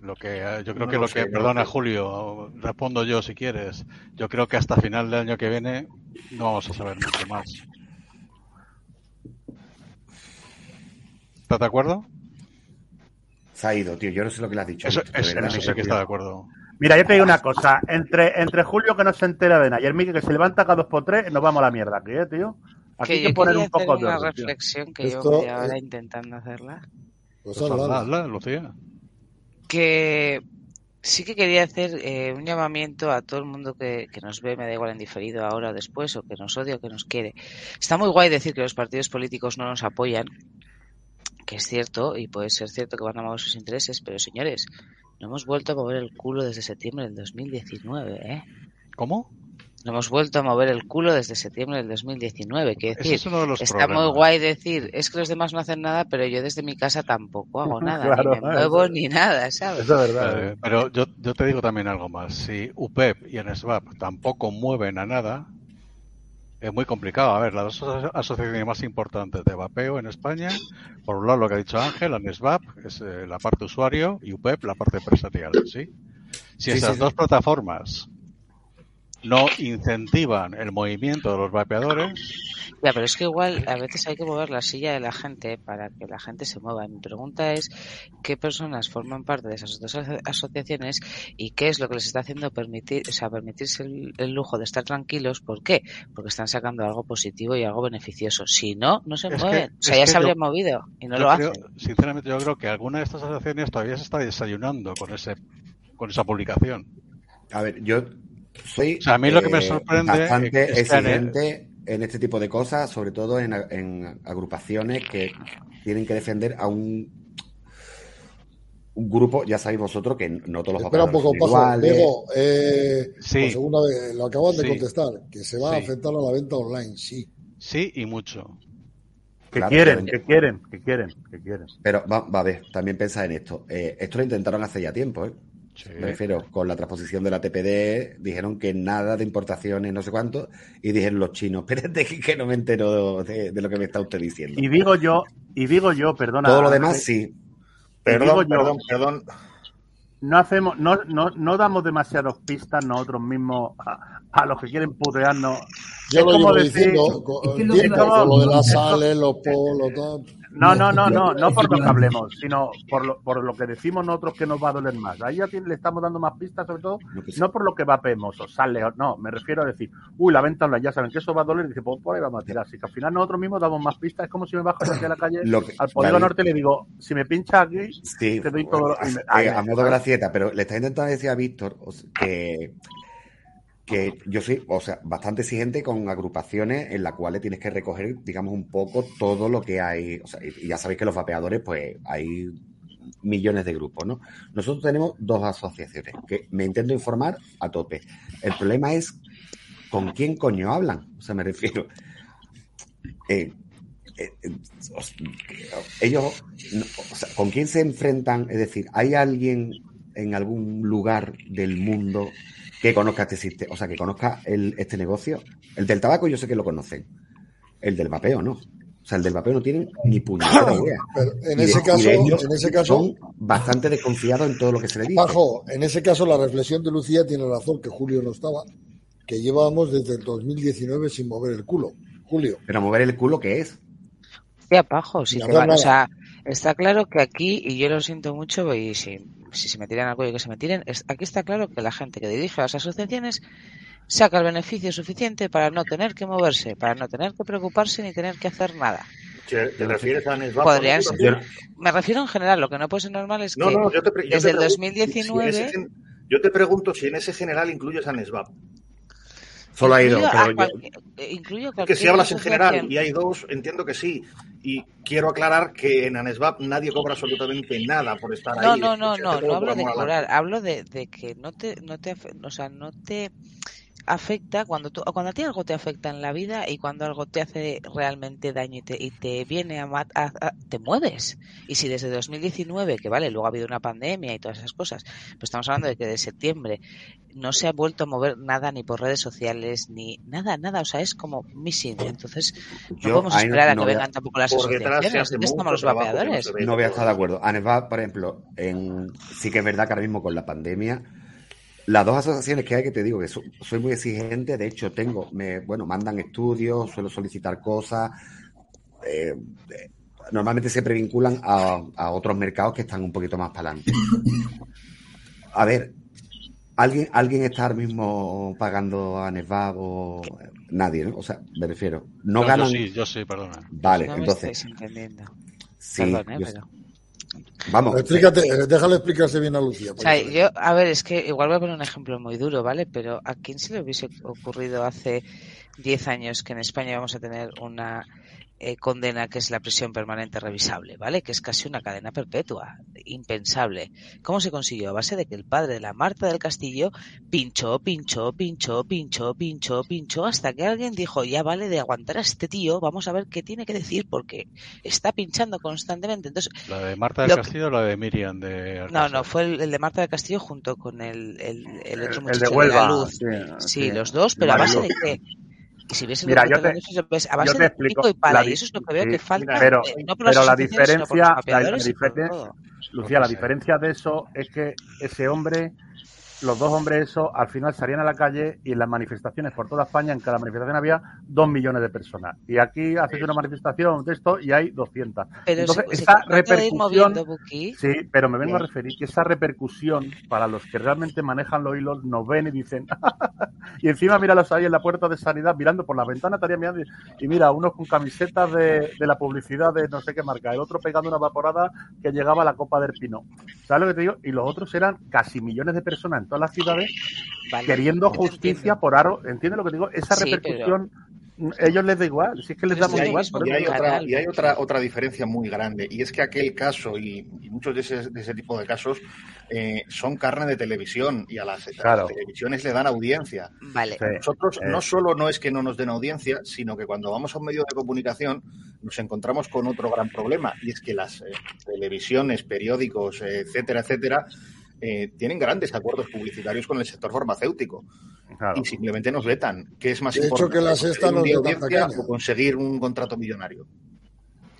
Lo que eh, yo creo No que lo lo sé, que, perdona. Julio, respondo yo si quieres. Yo creo que hasta final del año que viene no vamos a saber mucho más. ¿Estás de acuerdo? Se ha ido, tío. Yo no sé lo que le has dicho. Eso, de eso, eso sí que está de acuerdo. Mira, yo te digo una cosa. Entre, entre Julio que no se entera de nada y el Miki que se levanta cada dos por tres, nos vamos a la mierda aquí, ¿eh, tío? Aquí hay que que yo poner un poco hacer de una tío. reflexión que Esto, llevo media hora eh, intentando hacerla. Pues Pues hazla, hazla, hazla. hazla, Lucía. Que sí que quería hacer eh, un llamamiento a todo el mundo que, que nos ve, me da igual en diferido ahora o después, o que nos odia o que nos quiere. Está muy guay decir que los partidos políticos no nos apoyan, que es cierto, y puede ser cierto que van a mover sus intereses, pero señores, no hemos vuelto a mover el culo desde septiembre del 2019, ¿eh? ¿Cómo? No hemos vuelto a mover el culo desde septiembre del 2019. Quiero decir, es uno de los está problemas. muy guay decir, es que los demás no hacen nada, pero yo desde mi casa tampoco hago nada, Claro, ni me muevo eso- ni nada, ¿sabes? Eso es verdad. Eh, pero yo, yo te digo también algo más. Si UPEP y NSVAP tampoco mueven a nada, es muy complicado. A ver, las dos aso- asociaciones más importantes de vapeo en España, por un lado lo que ha dicho Ángel, ANSVAP, es eh, la parte usuario, y UPEP, la parte empresarial, ¿sí? Si Sí, esas sí, sí. dos plataformas no incentivan el movimiento de los vapeadores, Ya, pero es que igual a veces hay que mover la silla de la gente para que la gente se mueva. Mi pregunta es qué personas forman parte de esas dos aso- asociaciones y qué es lo que les está haciendo permitir, o sea, permitirse el, el lujo de estar tranquilos. ¿Por qué? Porque están sacando algo positivo y algo beneficioso. Si no, no se Es que- mueven. o sea, ya se habrían yo- movido y no lo creo- hacen. sinceramente yo creo que alguna de estas asociaciones todavía se está desayunando con ese con esa publicación. A ver, yo soy O sea, a mí lo que me eh, sorprende bastante es que exigente en este tipo de cosas, sobre todo en, en agrupaciones que tienen que defender a un un grupo, ya sabéis vosotros que no todos los Espera un poco, iguales. Diego, eh, Sí. por segunda vez, lo acaban de Sí. contestar, que se va a afectar a la venta online, sí. Sí y mucho. ¿Qué Claro, quieren? pero- ¿Qué quieren? ¿Qué quieren? ¿Qué quieren? Pero va, va a ver, también pensa en esto. Eh, esto lo intentaron hace ya tiempo, ¿eh? Sí. Me refiero, con la transposición de la TPD, dijeron que nada de importaciones, no sé cuánto, y dijeron los chinos, espérate que, que no me entero de, de lo que me está usted diciendo. Y digo yo, y digo yo, perdona. Todo lo demás Ángel, sí. digo Perdón, yo- perdón, perdón. no hacemos, no, no, no damos demasiadas pistas nosotros mismos a, a los que quieren putearnos. Yo Es lo como llevo decir- diciendo con, Es que lo de las sales, los polos, tal. No, no, no, no, no por lo que hablemos, sino por lo, por lo que decimos nosotros que nos va a doler más. Ahí ya tiene- le estamos dando más pistas, sobre todo, no por lo que vapemos o sale, o- no, me refiero a decir, uy, la venta online, ya saben que eso va a doler, y dice, pues por ahí vamos a tirar. Si que al final nosotros mismos damos más pistas, es como si me bajo aquí a la calle que- al polígono norte y le digo, si me pincha aquí, Sí, te doy todo lo- a, me- a ay, modo gracieta, pero le está intentando decir a Víctor que, que yo soy, o sea, bastante exigente con agrupaciones en las cuales tienes que recoger, digamos, un poco todo lo que hay. O sea, y ya sabéis que los vapeadores, pues hay millones de grupos, ¿no? Nosotros tenemos dos asociaciones que me intento informar a tope. El problema es con quién coño hablan. O sea, me refiero. eh, eh, eh, os- ellos, o sea, ¿con quién se enfrentan? Es decir, ¿hay alguien en algún lugar del mundo que conozca este sistema, o sea, que conozca el, este negocio? El del tabaco yo sé que lo conocen. El del vapeo, ¿no. O sea, el del vapeo no tienen ni puñetera idea. Pero en Y de- ese caso, en ese caso, son bastante desconfiados en todo lo que se le dice. Pajo, en ese caso la reflexión de Lucía tiene razón, que Julio no estaba, que llevábamos desde el 2019 sin mover el culo. Julio, Pero mover el culo, ¿qué es? Hostia, pajo, si Ni te hablar van- o sea, está claro que aquí, y yo lo siento mucho, y si, si se me tiran al cuello que se me tiren, es- aquí está claro que la gente que dirige las asociaciones saca el beneficio suficiente para no tener que moverse, para no tener que preocuparse ni tener que hacer nada. ¿Te refieres a? Podrían ser- Me refiero en general, lo que no puede ser normal es que No, no, yo te, pre- yo te desde el pregunto 2019 si ese yo te pregunto si en ese general incluyes a Nesbap. Solo hay dos, pero yo- eh, incluyo Que si hablas en general y hay dos, entiendo que sí. Y quiero aclarar que en Anesvap nadie cobra absolutamente nada por estar No, ahí. no, no, no, no por hablo de cobrar, hablo de, de que no te, no te, o sea, no te afecta cuando tú, cuando a ti algo te afecta en la vida y cuando algo te hace realmente daño y te, y te viene a, mat- a- a- te mueves. Y si desde 2019, que vale, luego ha habido una pandemia y todas esas cosas, pues estamos hablando de que de septiembre no se ha vuelto a mover nada ni por redes sociales ni nada, nada, o sea, es como missing. Entonces, no Yo podemos ahí no- esperar a no que a- vengan tampoco las asociaciones. hace ¿Dónde mucho estamos los no vapeadores? No voy a estar de acuerdo. Anesva, por ejemplo, en, sí que es verdad que ahora mismo con la pandemia, las dos asociaciones que hay, que te digo que so- soy muy exigente, de hecho tengo, me, bueno, mandan estudios, suelo solicitar cosas, eh, eh, normalmente siempre vinculan a, a otros mercados que están un poquito más para adelante. A ver, ¿alguien, ¿alguien está ahora mismo pagando a Anesva o nadie, ¿no? O sea, me refiero, no yo ganan... sí, yo sí, perdona. Vale, no me entonces, estáis entendiendo. sí, Perdón, ¿eh? yo- pero... vamos. Explícate, déjale explicarse bien a Lucía. O sea, yo, a ver, es que igual voy a poner un ejemplo muy duro, ¿vale? Pero ¿a quién se le hubiese ocurrido hace 10 años que en España vamos a tener una eh, condena que es la prisión permanente revisable, ¿vale? Que es casi una cadena perpetua, impensable. ¿Cómo se consiguió? A base de que el padre de la Marta del Castillo pinchó, pinchó, pinchó, pinchó, pinchó, pinchó, hasta que alguien dijo, ya vale de aguantar a este tío, vamos a ver qué tiene que decir porque está pinchando constantemente. Entonces, La de Marta del Lo- Castillo o la de Miriam de no, Alcázar? no, fue el, el de Marta del Castillo junto con el, el, el otro El muchacho de la luz. Sí, Sí, sí. los dos, pero a base de Mariluz. Y si ves el Mira, yo te- eso, ves a yo base te de explico. y pala, la y eso es lo que veo sí, que falta, pero- eh, no por pero la diferencia- la- la. Lucía, la diferencia de eso es que ese hombre, los dos hombres esos, al final salían a la calle y en las manifestaciones por toda España, en cada manifestación había dos millones de personas. Y aquí haces una manifestación de esto y hay 200. Pero Entonces, se, esa repercusión... moviendo, Buki. Sí, pero me vengo a referir que esa repercusión para los que realmente manejan los hilos nos ven y dicen y encima míralos ahí en la puerta de sanidad mirando por la ventana estaría mirando y, y mira unos con camisetas de, de la publicidad de no sé qué marca el otro pegando una vaporada que llegaba a la copa del pino ¿sabes lo que te digo? y los otros eran casi millones de personas en todas las ciudades Vale, queriendo justicia por aro ¿entiendes lo que digo? esa Sí, repercusión mm, ellos les da igual si es que les Pero hay, igual y hay otra, y hay otra, otra diferencia muy grande, y es que aquel caso y, y muchos de ese, de ese tipo de casos eh, son carne de televisión y a las, televisiones le dan audiencia. Vale, Sí. Nosotros Eh. no solo no es que no nos den audiencia, sino que cuando vamos a un medio de comunicación nos encontramos con otro gran problema, y es que las eh, televisiones, periódicos, eh, etcétera, etcétera, eh, tienen grandes acuerdos publicitarios con el sector farmacéutico Claro. y simplemente nos vetan. ¿Qué es más De hecho, importante? que la sexta ¿conseguir un nos o conseguir un contrato millonario?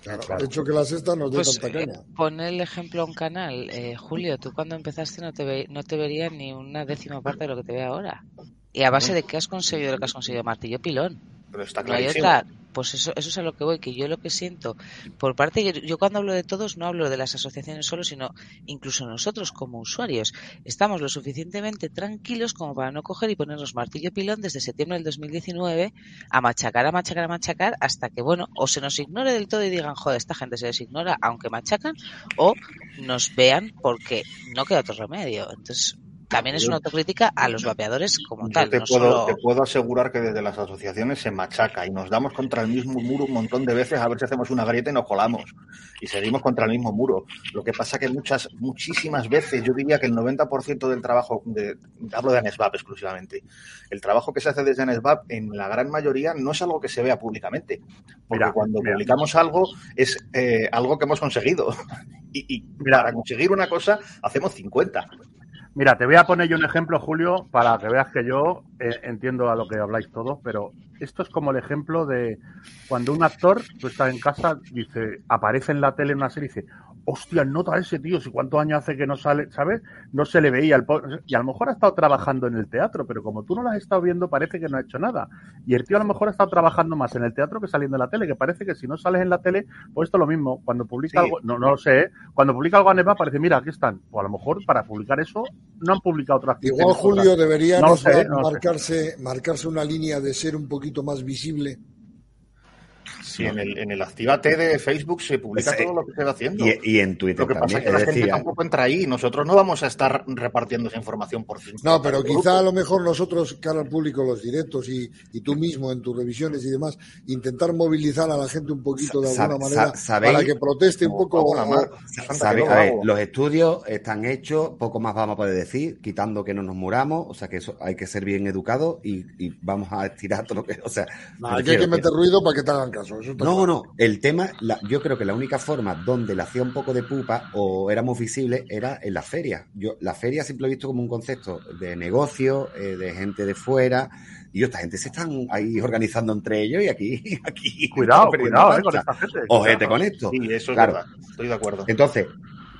Claro, Claro. de hecho que la sexta nos dé pues tanta eh, caña. pon el ejemplo a un canal. Eh, Julio, tú cuando empezaste no te, ve- no te vería ni una décima parte de lo que te ve ahora. ¿Y a base de qué has conseguido lo que has conseguido? Martillo pilón. Pero está No hay clarísimo. otra. Pues eso, eso es a lo que voy, que yo lo que siento, por parte, yo, cuando hablo de todos no hablo de las asociaciones solo, sino incluso nosotros como usuarios. Estamos lo suficientemente tranquilos como para no coger y ponernos martillo pilón desde septiembre del 2019 a machacar, a machacar, a machacar, hasta que, bueno, o se nos ignore del todo y digan, joder, esta gente se les ignora aunque machacan, o nos vean porque no queda otro remedio. Entonces, también es una autocrítica a los vapeadores como Yo tal, te, no puedo, solo... te puedo asegurar que desde las asociaciones se machaca y nos damos contra el mismo muro un montón de veces a ver si hacemos una grieta y nos colamos. Y seguimos contra el mismo muro. Lo que pasa que muchas, muchísimas veces, yo diría que el 90% del trabajo, de, hablo de ANESVAP exclusivamente, el trabajo que se hace desde ANESVAP en la gran mayoría no es algo que se vea públicamente. Porque Mira, cuando mira. publicamos algo es eh, algo que hemos conseguido. Y, y Mira. para conseguir una cosa hacemos 50. Mira, te voy a poner yo un ejemplo, Julio, para que veas que yo eh, entiendo a lo que habláis todos, pero esto es como el ejemplo de cuando un actor, tú estás en casa, dice, aparece en la tele en una serie y dice, hostia, nota ese tío, si cuántos años hace que no sale, ¿sabes? No se le veía. Y a lo mejor ha estado trabajando en el teatro, pero como tú no lo has estado viendo, parece que no ha hecho nada. Y el tío a lo mejor ha estado trabajando más en el teatro que saliendo en la tele, que parece que si no sales en la tele, pues esto es lo mismo. Cuando publica algo, no, no lo sé, ¿eh? cuando publica algo a Neva parece, mira, aquí están. O a lo mejor para publicar eso no han publicado otras Igual Julio debería marcarse, marcarse una línea de ser un poquito más visible Sí, en el, en el Actívate de Facebook se publica todo lo que se va haciendo. Y, en Twitter Lo que pasa es que la gente tampoco entra ahí. Nosotros no vamos a estar repartiendo esa información por fin. No, pero quizá a lo mejor nosotros, cara al público, los directos y, y, tú mismo en tus revisiones y demás, intentar movilizar a la gente un poquito de alguna manera para que proteste un poco. a ver, los estudios están hechos, poco más vamos a poder decir, quitando que no nos muramos, o sea que eso hay que ser bien educados y, y vamos a estirar todo lo que. O sea, hay que meter ruido para que te hagan caso no, no, el tema, yo creo que la única forma donde le hacía un poco de pupa o éramos visibles era en la feria. Yo la feria siempre he visto como un concepto de negocio, eh, de gente de fuera, y esta gente se están ahí organizando entre ellos y aquí, aquí. Cuidado, cuidado, eh, con esta gente. Ojete con esto. Sí, eso es verdad. Estoy de acuerdo. Entonces,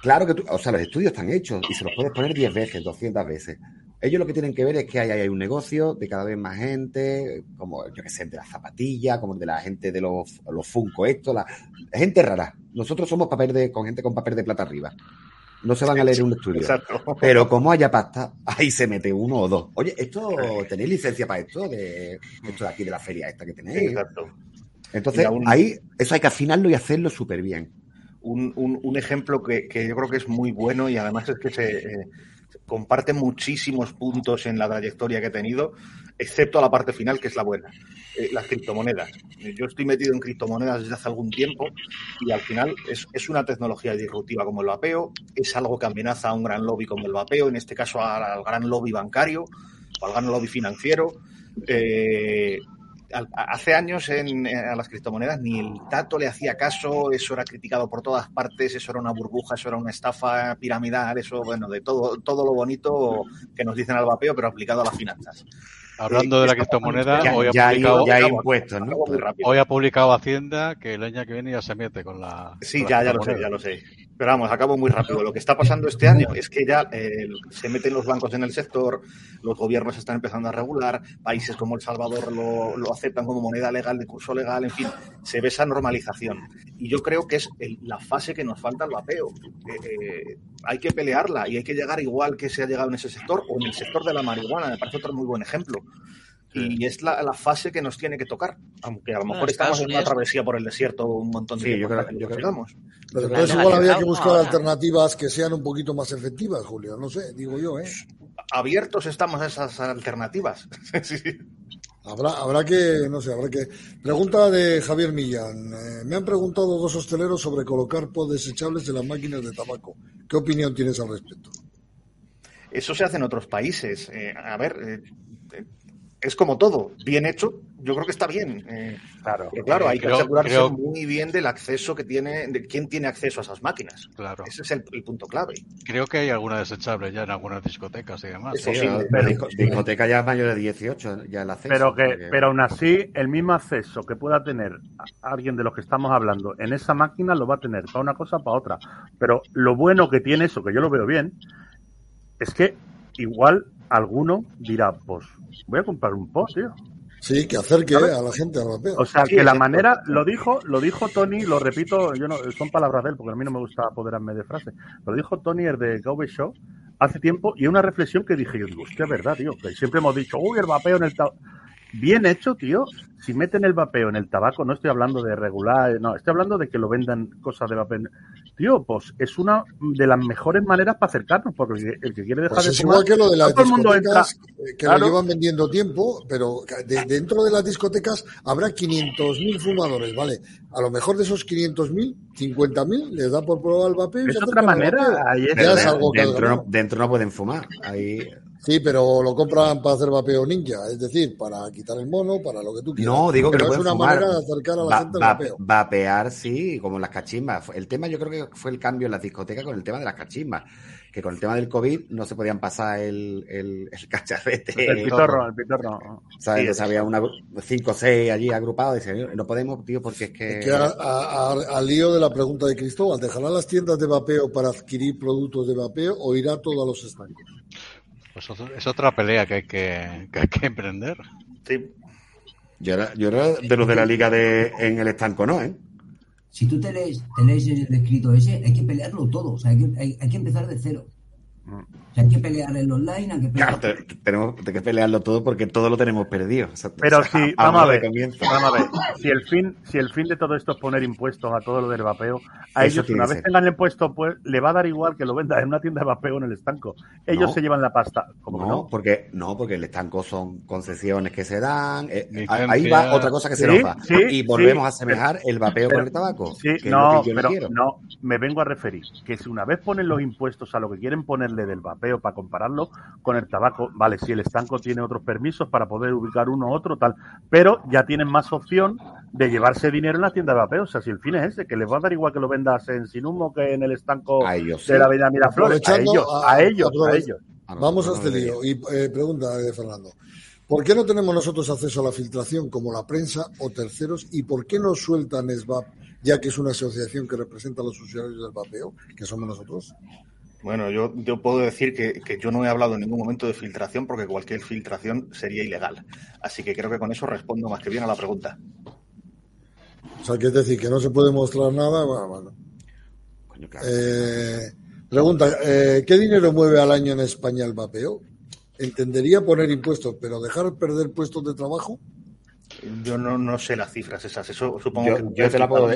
claro que tú, o sea, los estudios están hechos y se los puedes poner 10 veces, 200 veces. Ellos lo que tienen que ver es que hay, hay un negocio de cada vez más gente, como yo que sé, de la zapatilla, como de la gente de los, los Funko, esto, la gente rara. Nosotros somos papel de, con gente con papel de plata arriba. No se van a leer un estudio. Pero como haya pasta, ahí se mete uno o dos. Oye, esto, ¿tenéis licencia para esto? De esto de aquí de la feria esta que tenéis. Exacto. Entonces, ahí, eso hay que afinarlo y hacerlo súper bien. Un, un, un, ejemplo que, que, yo creo que es muy bueno y además es que se, eh, comparte muchísimos puntos en la trayectoria que he tenido, excepto la parte final, que es la buena, eh, las criptomonedas. Yo estoy metido en criptomonedas desde hace algún tiempo y al final es, es, una tecnología disruptiva como el vapeo, es algo que amenaza a un gran lobby como el vapeo, en este caso al, gran lobby bancario o al gran lobby financiero. Eh, hace años en, a las criptomonedas ni el Tato le hacía caso, eso era criticado por todas partes, eso era una burbuja, eso era una estafa piramidal, eso, bueno, de todo, todo lo bonito que nos dicen al vapeo, pero aplicado a las finanzas. Hablando de la criptomoneda, hoy, ha publicado, hoy ha publicado Hacienda que el año que viene ya se mete con la. Sí, ya, ya lo sé, ya lo sé. Pero vamos, acabo muy rápido. Lo que está pasando este año es que ya eh, se meten los bancos en el sector, los gobiernos están empezando a regular, países como El Salvador lo, lo aceptan como moneda legal, de curso legal, en fin, se ve esa normalización. Y yo creo que es la fase que nos falta al vapeo. Eh, eh, hay que pelearla y hay que llegar igual que se ha llegado en ese sector o en el sector de la marihuana, me parece otro muy buen ejemplo. Y es la, la, fase que nos tiene que tocar, aunque a lo mejor estamos en una travesía por el desierto un montón de sí, yo creo, yo creo. Pero entonces igual había que buscar alternativas que sean un poquito más efectivas, Julio, no sé, digo yo, ¿eh? Abiertos estamos a esas alternativas. sí. Habrá, habrá que, no sé, habrá que. Pregunta de Javier Millán. Eh, me han preguntado dos hosteleros sobre colocar pod desechables en las máquinas de tabaco. ¿Qué opinión tienes al respecto? Eso se hace en otros países. Eh, a ver, eh, es como todo, bien hecho, yo creo que está bien. Eh, claro, pero claro, hay que asegurarse muy bien del acceso que tiene, de quién tiene acceso a esas máquinas. Claro. Ese es el, punto clave. Creo que hay alguna desechable ya en algunas discotecas y demás. Sí, pero, discoteca ya es mayor de 18, ya el acceso. Pero, que, pero aún así, el mismo acceso que pueda tener alguien de los que estamos hablando en esa máquina lo va a tener para una cosa, para otra. Pero lo bueno que tiene eso, que yo lo veo bien, es que igual alguno dirá, pues voy a comprar un post, tío. Sí, que acerque a la gente al vapeo. O sea, que la manera, lo dijo, lo dijo Tony, lo repito, yo no, son palabras de él, porque a mí no me gusta apoderarme de frase. Lo dijo Tony, el de Go Show, hace tiempo, y una reflexión que dije, yo digo, hostia, verdad, tío, que siempre hemos dicho, uy, el vapeo en el bien hecho, tío. Si meten el vapeo en el tabaco, no estoy hablando de regular, no, estoy hablando de que lo vendan cosas de vapeo. Tío, pues es una de las mejores maneras para acercarnos, porque el que quiere dejar pues de es igual que lo de las discotecas, eh, que lo llevan vendiendo tiempo, pero dentro de las discotecas habrá 500.000 fumadores, ¿vale? A lo mejor de esos 500.000, 50.000 les da por probar el vapeo. Es otra manera. Ahí es dentro, no, dentro no pueden fumar. Ahí Sí, pero lo compran para hacer vapeo ninja, es decir, para quitar el mono, para lo que tú quieras. No, digo que pero es una manera de acercar a la gente al vapeo. Vapear, sí, como las cachimbas. El tema yo creo que fue el cambio en las discotecas con el tema de las cachimbas. que con el tema del COVID no se podían pasar el, el, el cacharrete. El pitorro, el pitorro. ¿Sabes? Sí, Entonces había una, cinco o seis allí agrupados. Y decían, no podemos, tío, porque es que. Es que a- a- a- al lío de la pregunta de Cristóbal, ¿dejarán las tiendas de vapeo para adquirir productos de vapeo o irá todo a los estancos? Pues otro- es otra pelea que hay que, que hay que emprender. Sí, Yo era, yo era de los de la liga de en el estanco, ¿no? ¿eh? Si tú te lees, te lees el escrito ese, hay que pelearlo todo. O sea, hay que, hay, hay que empezar de cero. O sea, hay que pelear el online, hay que pelear. Claro, te- tenemos que pelearlo todo porque todo lo tenemos perdido. O sea, Pero o sea, si, vamos a ver, comienzo. vamos a ver, si el fin, si el fin de todo esto es poner impuestos a todo lo del vapeo, a Eso ellos una vez ser. tengan el impuesto, pues le va a dar igual que lo vendan en una tienda de vapeo en el estanco. Ellos No. se llevan la pasta, como que No, no. porque no, porque el estanco son concesiones que se dan. eh, ahí va otra cosa que se Sí, nos va. sí, y volvemos sí, a asemejar el vapeo pero- con el tabaco. Sí, que es no, lo que yo pero quiero. no, me vengo a referir que si una vez ponen los impuestos a lo que quieren ponerle del vapeo para compararlo con el tabaco, vale, si el estanco tiene otros permisos para poder ubicar uno u otro, tal, pero ya tienen más opción de llevarse dinero en la tienda de vapeo. O sea, si el fin es ese, que les va a dar igual que lo vendas en Sin Humo que en el estanco A ellos sí. de la Avenida Miraflores, a elos, a- a ellos, a ellos. Vamos a este lío. Y eh, pregunta de Fernando. ¿Por qué no tenemos nosotros acceso a la filtración como la prensa o terceros? ¿Y por qué no sueltan SVAP, ya que es una asociación que representa a los usuarios del vapeo, que somos nosotros? Bueno, yo, yo puedo decir que, que yo no he hablado en ningún momento de filtración porque cualquier filtración sería ilegal. Así que creo que con eso respondo más que bien a la pregunta. O sea, que es decir, que no se puede mostrar nada. Bueno, bueno. Coño, claro. Eh, pregunta, eh, ¿qué dinero mueve al año en España el vapeo? Entendería poner impuestos, pero dejar perder puestos de trabajo. Yo no, no sé las cifras esas. Eso supongo Yo- que yo te la puedo.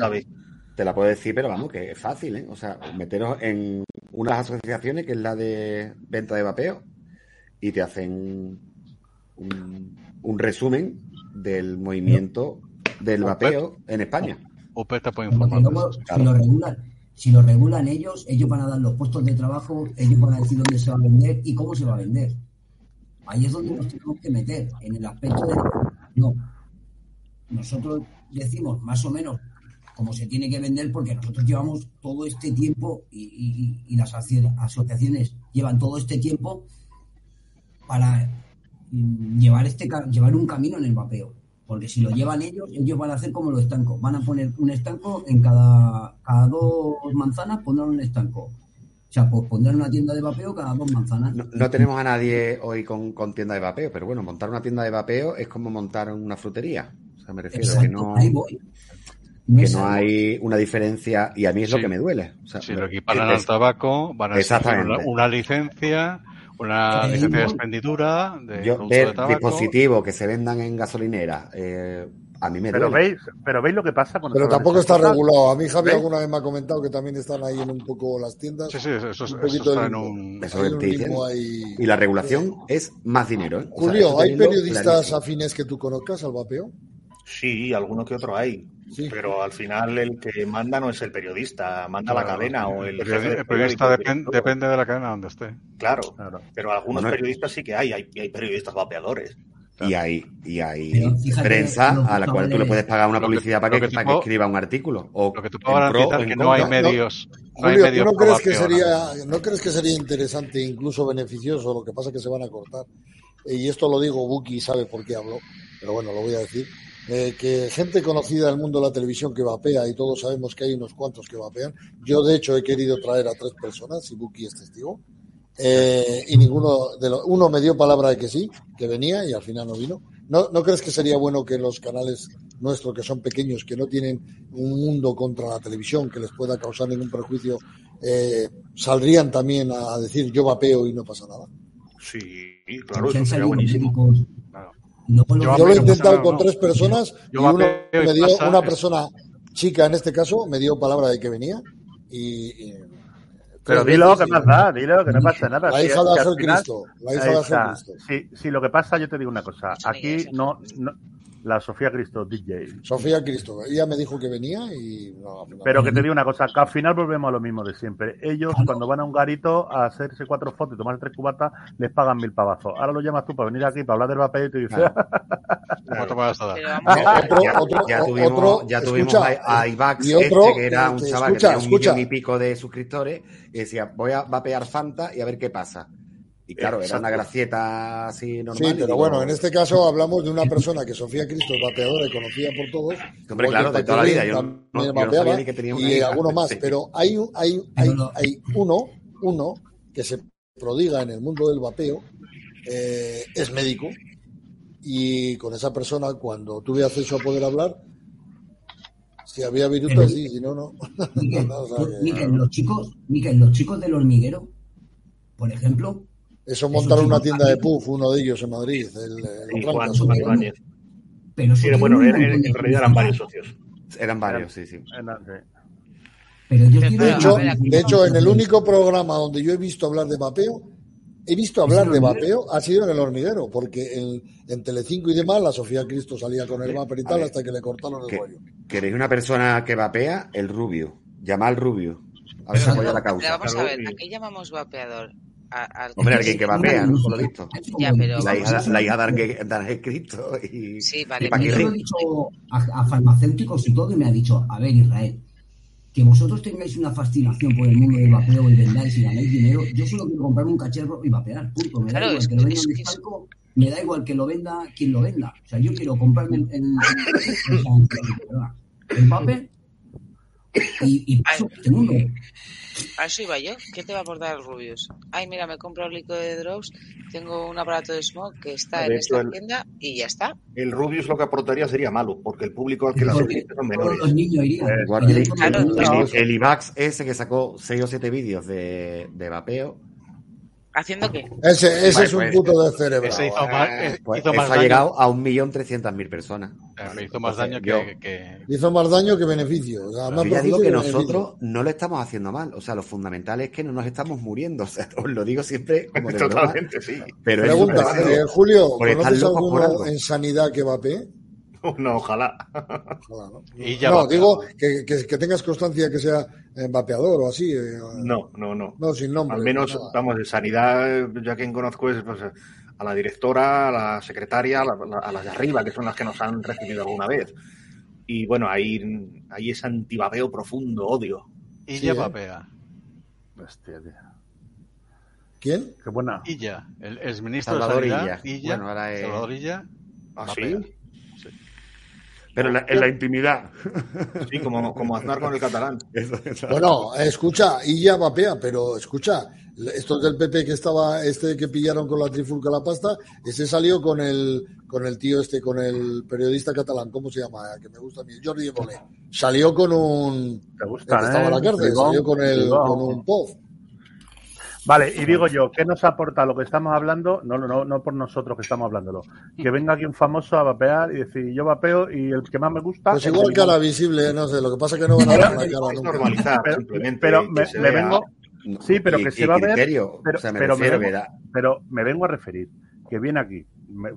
Te la puedo decir, pero vamos, que es fácil, ¿eh? O sea, meteros en una de las asociaciones que es la de venta de vapeo y te hacen un, un resumen del movimiento del vapeo en España. Puede Porque informar. si lo regulan, si lo regulan ellos, ellos van a dar los puestos de trabajo, ellos van a decir dónde se va a vender y cómo se va a vender. Ahí es donde nos tenemos que meter, en el aspecto de no. Nosotros decimos más o menos cómo se tiene que vender porque nosotros llevamos todo este tiempo y, y- y las aso- asociaciones llevan todo este tiempo para mm, llevar este llevar un camino en el vapeo. Porque si lo llevan ellos, ellos van a hacer como los estancos. Van a poner un estanco en cada, cada dos manzanas, pondrán un estanco. O sea, pues pondrán una tienda de vapeo cada dos manzanas. No, no tenemos a nadie hoy con, con tienda de vapeo, pero bueno, montar una tienda de vapeo es como montar una frutería. O sea, me refiero Exacto, que no, ahí voy. Que es no hay una diferencia y a mí es lo que me duele. O sea, Si lo es- equiparan al tabaco, van a una, una licencia, una licencia de expendidura de yo de tabaco. dispositivos que se vendan en gasolinera, eh, a mí me Pero duele. veis, pero veis lo que pasa con Pero tampoco está cosas? regulado. A mí Javi ¿Veis? alguna vez me ha comentado que también están ahí en un poco las tiendas. Sí, sí, eso, eso- Un eso está de en un... Eso Hay es un el limbo TIC, ahí. Y la regulación es más dinero. ¿eh? O sea, Julio, ¿hay periodistas clarísimo. afines que tú conozcas al vapeo? Sí, alguno que otro hay. Sí. Pero al final el que manda no es el periodista, manda la cadena o el jefe periodi- el periodista periódico, depen- director. depende de la cadena donde esté. Claro, Claro. pero algunos Bueno, periodistas sí que hay, hay, periodistas vapeadores. Y hay, y hay prensa a la cual tú le puedes pagar una que- publicidad para que, que te para que puedo- escriba un artículo. O Lo que en pro garantizar es que no hay medios. no hay Julio, ¿tú medios no pro crees que sería, no crees que sería interesante, incluso beneficioso, lo que pasa es que se van a cortar? Y esto lo digo, Buki sabe por qué hablo, pero bueno, lo voy a decir. Eh, que gente conocida del mundo de la televisión que vapea, y todos sabemos que hay unos cuantos que vapean. Yo, de hecho, he querido traer a tres personas, y Buki es testigo, eh, y ninguno de los, uno me dio palabra de que sí, que venía, y al final no vino. ¿No, ¿No crees que sería bueno que los canales nuestros, que son pequeños, que no tienen un mundo contra la televisión que les pueda causar ningún perjuicio, eh, saldrían también a, decir yo vapeo y no pasa nada? Sí, claro, eso sería buenísimo. médicos. Yo lo he intentado con no. tres personas Yo y uno me dio, pasa una persona chica en este caso, me dio palabra de que venía y... y- Pero dilo, que da, dilo, que no pasa nada. La Si- hija de Jesucristo, la hija de. Jesucristo. Sí, sí, lo que pasa, yo te digo una cosa. Aquí no, La Sofía Cristo, DJ. Sofía Cristo. Ella me dijo que venía y... No, Pero que te digo una cosa, que al final volvemos a lo mismo de siempre. Ellos, cuando van a un garito a hacerse cuatro fotos y tomarse tres cubatas, les pagan mil pavazos. Ahora lo llamas tú para venir aquí, para hablar del papel y te dices... ¿Cuánto me vas a dar? otro, ya, otro, ya tuvimos, otro, ya tuvimos escucha, a, a Ivax, y otro, este, que era un chaval escucha, que tenía un escucha. millón y pico de suscriptores, y decía, voy a vapear Fanta y a ver qué pasa. Y claro, era una gracieta así normal. Sí, pero digo, bueno, en este caso hablamos de una persona que Sofía Cristo es vapeadora y conocida por todos. Hombre, claro, de toda la vida. Yo no, yo no sabía ni que tenía una y hija. alguno más, Sí. pero hay, un- hay, hay, hay uno, uno que se prodiga en el mundo del vapeo, eh, es médico, y con esa persona, cuando tuve acceso a poder hablar, si había virutas, sí, si no, no. Miquel, No, o sea tú- que- Miquel, los chicos, Miquel, los chicos del hormiguero, por ejemplo, Eso montaron una tienda de puff, uno de ellos en Madrid, el, el Y Ranca, Juan. Ibáñez. pero Sí, bueno, en, realidad eran varios socios. Eran varios, sí, sí. Pero ellos De hecho, de hecho, en el único programa donde yo he visto hablar de vapeo, he visto hablar de vapeo, ha sido en el hormiguero, porque en, en Telecinco y demás, la Sofía Cristo salía con el vapor y A tal ver, hasta que le cortaron el ¿Qué? rollo. ¿Queréis una persona que vapea? El rubio. Llama al rubio. A ver si apoya la pero causa. vamos a ver, y- ¿a qué llamamos vapeador? A- al que- Hombre, alguien que vapea, ¿no? Por lo visto. Ya, pero La hija, la hija de Cristo y, Sí, vale, y Yo lo he dicho a, a farmacéuticos y todo y me ha dicho, a ver Israel, que vosotros tengáis una fascinación por el mundo del vapeo y vendáis y ganáis dinero, yo solo quiero comprarme un cachorro y vapear, punto. Me da Claro, igual es que lo venda es es- me da igual que lo venda quien lo venda. O sea, yo quiero comprarme el, el, el, el vape y, y paso este mundo. A eso iba yo. ¿Qué te va a aportar el Rubius? Ay, mira, me compro el líquido de drops, tengo un aparato de smoke que está De en hecho, esta el- tienda y ya está. El Rubius lo que aportaría sería malo, porque el público al que la Porque dirige son menores. los niños irían. Eh, el, el IVAX ese que sacó 6 o 7 vídeos de, de vapeo, ¿Haciendo qué? Ese, ese Vale, es un pues, puto de cerebro. Ese hizo más, eh, pues hizo eso más ha daño, llegado a 1.300.000 personas. eh, me hizo más daño yo- que, que- Hizo más daño que beneficio. O sea, más Yo ya digo que nosotros no lo estamos haciendo mal. O sea, lo fundamental es que no nos estamos muriendo. O sea, os lo digo siempre como de broma, Totalmente, sí. pero es Pregunta, serio. eh, Julio, ¿conoces alguno algo. en sanidad que vapee? No, ojalá. Ojalá, ¿no? Y ya no, digo que, que- que tengas constancia que sea eh, vapeador o así. eh, No, no, no. No, sin nombre. Al menos, nada. vamos, de sanidad, ya quien conozco es pues, a la directora, a la secretaria, a, la- a las de arriba, que son las que nos han recibido alguna vez. Y bueno, ahí, ahí es antivapeo profundo, odio. y Sí, ya ¿eh? vapea. Hostia, tío. ¿Quién? Qué buena. Y ya, el exministro Salvador de Sanidad, Illa. Illa, Bueno, ahora es- Salvador Illa, ¿Ah, sí? Pero en la, en la intimidad. Sí, como, como Aznar con el catalán. Eso- eso- Bueno, escucha, y ya vapea, pero escucha, estos del PP que estaba, este que pillaron con la trifulca la pasta, ese salió con el, con el tío este, con el periodista catalán, ¿cómo se llama? Que me gusta a mí, Jordi Evole. Salió con un, Te el gusta, que estaba en la ¿eh? cárcel, salió con el, con un POV. Vale, y digo yo, ¿qué nos aporta lo que estamos hablando? No, no, no, no por nosotros que estamos hablándolo. Que venga aquí un famoso a vapear y decir, yo vapeo y el que más me gusta. Pues es igual el- cara visible, no sé, lo que pasa es que no van a ver la cara nunca. normalizar, Pero, simplemente. pero que me, vea. vengo, Sí, pero y- que se va a ver, pero, o sea, me pero, refiero me que vengo, da- pero me vengo a referir que viene aquí,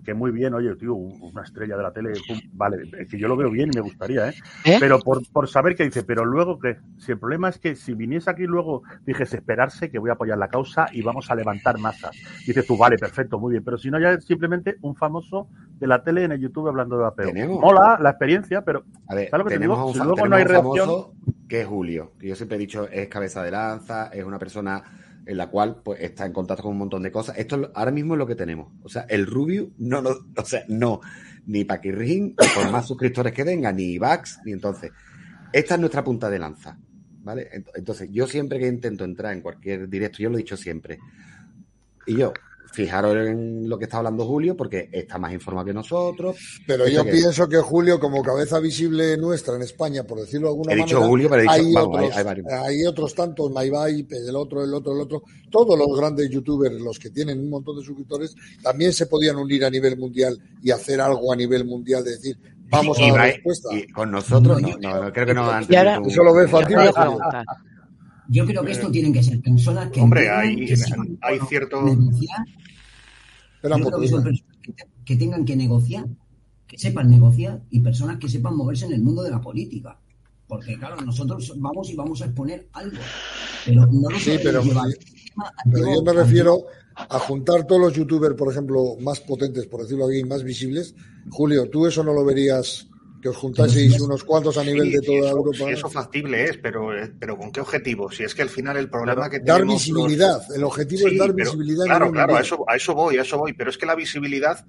que muy bien, oye, tío, una estrella de la tele, pum, vale, es que yo lo veo bien y me gustaría, ¿eh? ¿Eh? Pero por, por saber qué dice, pero luego que, si el problema es que si viniese aquí luego dijese esperarse que voy a apoyar la causa y vamos a levantar masas. Dices tú, vale, perfecto, muy bien, pero si no ya es simplemente un famoso de la tele en el YouTube hablando de vapeo. Tenemos. Mola la experiencia, pero A ver, ¿Sabes lo que te digo? Si luego no hay reacción- que es Julio, que yo siempre he dicho es cabeza de lanza, es una persona en la cual pues está en contacto con un montón de cosas. Esto es lo- ahora mismo es lo que tenemos. O sea, el Rubio no, no o sea, no, ni Paquirrin, por más suscriptores que tenga, ni Vax, ni entonces. Esta es nuestra punta de lanza. ¿Vale? Ent- Entonces, yo siempre que intento entrar en cualquier directo, yo lo he dicho siempre. Y yo, fijaros en lo que está hablando Julio, porque está más informado que nosotros. Pero Este yo que- pienso que Julio, como cabeza visible nuestra en España, por decirlo de alguna He dicho manera, Julio, pero he dicho- hay, vamos, otros, hay- hay varios. hay otros tantos, Maivai, el otro, el otro, el otro, todos los grandes youtubers, los que tienen un montón de suscriptores, también se podían unir a nivel mundial y hacer algo a nivel mundial, de decir, vamos a Y va- respuesta. y con nosotros, no, no, no, creo que no han Y ahora- Eso lo ve un- Yo creo que esto tienen que ser personas que. Hombre, hay- que si hay cierto- negociar, yo creo que son personas que, te- que tengan que negociar que sepan negociar y personas que sepan moverse en el mundo de la política. Porque, claro, nosotros vamos y vamos a exponer algo, pero no lo Sí, pero, pero yo me refiero a juntar todos los youtubers, por ejemplo, más potentes, por decirlo así, más visibles. Julio, ¿tú eso no lo verías que os juntaseis unos cuantos a nivel Sí, de sí, toda eso, Europa? sí, eso factible es, pero, pero ¿con qué objetivo? Si es que al final el problema que Dar tenemos los- visibilidad. El objetivo Sí, es dar pero- visibilidad. Claro, claro, a eso, a eso voy, a eso voy. Pero es que la visibilidad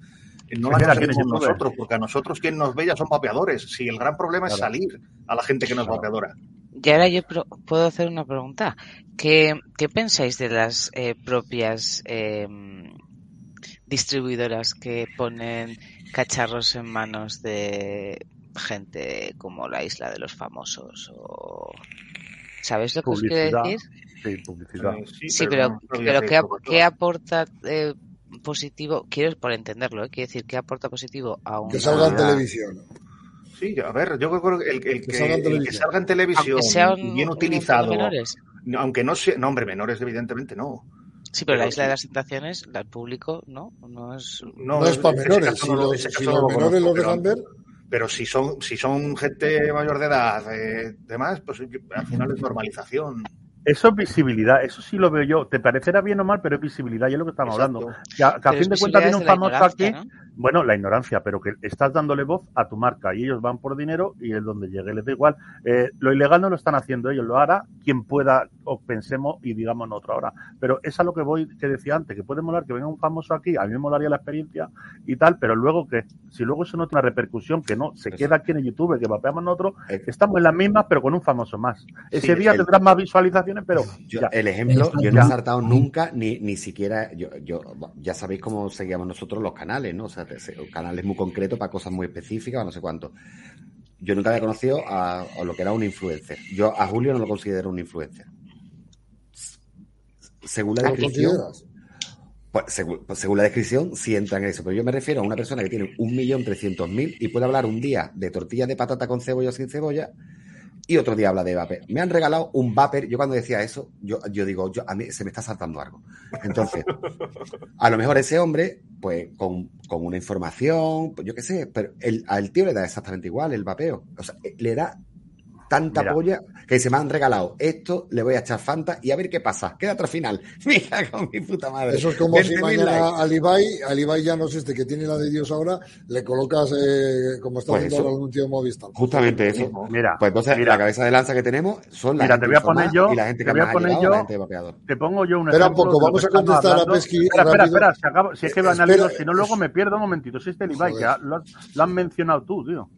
no la conseguimos youtuber. nosotros, porque a nosotros quien nos ve ya son vapeadores. Si el gran problema es salir a la gente que no es vapeadora. Y ahora yo pro- puedo hacer una pregunta. ¿Qué, qué pensáis de las eh, propias eh, distribuidoras que ponen cacharros en manos de gente como la isla de los famosos? O... ¿Sabéis lo que os quiero decir? Sí, publicidad. Eh, sí, Sí, pero, pero que ¿qué, qué aporta eh, positivo? Quiero por entenderlo, ¿eh? quiero decir, ¿qué aporta positivo a una... Que salga en televisión. Sí, a ver, yo creo que el, el que, salga en el que televisión. salga en televisión Aunque sea un, bien un utilizado, menores. aunque no sea, no hombre, menores evidentemente no. Sí, pero la isla de las tentaciones, la- el público, ¿no? No es... No, es para menores. caso Si lo- los, si lo menores pero- dejan ver, Pero si son, si son gente mayor de edad, eh, demás, pues al final es normalización. Eso es visibilidad, eso sí lo veo yo. Te parecerá bien o mal, pero es visibilidad, y es lo que estamos Exacto. hablando. Que a, que a Pero fin de cuentas viene un famoso aquí, bueno, la ignorancia, pero que estás dándole voz a tu marca y ellos van por dinero y es donde llegue, les da igual. Eh, lo ilegal no lo están haciendo ellos, lo hará quien pueda o pensemos y digamos nosotros ahora. Pero es a lo que voy, que decía antes, que puede molar que venga un famoso aquí, a mí me molaría la experiencia y tal, pero luego que, si luego eso no tiene una repercusión, que no, se queda aquí en YouTube, que vapeamos nosotros, estamos en las mismas, pero con un famoso más. Ese Sí, día el- tendrás más visualizaciones, pero Yo, ya. el ejemplo, yo no he saltado nunca, ni, ni siquiera, yo, yo, ya sabéis cómo seguíamos nosotros los canales, ¿no? O sea, canales muy concretos para cosas muy específicas o no sé cuánto. Yo nunca había conocido a, a lo que era un influencer. Yo a Julio no lo considero un influencer. Según la ¿lo descripción, pues, según, pues, según la descripción, sí entra en eso. Pero yo me refiero a una persona que tiene un millón trescientos mil y puede hablar un día de tortillas de patata con cebolla o sin cebolla y otro día habla de vapor. Me han regalado un vapor. Yo cuando decía eso, yo, yo digo, yo, a mí se me está saltando algo. Entonces, a lo mejor ese hombre, pues con, con una información, pues, yo qué sé, pero el, al tío le da exactamente igual el vapeo. O sea, le da tanta Mira. polla que se me han regalado esto, le voy a echar Fanta y a ver qué pasa. Queda el final. Mira con mi puta madre. Eso es como si 20.000 mañana al Ibai, al Ibai ya no es este que tiene la de Dios ahora, le colocas eh, como está Pues haciendo algún tío de Movistar. Justamente eso. Mira, Pues entonces mira, la cabeza de lanza que tenemos son la Mira, gente te voy a poner yo- y la gente te que voy a más ha poner llegado, yo- la gente de vapeador. te pongo yo un Espera ejemplo. un poco, vamos a contestar a. Pesqui Espera, espera, rápido. espera, si, acabo- si es que van a Espera, leer, si no luego me pierdo un momentito. Si este el Ibai, que lo, has, lo has mencionado tú, tío.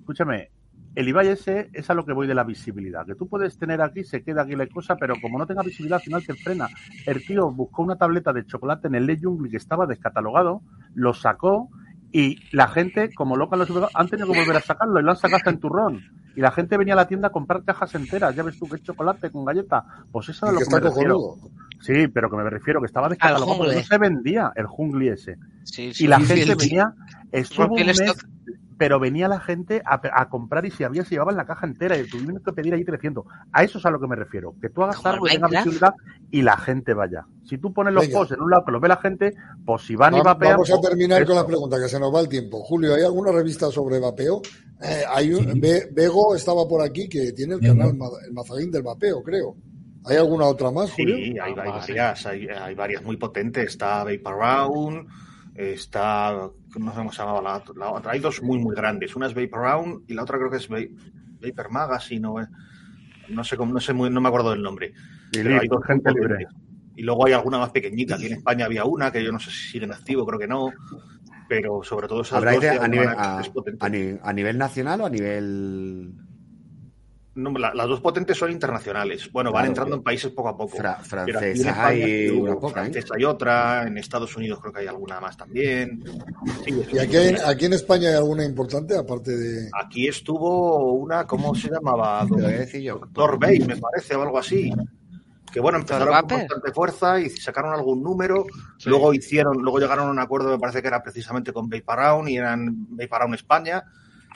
Escúchame, el Ibai ese es a lo que voy de la visibilidad. Que tú puedes tener aquí, se queda aquí la cosa, pero como no tenga visibilidad, al final te frena. El tío buscó una tableta de chocolate en el Le Jungli que estaba descatalogado, lo sacó y la gente, como loca los han tenido que volver a sacarlo y lo han sacado hasta en turrón. Y la gente venía a la tienda a comprar cajas enteras. Ya ves tú que es chocolate con galleta. Pues eso es lo que me refiero. Sí, pero que me refiero que estaba descatalogado porque no se vendía el jungli ese. Sí, sí, Y la sí, gente venía, estuvo un mes, stock. Pero venía la gente a, a comprar y si había se llevaban la caja entera y tuvimos que pedir ahí 300. A eso es a lo que me refiero, que tú hagas algo y tenga visibilidad y la gente vaya. Si tú pones los Venga. posts en un lado que los ve la gente, pues si van y Va- vapean... Vamos a pues, terminar con la pregunta, que se nos va el tiempo. Julio, ¿hay alguna revista sobre vapeo? Eh, hay un, Sí. Ve- Vego estaba por aquí, que tiene el canal El Mazagín del Vapeo, creo. ¿Hay alguna otra más, Julio? Sí, hay, hay Ah, sí. varias, hay, hay varias muy potentes. Está Vapor Round, está, no sé cómo se llamaba la, la otra. Hay dos muy, muy grandes. Una es Vapor Round y la otra creo que es Va- Vapor Magazine o, no sé cómo, no sé muy, no me acuerdo del nombre. Y Pero hay dos gente libre. Y luego hay alguna más pequeñita. Aquí en España había una que yo no sé si siguen activo, creo que no. Pero sobre todo esas ¿Habláis dos de hay a nivel, una a, que es potente. a ni- a nivel nacional o a nivel No, la- las dos potentes son internacionales. Bueno, van entrando en países poco a poco. fra- francesas? España Hay una poca, ¿eh? francesa hay otra, en Estados Unidos creo que hay alguna más también. Sí, ¿Y aquí, en- aquí en España hay alguna importante, aparte de... aquí estuvo una, ¿cómo se llamaba? Te lo voy a decir yo. Doctor Bay, me parece, o algo así. Que bueno, empezaron con bastante fuerza y sacaron algún número. Sí. Luego hicieron, luego llegaron a un acuerdo, me parece que era precisamente con Vaporound y eran Vaporound España.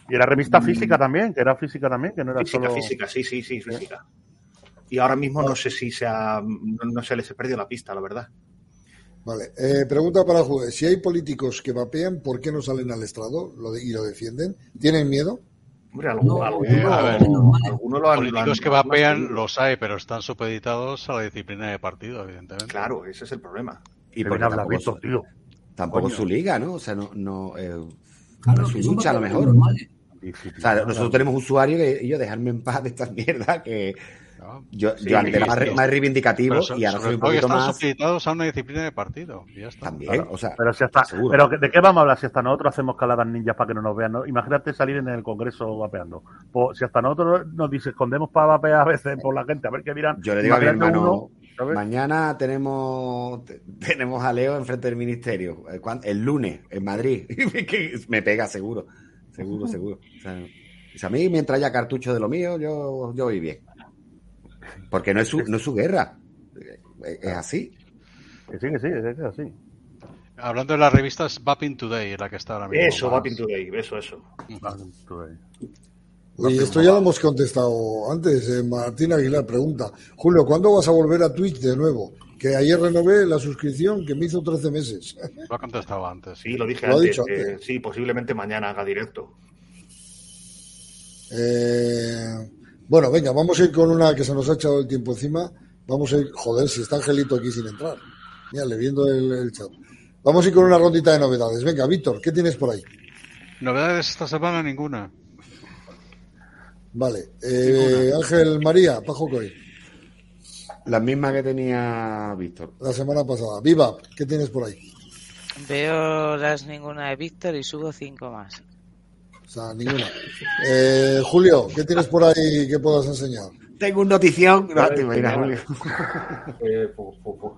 Y era revista física también, que era física también, que no era Física, solo... física, sí, sí, sí, física. Y ahora mismo no sé si se ha, no, se les he perdido la pista, la verdad. Vale, eh, pregunta para Jude. Si hay políticos que vapean, ¿por qué no salen al estrado y lo defienden? ¿Tienen miedo? Hombre, algún- No, alguno, eh, a ver. alguno lo han- lo Políticos han- que vapean los hay, pero están supeditados a la disciplina de partido, evidentemente. Claro, ese es el problema. Y hablas, tampoco, Víctor, tío. tampoco Coño. su liga, ¿no? O sea, no, no, eh, Claro, no es que su lucha a lo mejor. normales. O sea, nosotros tenemos usuarios que yo dejarme en paz de estas mierdas que ¿no? yo, Sí, yo antes era sí, más, más reivindicativo so- y ahora soy un poquito más supeditados a una disciplina de partido. y ya está. también. Claro. O sea, Pero si hasta, seguro. pero ¿de qué vamos a hablar si hasta nosotros hacemos caladas ninjas para que no nos vean? ¿no? Imagínate salir en el Congreso vapeando. Pues si hasta nosotros nos dice escondemos para vapear a veces por la gente, a ver qué dirán. Yo le digo a mi hermano, mañana tenemos te- tenemos a Leo enfrente del ministerio. Eh, ¿cuán- El lunes, en Madrid. Me pega seguro. Seguro, seguro. O sea, sea, a mí, mientras haya cartucho de lo mío, yo, yo voy bien. Porque no es su, no es su guerra. Es es así. Que sí, sí, es así. Hablando de las revistas, Vaping Today, la que está ahora mismo. Eso. Vaping Today, eso, eso. Ahí. Oye, esto ya lo hemos contestado antes. eh, Martín Aguilar pregunta, Julio, ¿cuándo vas a volver a Twitch de nuevo? Que ayer renové la suscripción que me hizo 13 meses. Lo ha contestado antes. Sí, lo dije Lo ha antes. dicho eh, antes. sí, posiblemente mañana haga directo. Eh, bueno, venga, vamos a ir con una que se nos ha echado el tiempo encima. Vamos a ir, joder, si está Angelito aquí sin entrar. Mírale, viendo el, el chat. Vamos a ir con una rondita de novedades. Venga, Víctor, ¿qué tienes por ahí? Novedades esta semana, ninguna. Vale, eh, Ángel María, Pajo Coy, La misma que tenía Víctor. la semana pasada. Viva, ¿qué tienes por ahí? Veo las ninguna de Víctor y subo cinco más. O sea, ninguna. Eh, Julio, ¿qué tienes por ahí que puedas enseñar? Tengo un notición. No, te imaginas. Julio. Eh, pues, pues, pues,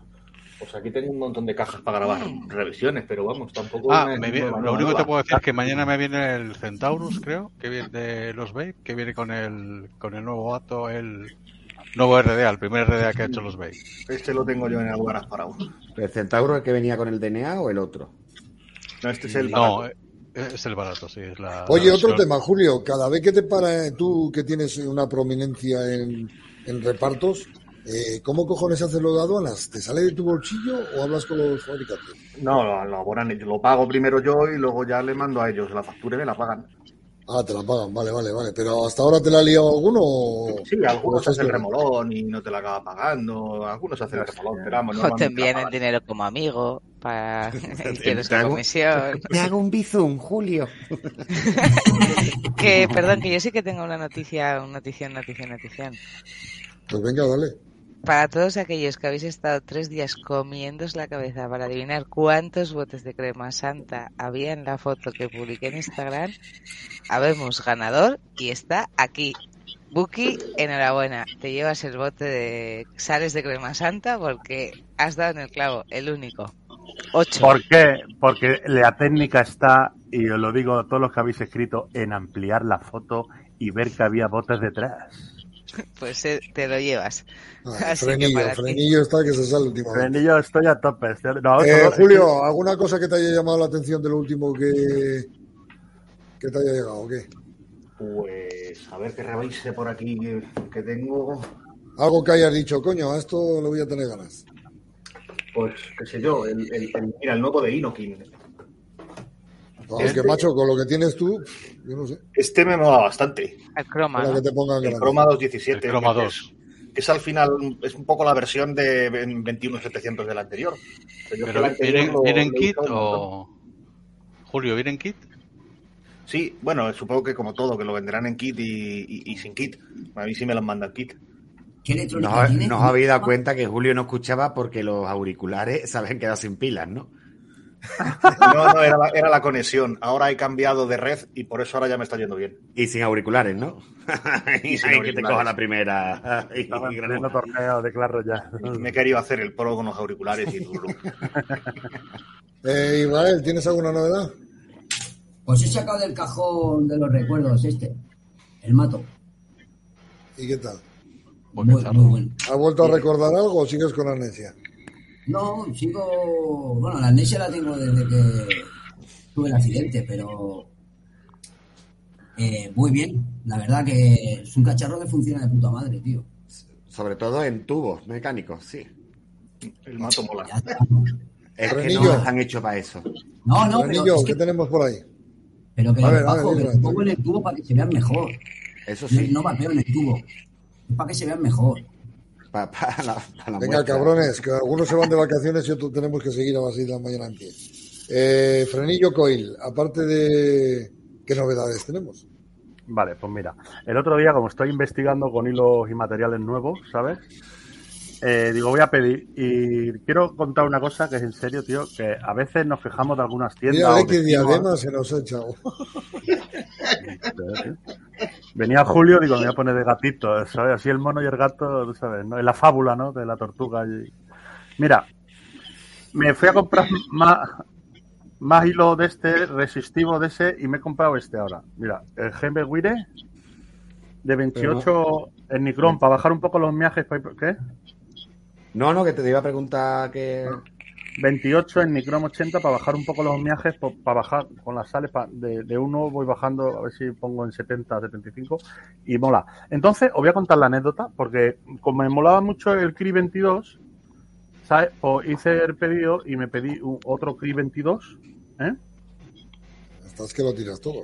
pues aquí tengo un montón de cajas para grabar revisiones, pero vamos, tampoco. Ah, me- viene- lo nueva, único que te puedo decir es que mañana me viene el Centaurus, creo, que viene de los Vape, que viene con el, con el nuevo acto, el nuevo RDA, el primer RDA que ha hecho los Vape. Este lo tengo yo en Algaras Parado. ¿El centauro el que venía con el DNA o el otro? No, este es el. No, barato. eh, es el barato, sí. Es la, Oye, la otro tema, Julio. Cada vez que te para, tú que tienes una prominencia en, en repartos, eh, ¿cómo cojones haces lo de aduanas? ¿Te sale de tu bolsillo o hablas con los fabricantes? No, lo, lo. Lo pago primero yo y luego ya le mando a ellos la factura y me la pagan. Ah, te la pagan, vale, vale, vale. Pero hasta ahora te la ha liado alguno o... Sí, algunos hacen el remolón y no te la acaba pagando. Algunos hacen el remolón, pero vamos, O te envían el dinero como amigo para Te hago- comisión. Me hago un bizum, Julio. Que, perdón, que yo sí que tengo una noticia, una notición, notición, notición. Pues venga, dale. Para todos aquellos que habéis estado tres días comiéndos la cabeza para adivinar cuántos botes de crema santa había en la foto que publiqué en Instagram, habemos ganador y está aquí. Buki, enhorabuena. Te llevas el bote de sales de crema santa porque has dado en el clavo, el único. Ocho. ¿Por qué? Porque la técnica está, y os lo digo a todos los que habéis escrito, en ampliar la foto y ver que había botes detrás. Pues eh, te lo llevas. Ah, Así que frenillo, frenillo está que se sale últimamente. Frenillo, estoy a tope. estoy- no, Eh, Julio, ¿alguna cosa que te haya llamado la atención de lo último que, que te haya llegado? o qué? Pues a ver que revise por aquí que, que tengo. Algo que hayas dicho, coño, a esto le voy a tener ganas. Pues qué sé yo, el, el- el- mira, el nuevo de Inokin. No, es que, macho, con lo que tienes tú, yo no sé. Este me mola bastante. El croma, ¿no? que te pongan El. Chroma 217. El Chroma que 2. Es, que es al final, es un poco la versión de 21700 del anterior. Pero yo Pero el anterior ¿viene, lo- viene en lo he kit o...? Julio, ¿viene en kit? Sí, bueno, supongo que como todo, que lo venderán en kit y, y- y sin kit. A mí sí me lo mandan kit. ¿Qué electrónica Nos, tiene? nos habéis dado cuenta que Julio no escuchaba porque los auriculares se habían quedado sin pilas, ¿no? No, no, era la, era la conexión. Ahora he cambiado de red y por eso ahora ya me está yendo bien. Y sin auriculares, ¿no? y sin que te coja la primera. Ay, Estaban gran- teniendo torneo de Clash Royale. Me he querido hacer el pro con los auriculares y todo. Eh, Israel, ¿tienes alguna novedad? Pues he sacado del cajón de los recuerdos este. El mato. ¿Y qué tal? Muy, muy bueno. ¿Has vuelto a recordar algo o sigues con amnesia? No, sigo. Bueno, la amnesia la tengo desde que tuve el accidente, pero. eh, muy bien. La verdad que es un cacharro que funciona de puta madre, tío. Sobre todo en tubos mecánicos, sí. El mato mola. ¿no? Es que no están hechos para eso. No, no, pero es ¿qué que, tenemos por ahí? pero que A ver, que pongo en el tubo para que se vean mejor. Eso No, sí. no vapeo en el tubo. Es para que se vean mejor. Pa- pa la- pa la Venga, muestra. cabrones, que algunos se van de vacaciones y otros tenemos que seguir a las 6 de la mañana en pie. Eh, Frenillo Coil, aparte de... ¿Qué novedades tenemos? Vale, pues mira, el otro día, como estoy investigando con hilos y materiales nuevos, ¿sabes? Eh, digo, voy a pedir. Y quiero contar una cosa que es en serio, tío, que a veces nos fijamos de algunas tiendas. O qué diadema se nos ha echado. Venía Julio, digo, me voy a poner de gatito, ¿sabes? Así el mono y el gato, tú sabes, ¿no? En la fábula, ¿no? De la tortuga. y- Mira, me fui a comprar más, más hilo de este, resistivo de ese, y me he comprado este ahora. Mira, el Gembe Wire de 28 en Nicron, para bajar un poco los miajes. pa- ¿Qué? No, no, que te iba a preguntar que. 28 en Nicrom 80 para bajar un poco los miajes, para bajar con las sales, de, de uno voy bajando, a ver si pongo en 70, 75 y mola. Entonces, os voy a contar la anécdota, porque como me molaba mucho el CRI 22, ¿sabes? Pues hice el pedido y me pedí un- otro CRI 22, ¿eh? Estás que lo tiras todo.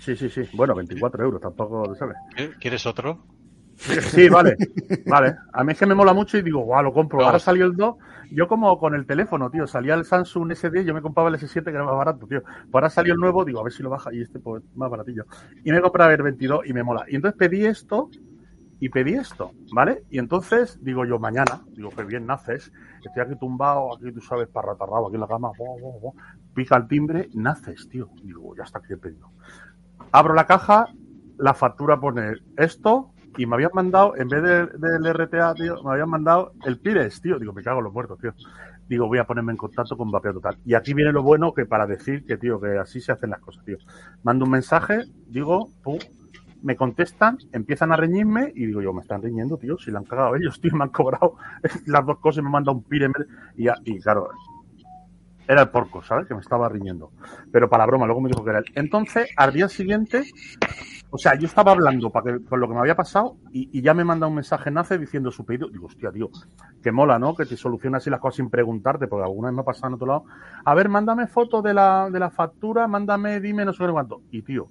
Sí, sí, sí. Bueno, 24 euros, tampoco, ¿sabes? ¿Quieres otro? Sí, vale, vale. A mí es que me mola mucho y digo, guau, lo compro. Ahora salió el 2. Yo como con el teléfono, tío, salía el Samsung S10, yo me compraba el S7 que era más barato, tío. Pues ahora salió el nuevo, digo, a ver si lo baja y este pues más baratillo. Y me compraba el 22 y me mola. Y entonces pedí esto y pedí esto, ¿vale? Y entonces digo yo, mañana, digo, que bien naces, estoy aquí tumbado, aquí tú sabes, parratarrado, aquí en la cama, bo, bo, bo. pica el timbre, naces, tío. Digo, ya está aquí el pedido. Abro la caja, la factura pone esto y me habían mandado, en vez de- del RTA, tío, me habían mandado el Pires, tío. Digo, me cago en los muertos, tío. Digo, voy a ponerme en contacto con Vapeo Total. Y aquí viene lo bueno que para decir que, tío, que así se hacen las cosas, tío. Mando un mensaje, digo, pum, me contestan, empiezan a reñirme y digo yo, me están riñendo, tío, si le han cagado ellos, tío, me han cobrado las dos cosas y me manda un pire y, y claro, era el porco, ¿sabes? Que me estaba riñendo. Pero para broma, luego me dijo que era él. Entonces, al día siguiente, o sea, yo estaba hablando para que, con lo que me había pasado y, ya me manda un mensaje Nace diciendo su pedido. Digo, hostia, tío, que mola, ¿no? Que te soluciona así las cosas sin preguntarte, porque alguna vez me ha pasado en otro lado. A ver, mándame fotos de la, de la factura, mándame, dime no sé cuánto. Y, tío,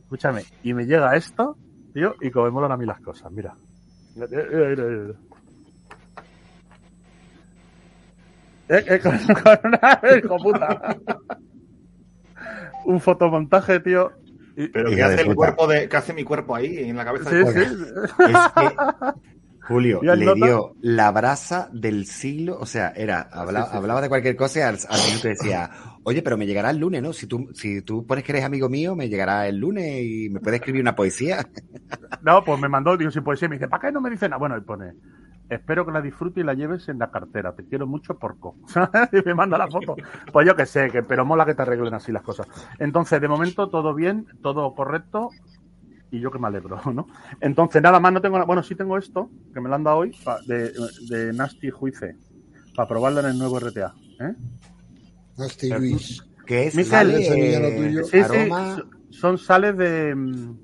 escúchame, y me llega esto, tío, y como me molan a mí las cosas, mira. Mira, mira, mira, mira. Eh, eh, con, con una, hijo puta. Un fotomontaje, tío. Pero ¿qué hace, el cuerpo de, ¿qué hace mi cuerpo ahí en la cabeza? Sí, de sí. Es que Julio ¿Y el le nota? dio la brasa del siglo, o sea, era, habla- Sí, sí, sí. hablaba de cualquier cosa y al, al minuto decía, oye, pero me llegará el lunes, ¿no? Si tú, si tú pones que eres amigo mío, me llegará el lunes y me puedes escribir una poesía. No, pues me mandó, digo, si puede ser, me dice, ¿para qué no me dice nada? Bueno, y pone, espero que la disfrutes y la lleves en la cartera, te quiero mucho, porco. y me manda la foto. Pues yo que sé, que, pero mola que te arreglen así las cosas. Entonces, de momento, todo bien, todo correcto, y yo que me alegro, ¿no? Entonces, nada más, no tengo nada, bueno, sí tengo esto, que me lo han dado hoy, pa- de, de Nasty Juice, para probarlo en el nuevo RTA. ¿eh? Nasty Luis. Que es Miquel, tuyo. Sí, aroma, sí, son sales de, mm,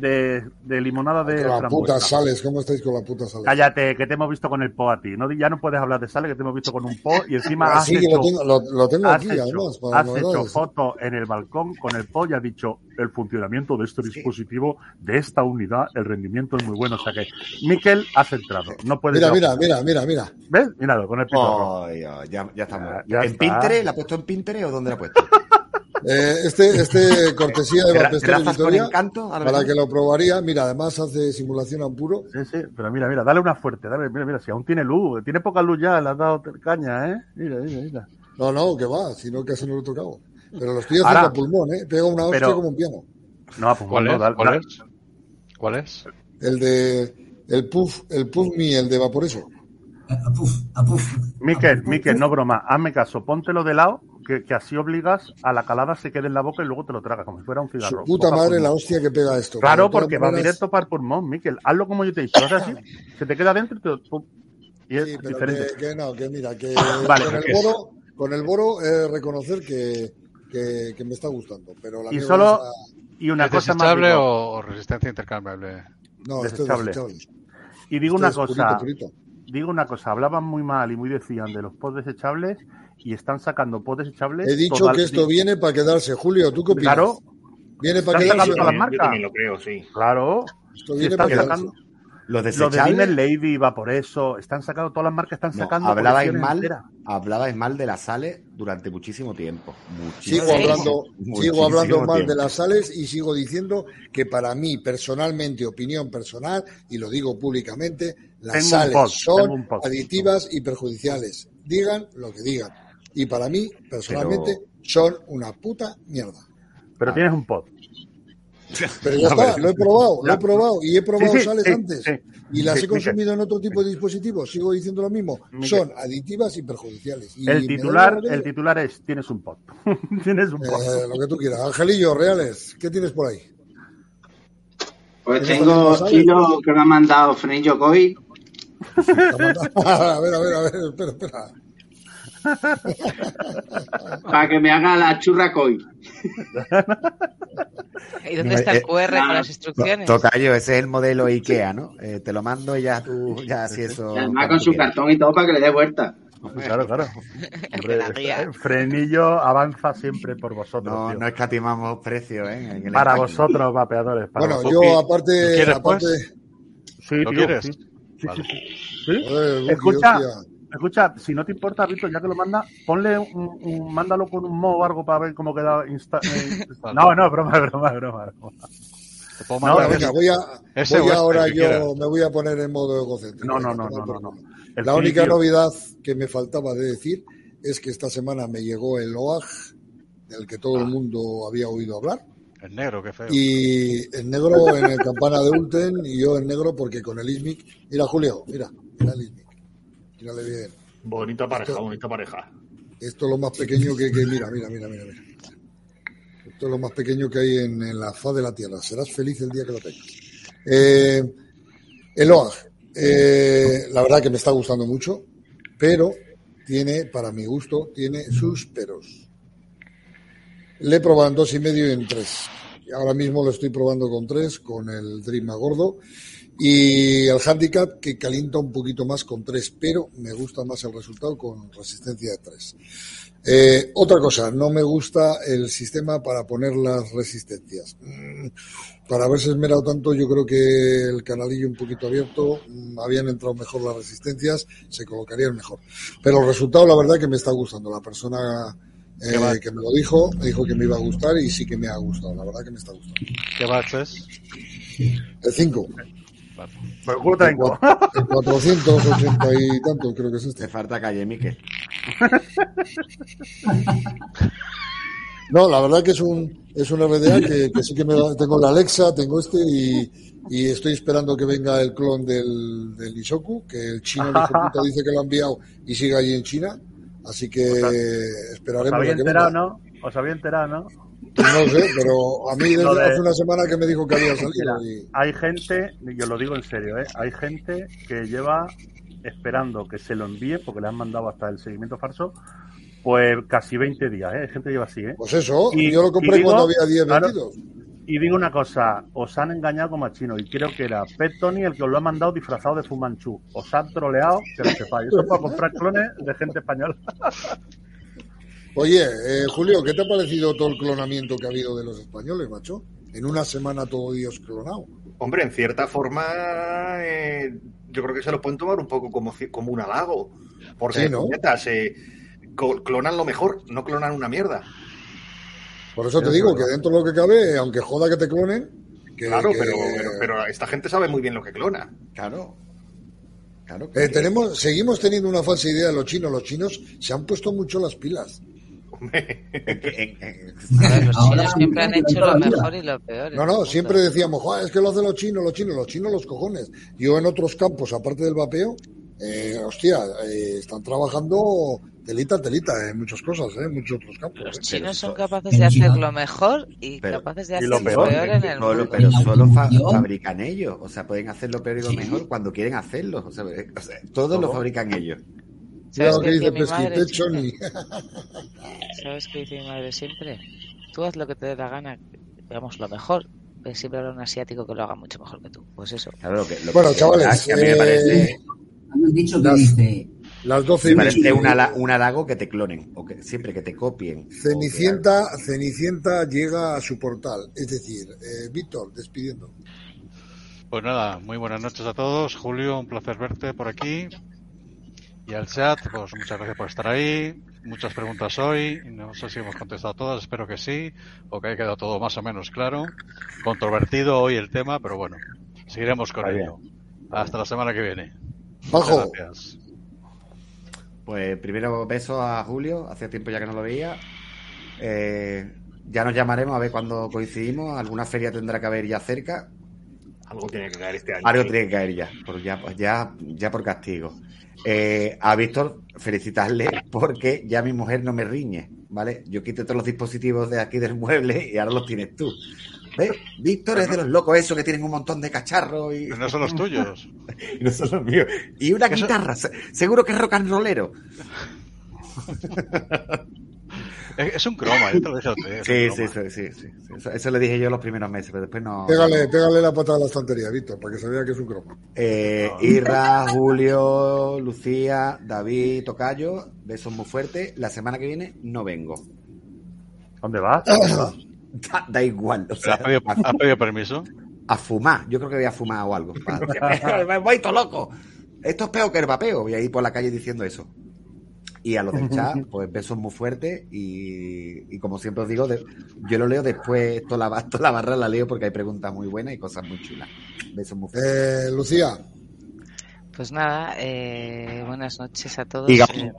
de, de limonada de Con la frambuesa. puta sales, ¿cómo estáis con la puta sales? Cállate, que te hemos visto con el Po a ti. No, ya no puedes hablar de sales, que te hemos visto con un Po y encima has sí, hecho, lo tengo, lo, lo tengo has aquí, hecho- además, para has hecho foto en el balcón con el Po y has dicho el funcionamiento de este dispositivo, de esta unidad, el rendimiento es muy bueno. O sea que, Miquel, has entrado. No puedes Mira, mira, mira, mira, mira. ¿Ves? Míralo, con el ay, ya, ya estamos. Ya- ya ¿En está. Pinterest? ¿La ha puesto en Pinterest o dónde la ha puesto? Eh, este, este cortesía de ¿Te la ra- te Pestera razas con Victoria, encanto? A para que lo probaría. Mira, además hace simulación a puro. Sí, sí, pero mira, mira, dale una fuerte, dale, mira, mira, si aún tiene luz, tiene poca luz ya, le has dado caña, ¿eh? Mira, mira, mira. No, no, que va, sino que casi no lo he tocado. Pero lo estoy haciendo Ahora- a pulmón, ¿eh? Pega una hostia pero- como un piano. No, ¿Cuál bueno, es? dale- ¿Cuál dale- es? ¿Cuál es? El de. El puff, el puff mi, el de Vaporeso. A, a puf, a puf. Miquel, A Miquel, no broma, hazme caso, póntelo de lado, que, que así obligas a la calada se quede en la boca y luego te lo tragas, como si fuera un Su cigarro. puta Poca madre pulmón. la hostia que pega esto. Claro, porque va directo para el pulmón, Miquel. Hazlo como yo te he dicho, haz así, se te queda dentro y, te- y es Sí, pero diferente. que, que no, que mira, que Vale, con, el que es- boro, con el boro eh, reconocer que, que, que me está gustando. Pero la Y solo- Y una ¿Es cosa más. desechable o, o resistencia intercambiable? No, esto es desechable. desechable. y digo una es purito, cosa, purito. digo una cosa, hablaban muy mal y muy decían de los pods desechables y están sacando pods desechables. He dicho total- que esto viene para quedarse. Julio, ¿tú qué opinas? Claro, ¿Viene para Están quedarse? sacando las Yo marcas. también lo creo, sí. claro. Esto viene están para quedarse. sacando, Los de desechables. Dinner Lady va por eso. Están sacando, todas las marcas están No, sacando. hablabais mal, hablabais mal de las sales durante muchísimo tiempo. Muchísimo, Sigo hablando, muchísimo sigo hablando mal tiempo. de las sales y sigo diciendo que para mí, personalmente, opinión personal, y lo digo públicamente, las Tengo sales post, son post. aditivas y perjudiciales. Digan lo que digan. Y para mí, personalmente, Pero- son una puta mierda. Pero Ah. tienes un pod. Pero ya está, lo he probado, lo he probado y he probado Sí, sí, sales sí, antes. sí. Y las Sí, he consumido en otro tipo de dispositivos. Sigo diciendo lo mismo. Miquel. Son aditivas y perjudiciales. Y El titular, el titular es tienes un pod. tienes un pod. eh, lo que tú quieras. Angelillo, Reales, ¿qué tienes por ahí? Pues ¿Tienes tengo kilo que me ha mandado Frenillo Coy. a ver, a ver, a ver, espera, espera. para que me haga la churra Coy. ¿Y dónde está el Eh, QR con ah, las instrucciones? Tocayo, ese es el modelo IKEA, ¿no? Eh, te lo mando y ya tú, ya si eso. Además con su quieras. cartón y todo para que le dé vuelta. Claro, claro. Hombre, guía. Frenillo avanza siempre por vosotros. No, tío. no escatimamos precios, ¿eh? El para vosotros, vapeadores. Para Bueno, vosotros. yo ¿Lo aparte, quieres, aparte, pues? Sí, ¿Lo tío, quieres? sí. Sí, Vale. sí, sí. joder, Buki, Escucha, hostia. Escucha, si no te importa, Víctor, ya que lo manda, ponle un, un- mándalo con un mo o algo para ver cómo queda. Insta eh, no, no, broma, broma, broma. broma. Te puedo No, Venga, voy a, voy este, ahora el yo, me voy a poner en modo egocéntrico. No, no, no, no, no. El La única filtro. novedad que me faltaba de decir es que esta semana me llegó el OAG, del que todo el mundo había oído hablar, El negro, qué feo. y en negro en el campana de Ulten y yo en negro porque con el ISMIC. Mira, Julio, mira, mira el ISMIC. Bien. Bonita pareja, Esto- bonita pareja. Esto es lo más pequeño que, que- mira, mira, mira, mira. Esto es lo más pequeño que hay en, en la faz de la Tierra. Serás feliz el día que lo tengas. Eh, eh, la verdad que me está gustando mucho, pero tiene, para mi gusto, tiene sus peros. Le he probado en dos y medio y en tres. Ahora mismo lo estoy probando con tres, con el Dream gordo. Y el handicap que calienta un poquito más con 3, pero me gusta más el resultado con resistencia de 3. Eh, otra cosa, no me gusta el sistema para poner las resistencias. Mm, Para haberse esmerado tanto, yo creo que el canalillo un poquito abierto, mm, habían entrado mejor las resistencias, se colocarían mejor. Pero el resultado, la verdad, que me está gustando. La persona eh, que me lo dijo, me dijo que me iba a gustar y sí que me ha gustado. La verdad que me está gustando. ¿Qué batch es? El 5. Vale. Por el culo tengo. El 480 y tanto, creo que es este. Te falta calle, Miquel. No, la verdad que es un, es un RDA que, que sí que me da- tengo la Alexa, tengo este y, y estoy esperando que venga el clon del, del Isoku, que el chino hijo puta dice que lo ha enviado y sigue allí en China. Así que sea, esperaremos Os había a que enterado, venga. ¿no? Os había enterado, ¿no? No sé, pero a mí desde de- hace una semana que me dijo que había Mira, salido y hay gente, yo lo digo en serio, ¿eh? hay gente que lleva esperando que se lo envíe, porque le han mandado hasta el seguimiento falso, pues casi 20 días. ¿eh? Hay gente que lleva así. ¿eh? pues eso, Y- yo lo compré digo, cuando había 10 claro, vendidos. Y digo una cosa, os han engañado como a chino, y creo que era Pet Tony el que os lo ha mandado disfrazado de Fumanchu. Os han troleado, que lo sepáis. Eso es para comprar clones de gente española. Oye, eh, Julio, ¿qué te ha parecido todo el clonamiento que ha habido de los españoles, macho? En una semana todo Dios clonado. Hombre, en cierta forma, eh, yo creo que se lo pueden tomar un poco como, como un halago. Porque, Sí, ¿no? puñetas, eh, clonan lo mejor, no clonan una mierda. Por eso te digo que dentro de lo que cabe, aunque joda que te clonen, que, Claro, que- pero, pero, pero esta gente sabe muy bien lo que clona. Claro. Claro. Eh, tenemos, seguimos teniendo una falsa idea de los chinos. Los chinos se han puesto mucho las pilas. Los siempre han hecho lo mejor y lo peor. No, no, siempre decíamos, "Joder, es que lo hacen los chinos, los chinos, los chinos, los cojones. Yo en otros campos, aparte del vapeo, eh, hostia, eh, están trabajando telita, telita en muchas cosas, eh, en muchos otros campos. Los eh. chinos son capaces de hacer lo mejor y pero- capaces de hacer lo peor, peor en el mundo. pero solo fa- fabrican ellos. O sea, pueden hacer lo peor y lo Sí. mejor cuando quieren hacerlo. O sea, o sea, todo lo fabrican ellos. Mira ¿Sabes lo que qué dice decía mi madre Pesquitecho siempre? ni... ¿Sabes qué dice mi madre siempre? Tú haz lo que te dé la gana, veamos lo mejor. Pero siempre habrá un asiático que lo haga mucho mejor que tú. Pues eso. Claro, lo que, lo Bueno, que- chavales, que a mí me eh, parece. Hay un dicho que Las- dice, Las 12 Me y parece media. un, hala- un halago que te clonen, o que siempre que te copien. que Cenicienta, Cenicienta llega a su portal. Es decir, eh, Víctor, despidiendo. Pues nada, muy buenas noches a todos. Julio, un placer verte por aquí. Y al chat, pues muchas gracias por estar ahí. Muchas preguntas hoy. No sé si hemos contestado todas, espero que sí. O que haya quedado todo más o menos claro. Controvertido hoy el tema, pero bueno, seguiremos con Está ello. Hasta la semana que viene. Bajo. Muchas gracias. Pues primero beso a Julio, hace tiempo ya que no lo veía. Eh, ya nos llamaremos a ver cuándo coincidimos. Alguna feria tendrá que haber ya cerca. Algo tiene que caer este año. Algo tiene que caer ya, por, ya, ya, ya por castigo. Eh, a Víctor, felicitarle porque ya mi mujer no me riñe, ¿vale? Yo quité todos los dispositivos de aquí del mueble y ahora los tienes tú. ¿Ves? Víctor es de los locos esos que tienen un montón de cacharros y, Pero no son los tuyos. y no son los míos. Y una guitarra, se- seguro que es rock and rollero. Es, un croma, yo te lo dije a usted. es Sí, un sí, croma. sí, sí, sí. Eso, eso le dije yo los primeros meses, pero después no. Pégale, pégale la patada a la estantería, Víctor, para que se vea que es un croma. Eh, Irra, Julio, Lucía, David, Tocayo, besos muy fuertes. La semana que viene no vengo. ¿Dónde vas? Da, da igual, o ¿Pero sea, ¿Has pedido, has pedido permiso? a fumar. Yo creo que voy a fumar o algo. Me voy todo loco. Esto es peor que el vapeo. Voy a ir por la calle diciendo eso. Y a los del chat, pues besos muy fuertes. Y, y como siempre os digo, de- yo lo leo después, toda la, toda la barra la leo porque hay preguntas muy buenas y cosas muy chulas. Besos muy fuertes. Eh, Lucía, Pues nada, eh, buenas noches a todos. Eh,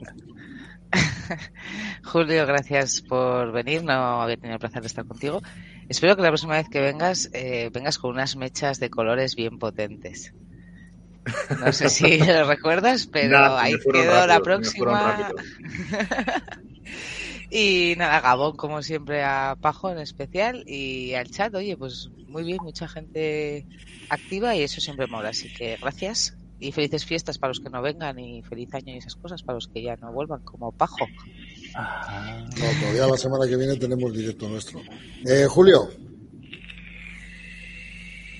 Julio, gracias por venir. No había tenido el placer de estar contigo. Espero que la próxima vez que vengas, eh, vengas con unas mechas de colores bien potentes. No sé si lo recuerdas, pero ahí quedó la rápido, próxima. y nada, Gabón, como siempre, a Pajo en especial y al chat. Oye, pues muy bien, mucha gente activa y eso siempre mola. Así que gracias y felices fiestas para los que no vengan y feliz año y esas cosas para los que ya no vuelvan, como Pajo. no, todavía la semana que viene tenemos directo nuestro. Eh, Julio,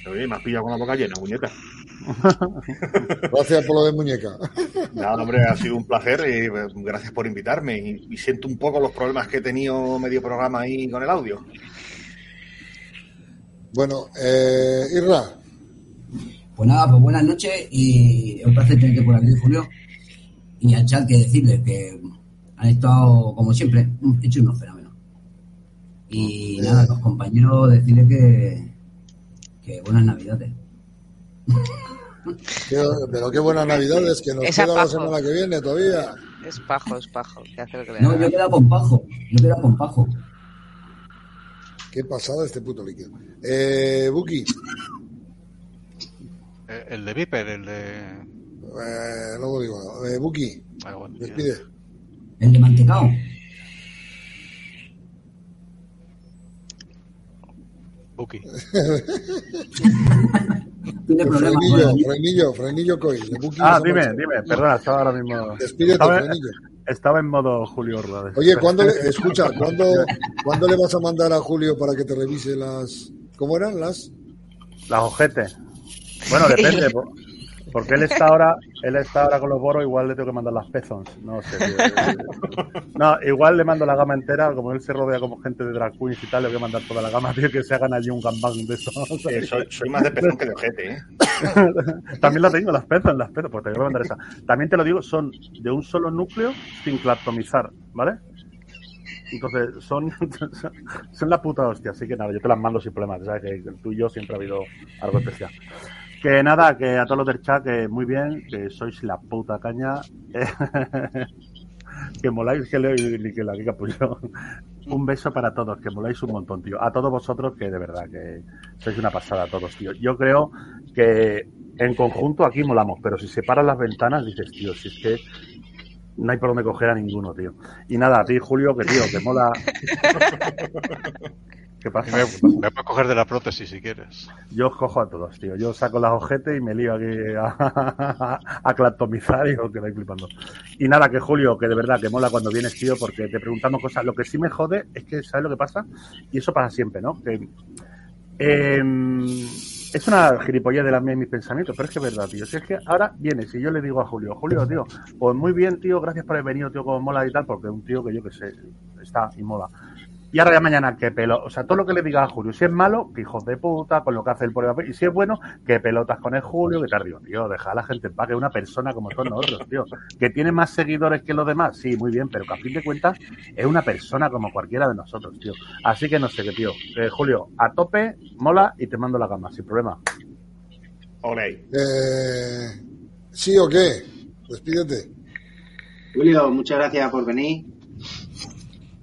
Oye, me has pillado con la boca llena, muñeca. gracias por lo de muñeca. Nada, hombre, ha sido un placer y eh, gracias por invitarme. Y, y siento un poco los problemas que he tenido medio programa ahí con el audio. Bueno, eh, Irra, Pues nada, pues buenas noches y es un placer tenerte por aquí, Julio. Y al chat que decirles que han estado, como siempre, hechos unos fenómenos. Y nada, los compañeros decirles que, que buenas navidades. qué- pero qué buenas navidades que nos queda la semana que viene todavía. Es Pajo, es Pajo, hace que No, yo he quedado con Pajo. Yo he quedado con Pajo. Qué pasada este puto líquido. Eh, Buki, Eh, el de Viper, el de. eh, luego digo, eh, Buki, Ah, bueno, despide. El de mantecao. Buki. Tiene problemas. Frenillo, con Frenillo, Frenillo Coy. de Buki Ah, dime, marcha. dime, perdona, estaba ahora mismo. Despídete, Estaba, Frenillo. estaba en modo Julio Orla. Oye, ¿cuándo le, escucha, ¿cuándo, ¿cuándo le vas a mandar a Julio para que te revise las... ¿Cómo eran las? Las ojetes. Bueno, depende. po- Porque él está ahora, él está ahora con los boros, igual le tengo que mandar las pezons. No sé. tío. No, igual le mando la gama entera, como él se rodea como gente de drag queens y tal, le voy a mandar toda la gama, tío, que se hagan allí un gambang de eso. Soy, soy más de pezón que de ojete, ¿eh? También la tengo, las pezons, las pezons, pues te voy a mandar esa. También te lo digo, son de un solo núcleo sin claptomizar, ¿vale? Entonces, son, son la puta hostia, así que nada, yo te las mando sin problemas, sabes que tú y yo siempre ha habido algo especial. Que nada, que a todos los del chat, que muy bien, que sois la puta caña, que moláis, que leo y que la Kika Puyol. Un beso para todos, que moláis un montón, tío. A todos vosotros, que de verdad, que sois una pasada a todos, tío. Yo creo que en conjunto aquí molamos, pero si separas las ventanas dices, tío, si es que no hay por dónde coger a ninguno, tío. Y nada, a ti, Julio, que tío, que mola. ¿Qué pasa? Me, me puedes coger de la prótesis si quieres. Yo os cojo a todos, tío. Yo saco las ojetes y me lío aquí a, a clatomizar y os quedáis flipando. Y nada, que Julio, que de verdad que mola cuando vienes, tío, porque te preguntamos cosas. Lo que sí me jode es que, ¿sabes lo que pasa? Y eso pasa siempre, ¿no? Que em, es una gilipollez de la mía y mis pensamientos, pero es que es verdad, tío. Si es que ahora viene, si yo le digo a Julio, Julio, tío, pues muy bien, tío, gracias por haber venido, tío, como mola y tal, porque es un tío que yo que sé, está y mola. Y ahora ya mañana, que pelo, o sea, todo lo que le diga a Julio, si es malo, que hijos de puta, con lo que hace el por y si es bueno, que pelotas con el Julio, que tal, tío, deja a la gente en paz, que es una persona como todos nosotros, tío, que tiene más seguidores que los demás, sí, muy bien, pero que a fin de cuentas es una persona como cualquiera de nosotros, tío. Así que no sé qué, tío. Eh, Julio, a tope, mola y te mando la gama, sin problema. Ole. Eh, ¿Sí o qué? Despídete. Julio, muchas gracias por venir.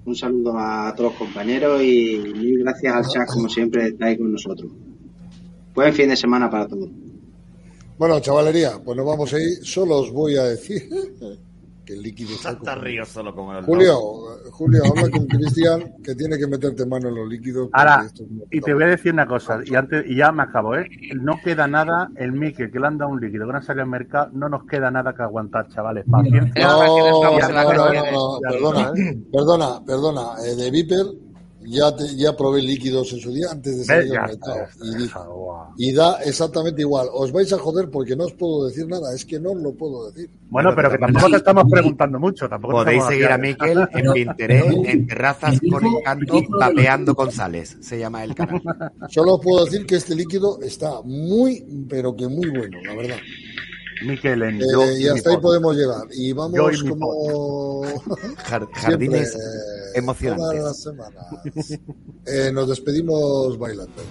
Un saludo a todos los compañeros y mil gracias al chat, como siempre, ahí con nosotros. Buen fin de semana para todos. Bueno, chavalería, pues nos vamos a ir. Solo os voy a decir que el líquido Hasta como- río solo como el Julio, Julio, habla con Cristian que tiene que meterte mano en los líquidos. Ahora, esto es una y te voy a decir una cosa, y antes y ya me acabo, ¿eh? No queda nada, el Mikel que le han dado un líquido que no ha salido al mercado, no nos queda nada que aguantar, chavales. Paciencia. No, No, perdona, ¿eh? perdona, perdona. eh, de Viper ya, te- ya probé líquidos en su día antes de salir al mercado. Y, da exactamente igual. Os vais a joder porque no os puedo decir nada. Es que no os lo puedo decir. Bueno, pero que tampoco te estamos preguntando mucho, tampoco Podéis seguir a Miquel en Pinterest, en terrazas con encanto, con sales. Se llama el canal. Solo os puedo decir que este líquido está muy, pero que muy bueno, la verdad. Miquel en Eh, yo y hasta ahí pod. podemos llegar. Y vamos y como siempre, Jardines eh, emocionantes. todas las semanas. Eh, nos despedimos bailando.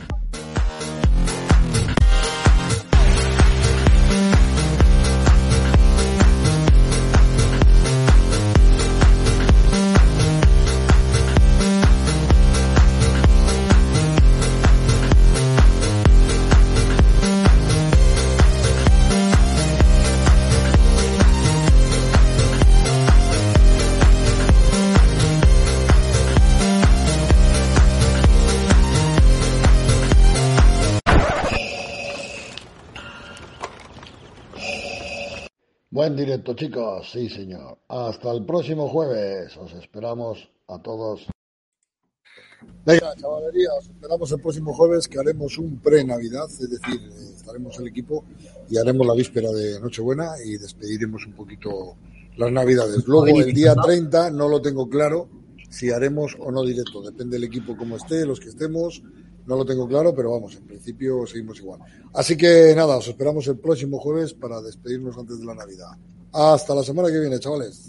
Buen directo, chicos. Sí, señor. Hasta el próximo jueves. Os esperamos a todos. Venga, chavalería, os esperamos el próximo jueves que haremos un pre-Navidad, es decir, estaremos el equipo y haremos la víspera de Nochebuena y despediremos un poquito las Navidades. Luego, el día 30, no lo tengo claro si haremos o no directo, depende del equipo como esté, los que estemos, no lo tengo claro, pero vamos, en principio seguimos igual. Así que nada, os esperamos el próximo jueves para despedirnos antes de la Navidad. Hasta la semana que viene, chavales.